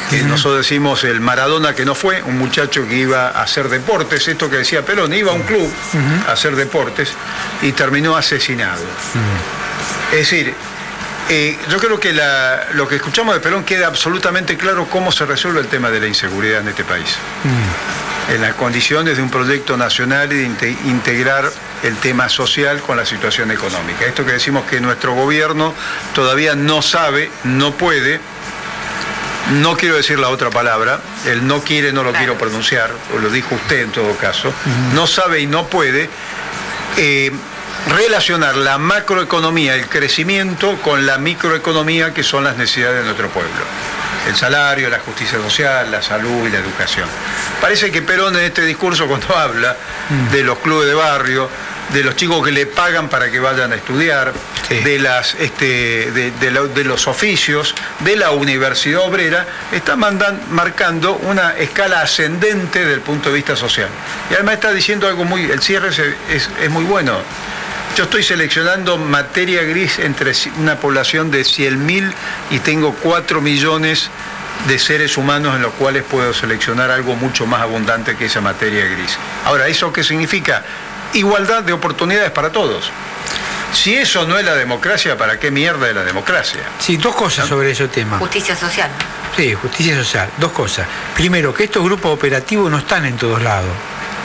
que nosotros decimos el Maradona que no fue, un muchacho que iba a hacer deportes, esto que decía Perón, iba a un club a hacer deportes y terminó asesinado. Es decir, eh, yo creo que la- lo que escuchamos de Perón queda absolutamente claro cómo se resuelve el tema de la inseguridad en este país. En las condiciones de un proyecto nacional y de inte- integrar el tema social con la situación económica. Esto que decimos que nuestro gobierno todavía no sabe, no puede, no quiero decir la otra palabra, el no quiere no lo quiero pronunciar, o lo dijo usted en todo caso, no sabe y no puede eh, relacionar la macroeconomía, el crecimiento, con la microeconomía que son las necesidades de nuestro pueblo. El salario, la justicia social, la salud y la educación. Parece que Perón en este discurso cuando habla de los clubes de barrio, de los chicos que le pagan para que vayan a estudiar, de, las, este, de, de lo- de los oficios, de la universidad obrera, está mandan- marcando una escala ascendente desde el punto de vista social. Y además está diciendo algo muy, el cierre es, es- es muy bueno. Yo estoy seleccionando materia gris entre una población de 100.000 y tengo 4 millones de seres humanos en los cuales puedo seleccionar algo mucho más abundante que esa materia gris. Ahora, ¿eso qué significa? Igualdad de oportunidades para todos. Si eso no es la democracia, ¿para qué mierda es la democracia? Sí, dos cosas sobre ese tema. Justicia social. Sí, justicia social. Dos cosas. Primero, que estos grupos operativos no están en todos lados.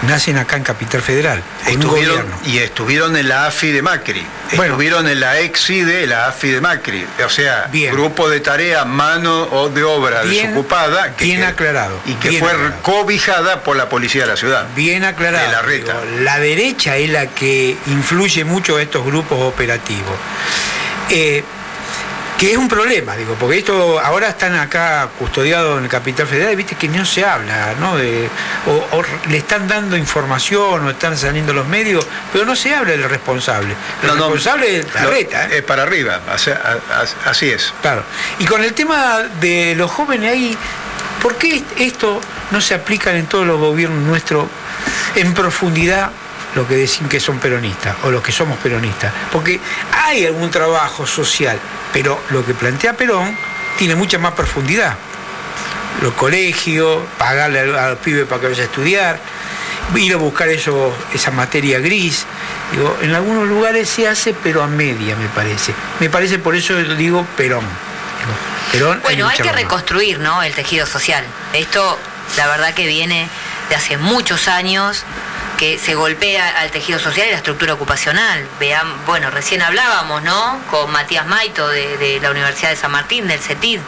Nacen acá en Capital Federal, Estuvieron, y estuvieron en la AFI de Macri, estuvieron en la EXIDE, la AFI de Macri, o sea, grupo de tarea, mano o de obra Bien- desocupada, que- bien aclarado, y que fue aclarado. cobijada por la policía de la ciudad. Bien aclarado. De la reta. Digo, la derecha es la que influye mucho a estos grupos operativos. Eh, que es un problema, digo, porque esto ahora están acá custodiados en el Capital Federal y viste que no se habla, ¿no? De- o, o le están dando información o están saliendo los medios, pero no se habla del responsable. El No, no, responsable es la no, reta, ¿eh? Es para arriba, así, así es. Claro. Y con el tema de los jóvenes ahí, ¿por qué esto no se aplica en todos los gobiernos nuestros en profundidad? Lo que decir que son peronistas o los que somos peronistas. Porque hay algún trabajo social, pero lo que plantea Perón tiene mucha más profundidad. Los colegios, pagarle al, al pibe para que vaya a estudiar, ir a buscar eso, esa materia gris. Digo, en algunos lugares se hace, pero a media, me parece. Me parece por eso digo Perón. Digo, Perón Bueno, hay que reconstruir ¿no? el tejido social. Esto, la verdad que viene de hace muchos años que se golpea al tejido social y la estructura ocupacional. Vean, bueno, recién hablábamos, ¿no? Con Matías Maito de, de la Universidad de San Martín, del CETID,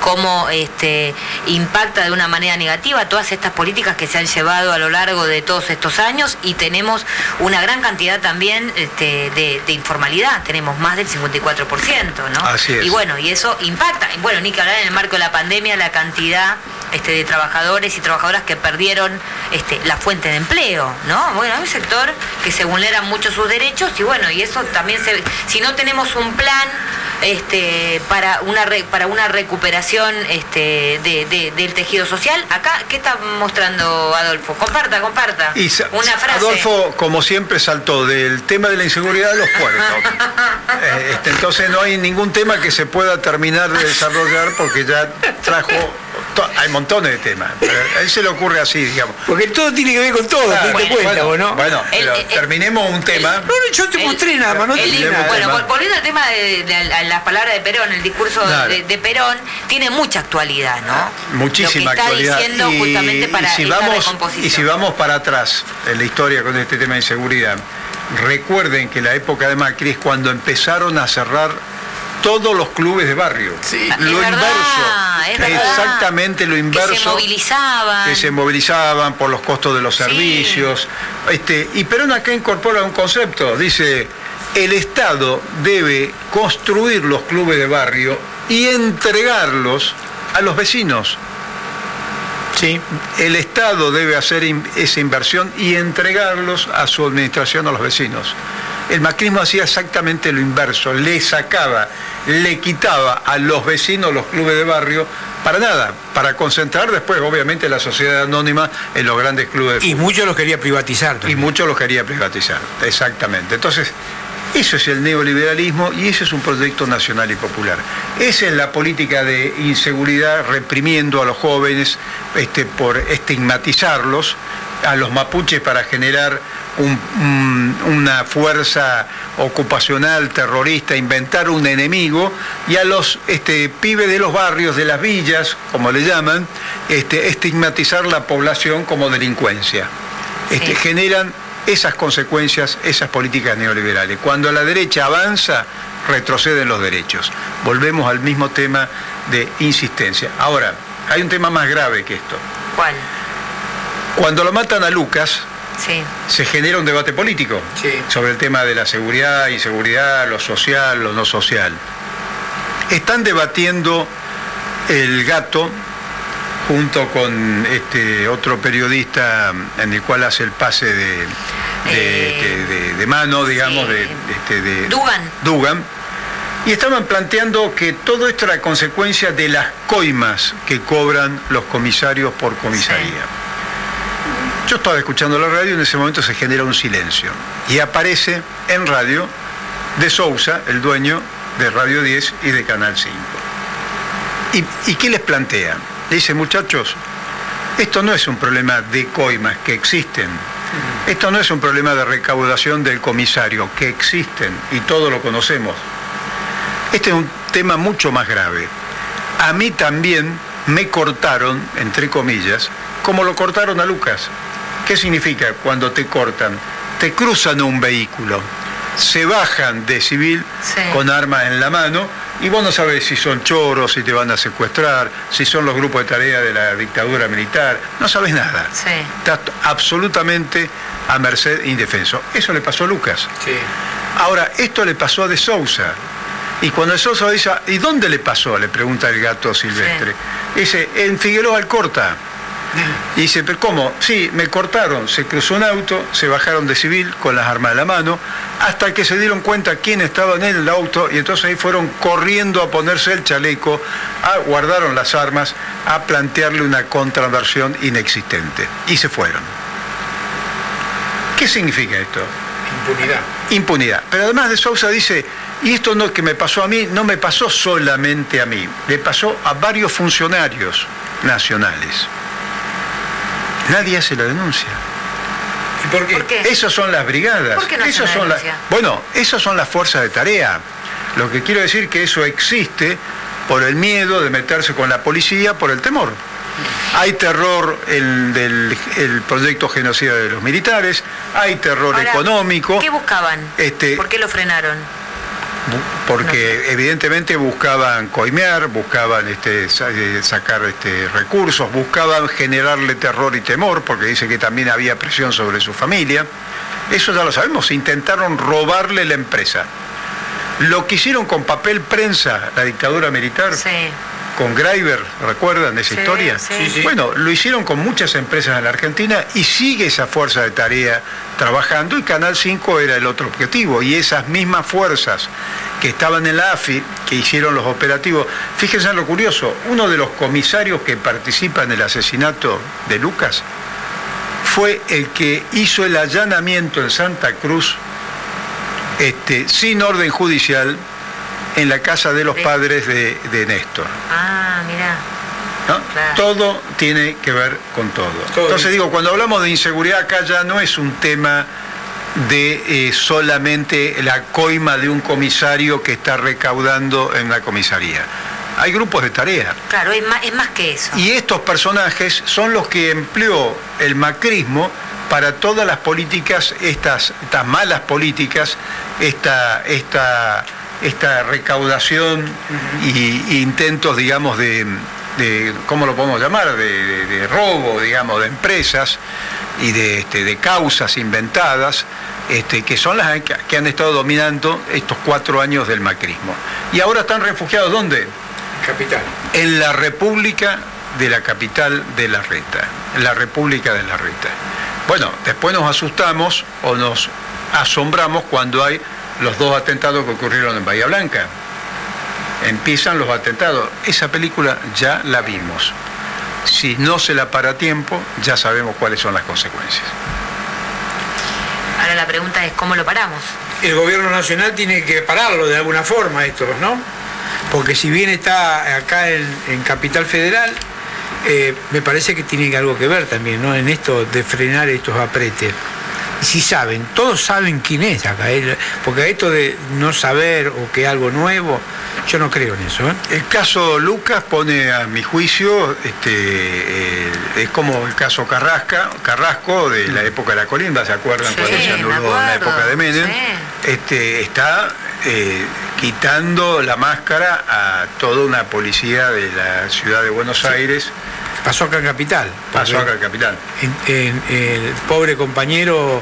cómo este, impacta de una manera negativa todas estas políticas que se han llevado a lo largo de todos estos años y tenemos una gran cantidad también este, de, de informalidad, tenemos más del 54%, ¿no? Así es. Y bueno, y eso impacta. Y Bueno, ni que hablar en el marco de la pandemia, la cantidad este, de trabajadores y trabajadoras que perdieron este, la fuente de empleo, ¿no? Bueno, hay un sector que se vulneran mucho sus derechos y bueno, y eso también se si no tenemos un plan este, para una re- para una recuperación este, de- de- del tejido social, acá, ¿qué está mostrando Adolfo? Comparta, comparta. Y sa- una frase. Adolfo, como siempre, saltó del tema de la inseguridad a los puertos. Eh, este, entonces no hay ningún tema que se pueda terminar de desarrollar porque ya trajo... Hay montones de temas. pero a él se le ocurre así, digamos. Porque todo tiene que ver con todo, Claro, ¿te bueno, cuenta, bueno, vos, no? bueno, pero terminemos un tema. No, no, yo te mostré nada más, no te El dije discurso- nada. bueno, vol- volviendo al tema de, las palabras de Perón, el discurso Claro. de, de Perón tiene mucha actualidad, ¿no? Muchísima Lo que está actualidad. diciendo y, justamente para y si esta vamos, y si vamos para atrás en la historia con este tema de inseguridad, recuerden que la época de Macri es cuando empezaron a cerrar todos los clubes de barrio. Es lo verdad, inverso. es verdad. Exactamente lo inverso. Que se movilizaban. que se movilizaban por los costos de los servicios. Este, y Perón acá incorpora un concepto, dice, el Estado debe construir los clubes de barrio y entregarlos a los vecinos. Sí. El Estado debe hacer in- esa inversión y entregarlos a su administración a los vecinos. El macrismo hacía exactamente lo inverso, le sacaba, le quitaba a los vecinos los clubes de barrio para nada, para concentrar después obviamente la sociedad anónima en los grandes clubes de Y muchos los quería privatizar y muchos los quería privatizar, exactamente. Entonces, eso es el neoliberalismo y eso es un proyecto nacional y popular. Esa es la política de inseguridad reprimiendo a los jóvenes este, por estigmatizarlos, a los mapuches para generar un- un- una fuerza ocupacional terrorista, inventar un enemigo, y a los este, pibes de los barrios, de las villas, como le llaman, este, estigmatizar la población como delincuencia. Este, generan esas consecuencias, esas políticas neoliberales. Cuando la derecha avanza, retroceden los derechos. Volvemos al mismo tema de insistencia. Ahora, hay un tema más grave que esto. ¿Cuál? Cuando lo matan a Lucas, Sí. se genera un debate político sobre el tema de la seguridad, inseguridad, lo social, lo no social. Están debatiendo el gato junto con este otro periodista en el cual hace el pase de, de, este, de- de mano, digamos, de, este, de Dugan. Dugan. Y estaban planteando que todo esto era consecuencia de las coimas que cobran los comisarios por comisaría. Yo estaba escuchando la radio y en ese momento se genera un silencio. Y aparece en radio de Sousa, el dueño de Radio 10 y de Canal 5. ¿Y, y qué les plantea? Le dice, muchachos, esto no es un problema de coimas que existen. Esto no es un problema de recaudación del comisario, que existen y todos lo conocemos. Este es un tema mucho más grave. A mí también me cortaron, entre comillas, como lo cortaron a Lucas. ¿Qué significa cuando te cortan? Te cruzan un vehículo, se bajan de civil con armas en la mano y vos no sabés si son choros, si te van a secuestrar, si son los grupos de tarea de la dictadura militar, no sabes nada. Estás absolutamente a merced indefenso. Eso le pasó a Lucas. Ahora, esto le pasó a De Sousa. Y cuando De Sousa dice, ¿y dónde le pasó? Le pregunta el gato silvestre. Dice, en Figueroa Alcorta. Y dice, ¿pero cómo? Sí, me cortaron, se cruzó un auto, se bajaron de civil con las armas en la mano, hasta que se dieron cuenta quién estaba en el auto y entonces ahí fueron corriendo a ponerse el chaleco, a, guardaron las armas, a plantearle una contraversión inexistente. Y se fueron. ¿Qué significa esto? Impunidad. Impunidad. Pero además de Sousa dice, y esto no que me pasó a mí, no me pasó solamente a mí, le pasó a varios funcionarios nacionales. Nadie hace la denuncia. ¿Y por qué? Esas son las brigadas. ¿Por qué no la son las- denuncia? bueno, esas son las fuerzas de tarea. Lo que quiero decir que eso existe por el miedo de meterse con la policía, por el temor. Hay terror el del el proyecto genocida de los militares, hay terror Ahora, económico. ¿Qué buscaban? Este, ¿Por qué lo frenaron? Porque evidentemente buscaban coimear, buscaban este, eh, sacar este, recursos, buscaban generarle terror y temor, porque dice que también había presión sobre su familia. Eso ya lo sabemos, intentaron robarle la empresa. Lo que hicieron con papel prensa la dictadura militar, con Greiber, ¿recuerdan esa Sí, historia? sí. Sí, sí. Bueno, lo hicieron con muchas empresas en la Argentina y sigue esa fuerza de tarea trabajando y Canal 5 era el otro objetivo y esas mismas fuerzas que estaban en la AFI, que hicieron los operativos, fíjense en lo curioso, uno de los comisarios que participa en el asesinato de Lucas fue el que hizo el allanamiento en Santa Cruz este, sin orden judicial en la casa de los padres de, de Néstor. Ah, mira. ¿no? Todo tiene que ver con todo. Entonces digo, cuando hablamos de inseguridad acá ya no es un tema de eh, solamente la coima de un comisario que está recaudando en la comisaría. Hay grupos de tarea. Claro, es más, es más que eso. Y estos personajes son los que empleó el macrismo para todas las políticas, estas, estas malas políticas, esta, esta, esta recaudación y, y intentos, digamos, de, de, ¿cómo lo podemos llamar?, de, de- de robo, digamos, de empresas y de, este, de causas inventadas, este, que son las que, que han estado dominando estos cuatro años del macrismo. Y ahora están refugiados, ¿dónde? Capital. En la República de la capital de la Reta, en la República de la Reta. Bueno, después nos asustamos o nos asombramos cuando hay los dos atentados que ocurrieron en Bahía Blanca. Empiezan los atentados. Esa película ya la vimos. Si no se la para a tiempo, ya sabemos cuáles son las consecuencias. Ahora la pregunta es, ¿cómo lo paramos? El gobierno nacional tiene que pararlo de alguna forma esto, ¿no? Porque si bien está acá en, en Capital Federal, eh, me parece que tiene algo que ver también, ¿no? En esto de frenar estos apretes. Si saben, todos saben quién es acá, él- porque esto de no saber o que algo nuevo, yo no creo en eso. ¿eh? El caso Lucas pone a mi juicio, este, eh, es como el caso Carrasca, Carrasco de la época de la colimba, ¿se acuerdan? Sí, cuando se anuló en la época de Menem. sí. Este, está eh, quitando la máscara a toda una policía de la ciudad de Buenos Aires. Pasó acá en Capital. Pasó acá en Capital. En- en- el pobre compañero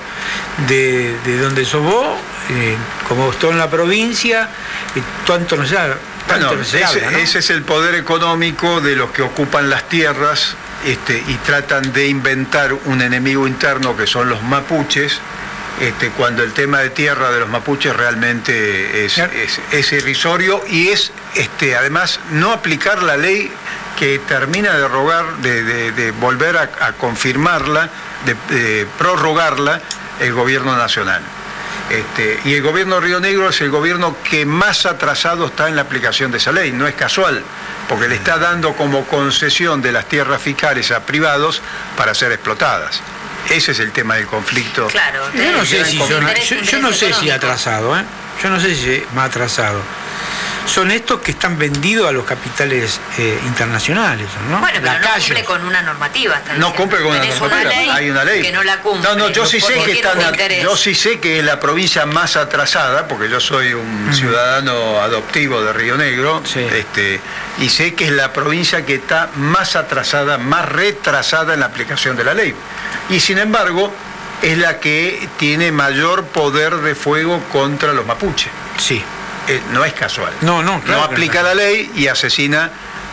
de, de donde sos vos, eh, como estuvo en la provincia, y tanto no se, habla- tanto Bueno, no se ese, habla, ¿no? ese es el poder económico de los que ocupan las tierras este, y tratan de inventar un enemigo interno que son los mapuches, este, cuando el tema de tierra de los mapuches realmente es, es- es irrisorio y es este, además no aplicar la ley que termina de rogar, de, de- de volver a, a confirmarla, de, de prorrogarla el gobierno nacional. Este, y el gobierno de Río Negro es el gobierno que más atrasado está en la aplicación de esa ley. No es casual, porque le está dando como concesión de las tierras fiscales a privados para ser explotadas. Ese es el tema del conflicto. Claro, Yo no sé si son, yo, no sé si atrasado, ¿eh? Yo no sé si más atrasado. Son estos que están vendidos a los capitales eh, internacionales, ¿no? Bueno, pero no cumple con una normativa. está No cumple con una normativa, ley hay una ley. Que no la cumple. No, no, yo sí sé que están, yo sí sé que es la provincia más atrasada, porque yo soy un ciudadano adoptivo de Río Negro, este, y sé que es la provincia que está más atrasada, más retrasada en la aplicación de la ley. Y sin embargo, es la que tiene mayor poder de fuego contra los mapuches. Sí. No es casual. No, no, claro No aplica no. la ley y asesina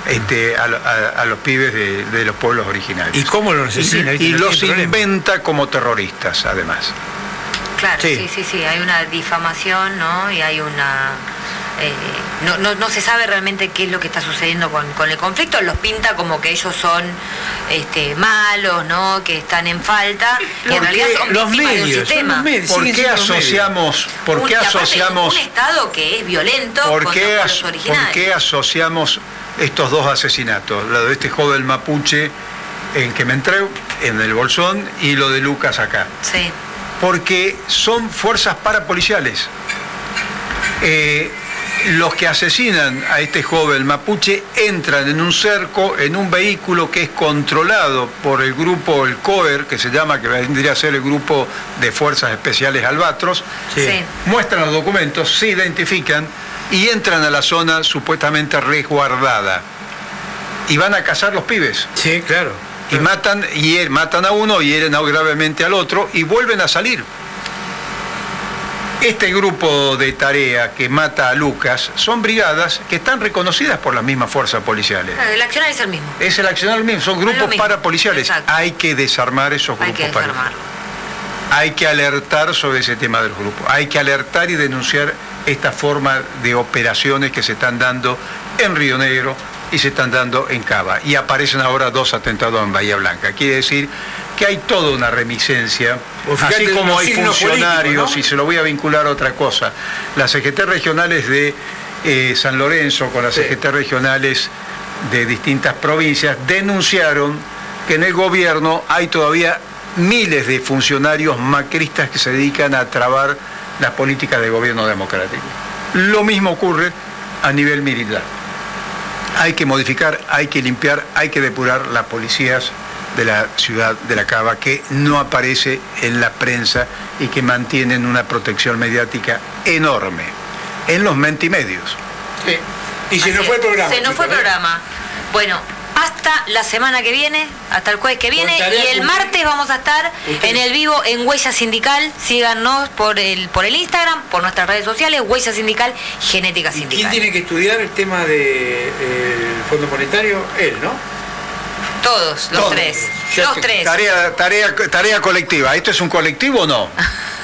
este, a, lo- a- a los pibes de, de los pueblos originarios. ¿Y cómo los asesina? Y, ¿Viste? y No los inventa como terroristas, además. Claro, Sí. sí. sí, sí, hay una difamación, ¿no? Y hay una... eh, no, no, no se sabe realmente qué es lo que está sucediendo con, con el conflicto, los pinta como que ellos son este, malos, ¿no? Que están en falta, y en ¿Por realidad son los víctimas de un medios, son sistema. los medios, ¿Por qué asociamos- por qué asociamos- Un Estado que es violento ¿Por qué, as- por qué asociamos estos dos asesinatos? Lo de este joven mapuche en que me entré en el bolsón y lo de Lucas acá. Sí. Porque son fuerzas parapoliciales. Eh, los que asesinan a este joven mapuche entran en un cerco, en un vehículo que es controlado por el grupo, el COER, que se llama, que vendría a ser el grupo de Fuerzas Especiales Albatros, Sí. muestran los documentos, se identifican y entran a la zona supuestamente resguardada. Y van a cazar los pibes. Sí, claro. Y matan, y hier- matan a uno y hieren gravemente al otro y vuelven a salir. Este grupo de tarea que mata a Lucas son brigadas que están reconocidas por las mismas fuerzas policiales. Claro, El accionar es el mismo. Es el accionar mismo, son grupos mismo, parapoliciales. Hay que desarmar esos Hay grupos que para-. Hay que alertar sobre ese tema de los grupos. Hay que alertar y denunciar esta forma de operaciones que se están dando en Río Negro y se están dando en Cava. Y aparecen ahora dos atentados en Bahía Blanca. Quiere decir que hay toda una remisencia, fíjate, así como hay funcionarios, y se lo voy a vincular a otra cosa. Las CGT regionales de eh, San Lorenzo con las CGT regionales de distintas provincias denunciaron que en el gobierno hay todavía miles de funcionarios macristas que se dedican a trabar las políticas de gobierno democrático. Lo mismo ocurre a nivel militar. Hay que modificar, hay que limpiar, hay que depurar las policías de la ciudad de la Cava que no aparece en la prensa y que mantienen una protección mediática enorme en los mentimedios. Y se Así nos fue el programa. Se nos fue el ¿eh? programa. Bueno, hasta la semana que viene, hasta el jueves que viene. Y el martes vamos a estar Usted- en el vivo en Huella Sindical. Síganos por el, por el Instagram, por nuestras redes sociales, Huella Sindical, Genética ¿Quién Sindical. tiene que estudiar el tema del Fondo Monetario? Él, ¿no? Todos, los Todos. tres. Los tres. Tarea, tarea, tarea colectiva. ¿Esto es un colectivo o no?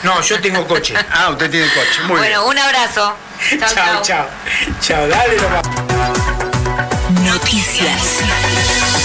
No, yo tengo coche. Ah, usted tiene coche. Muy bueno, bien. un abrazo. Chao, chao. Chao, dale nomás. Noticias.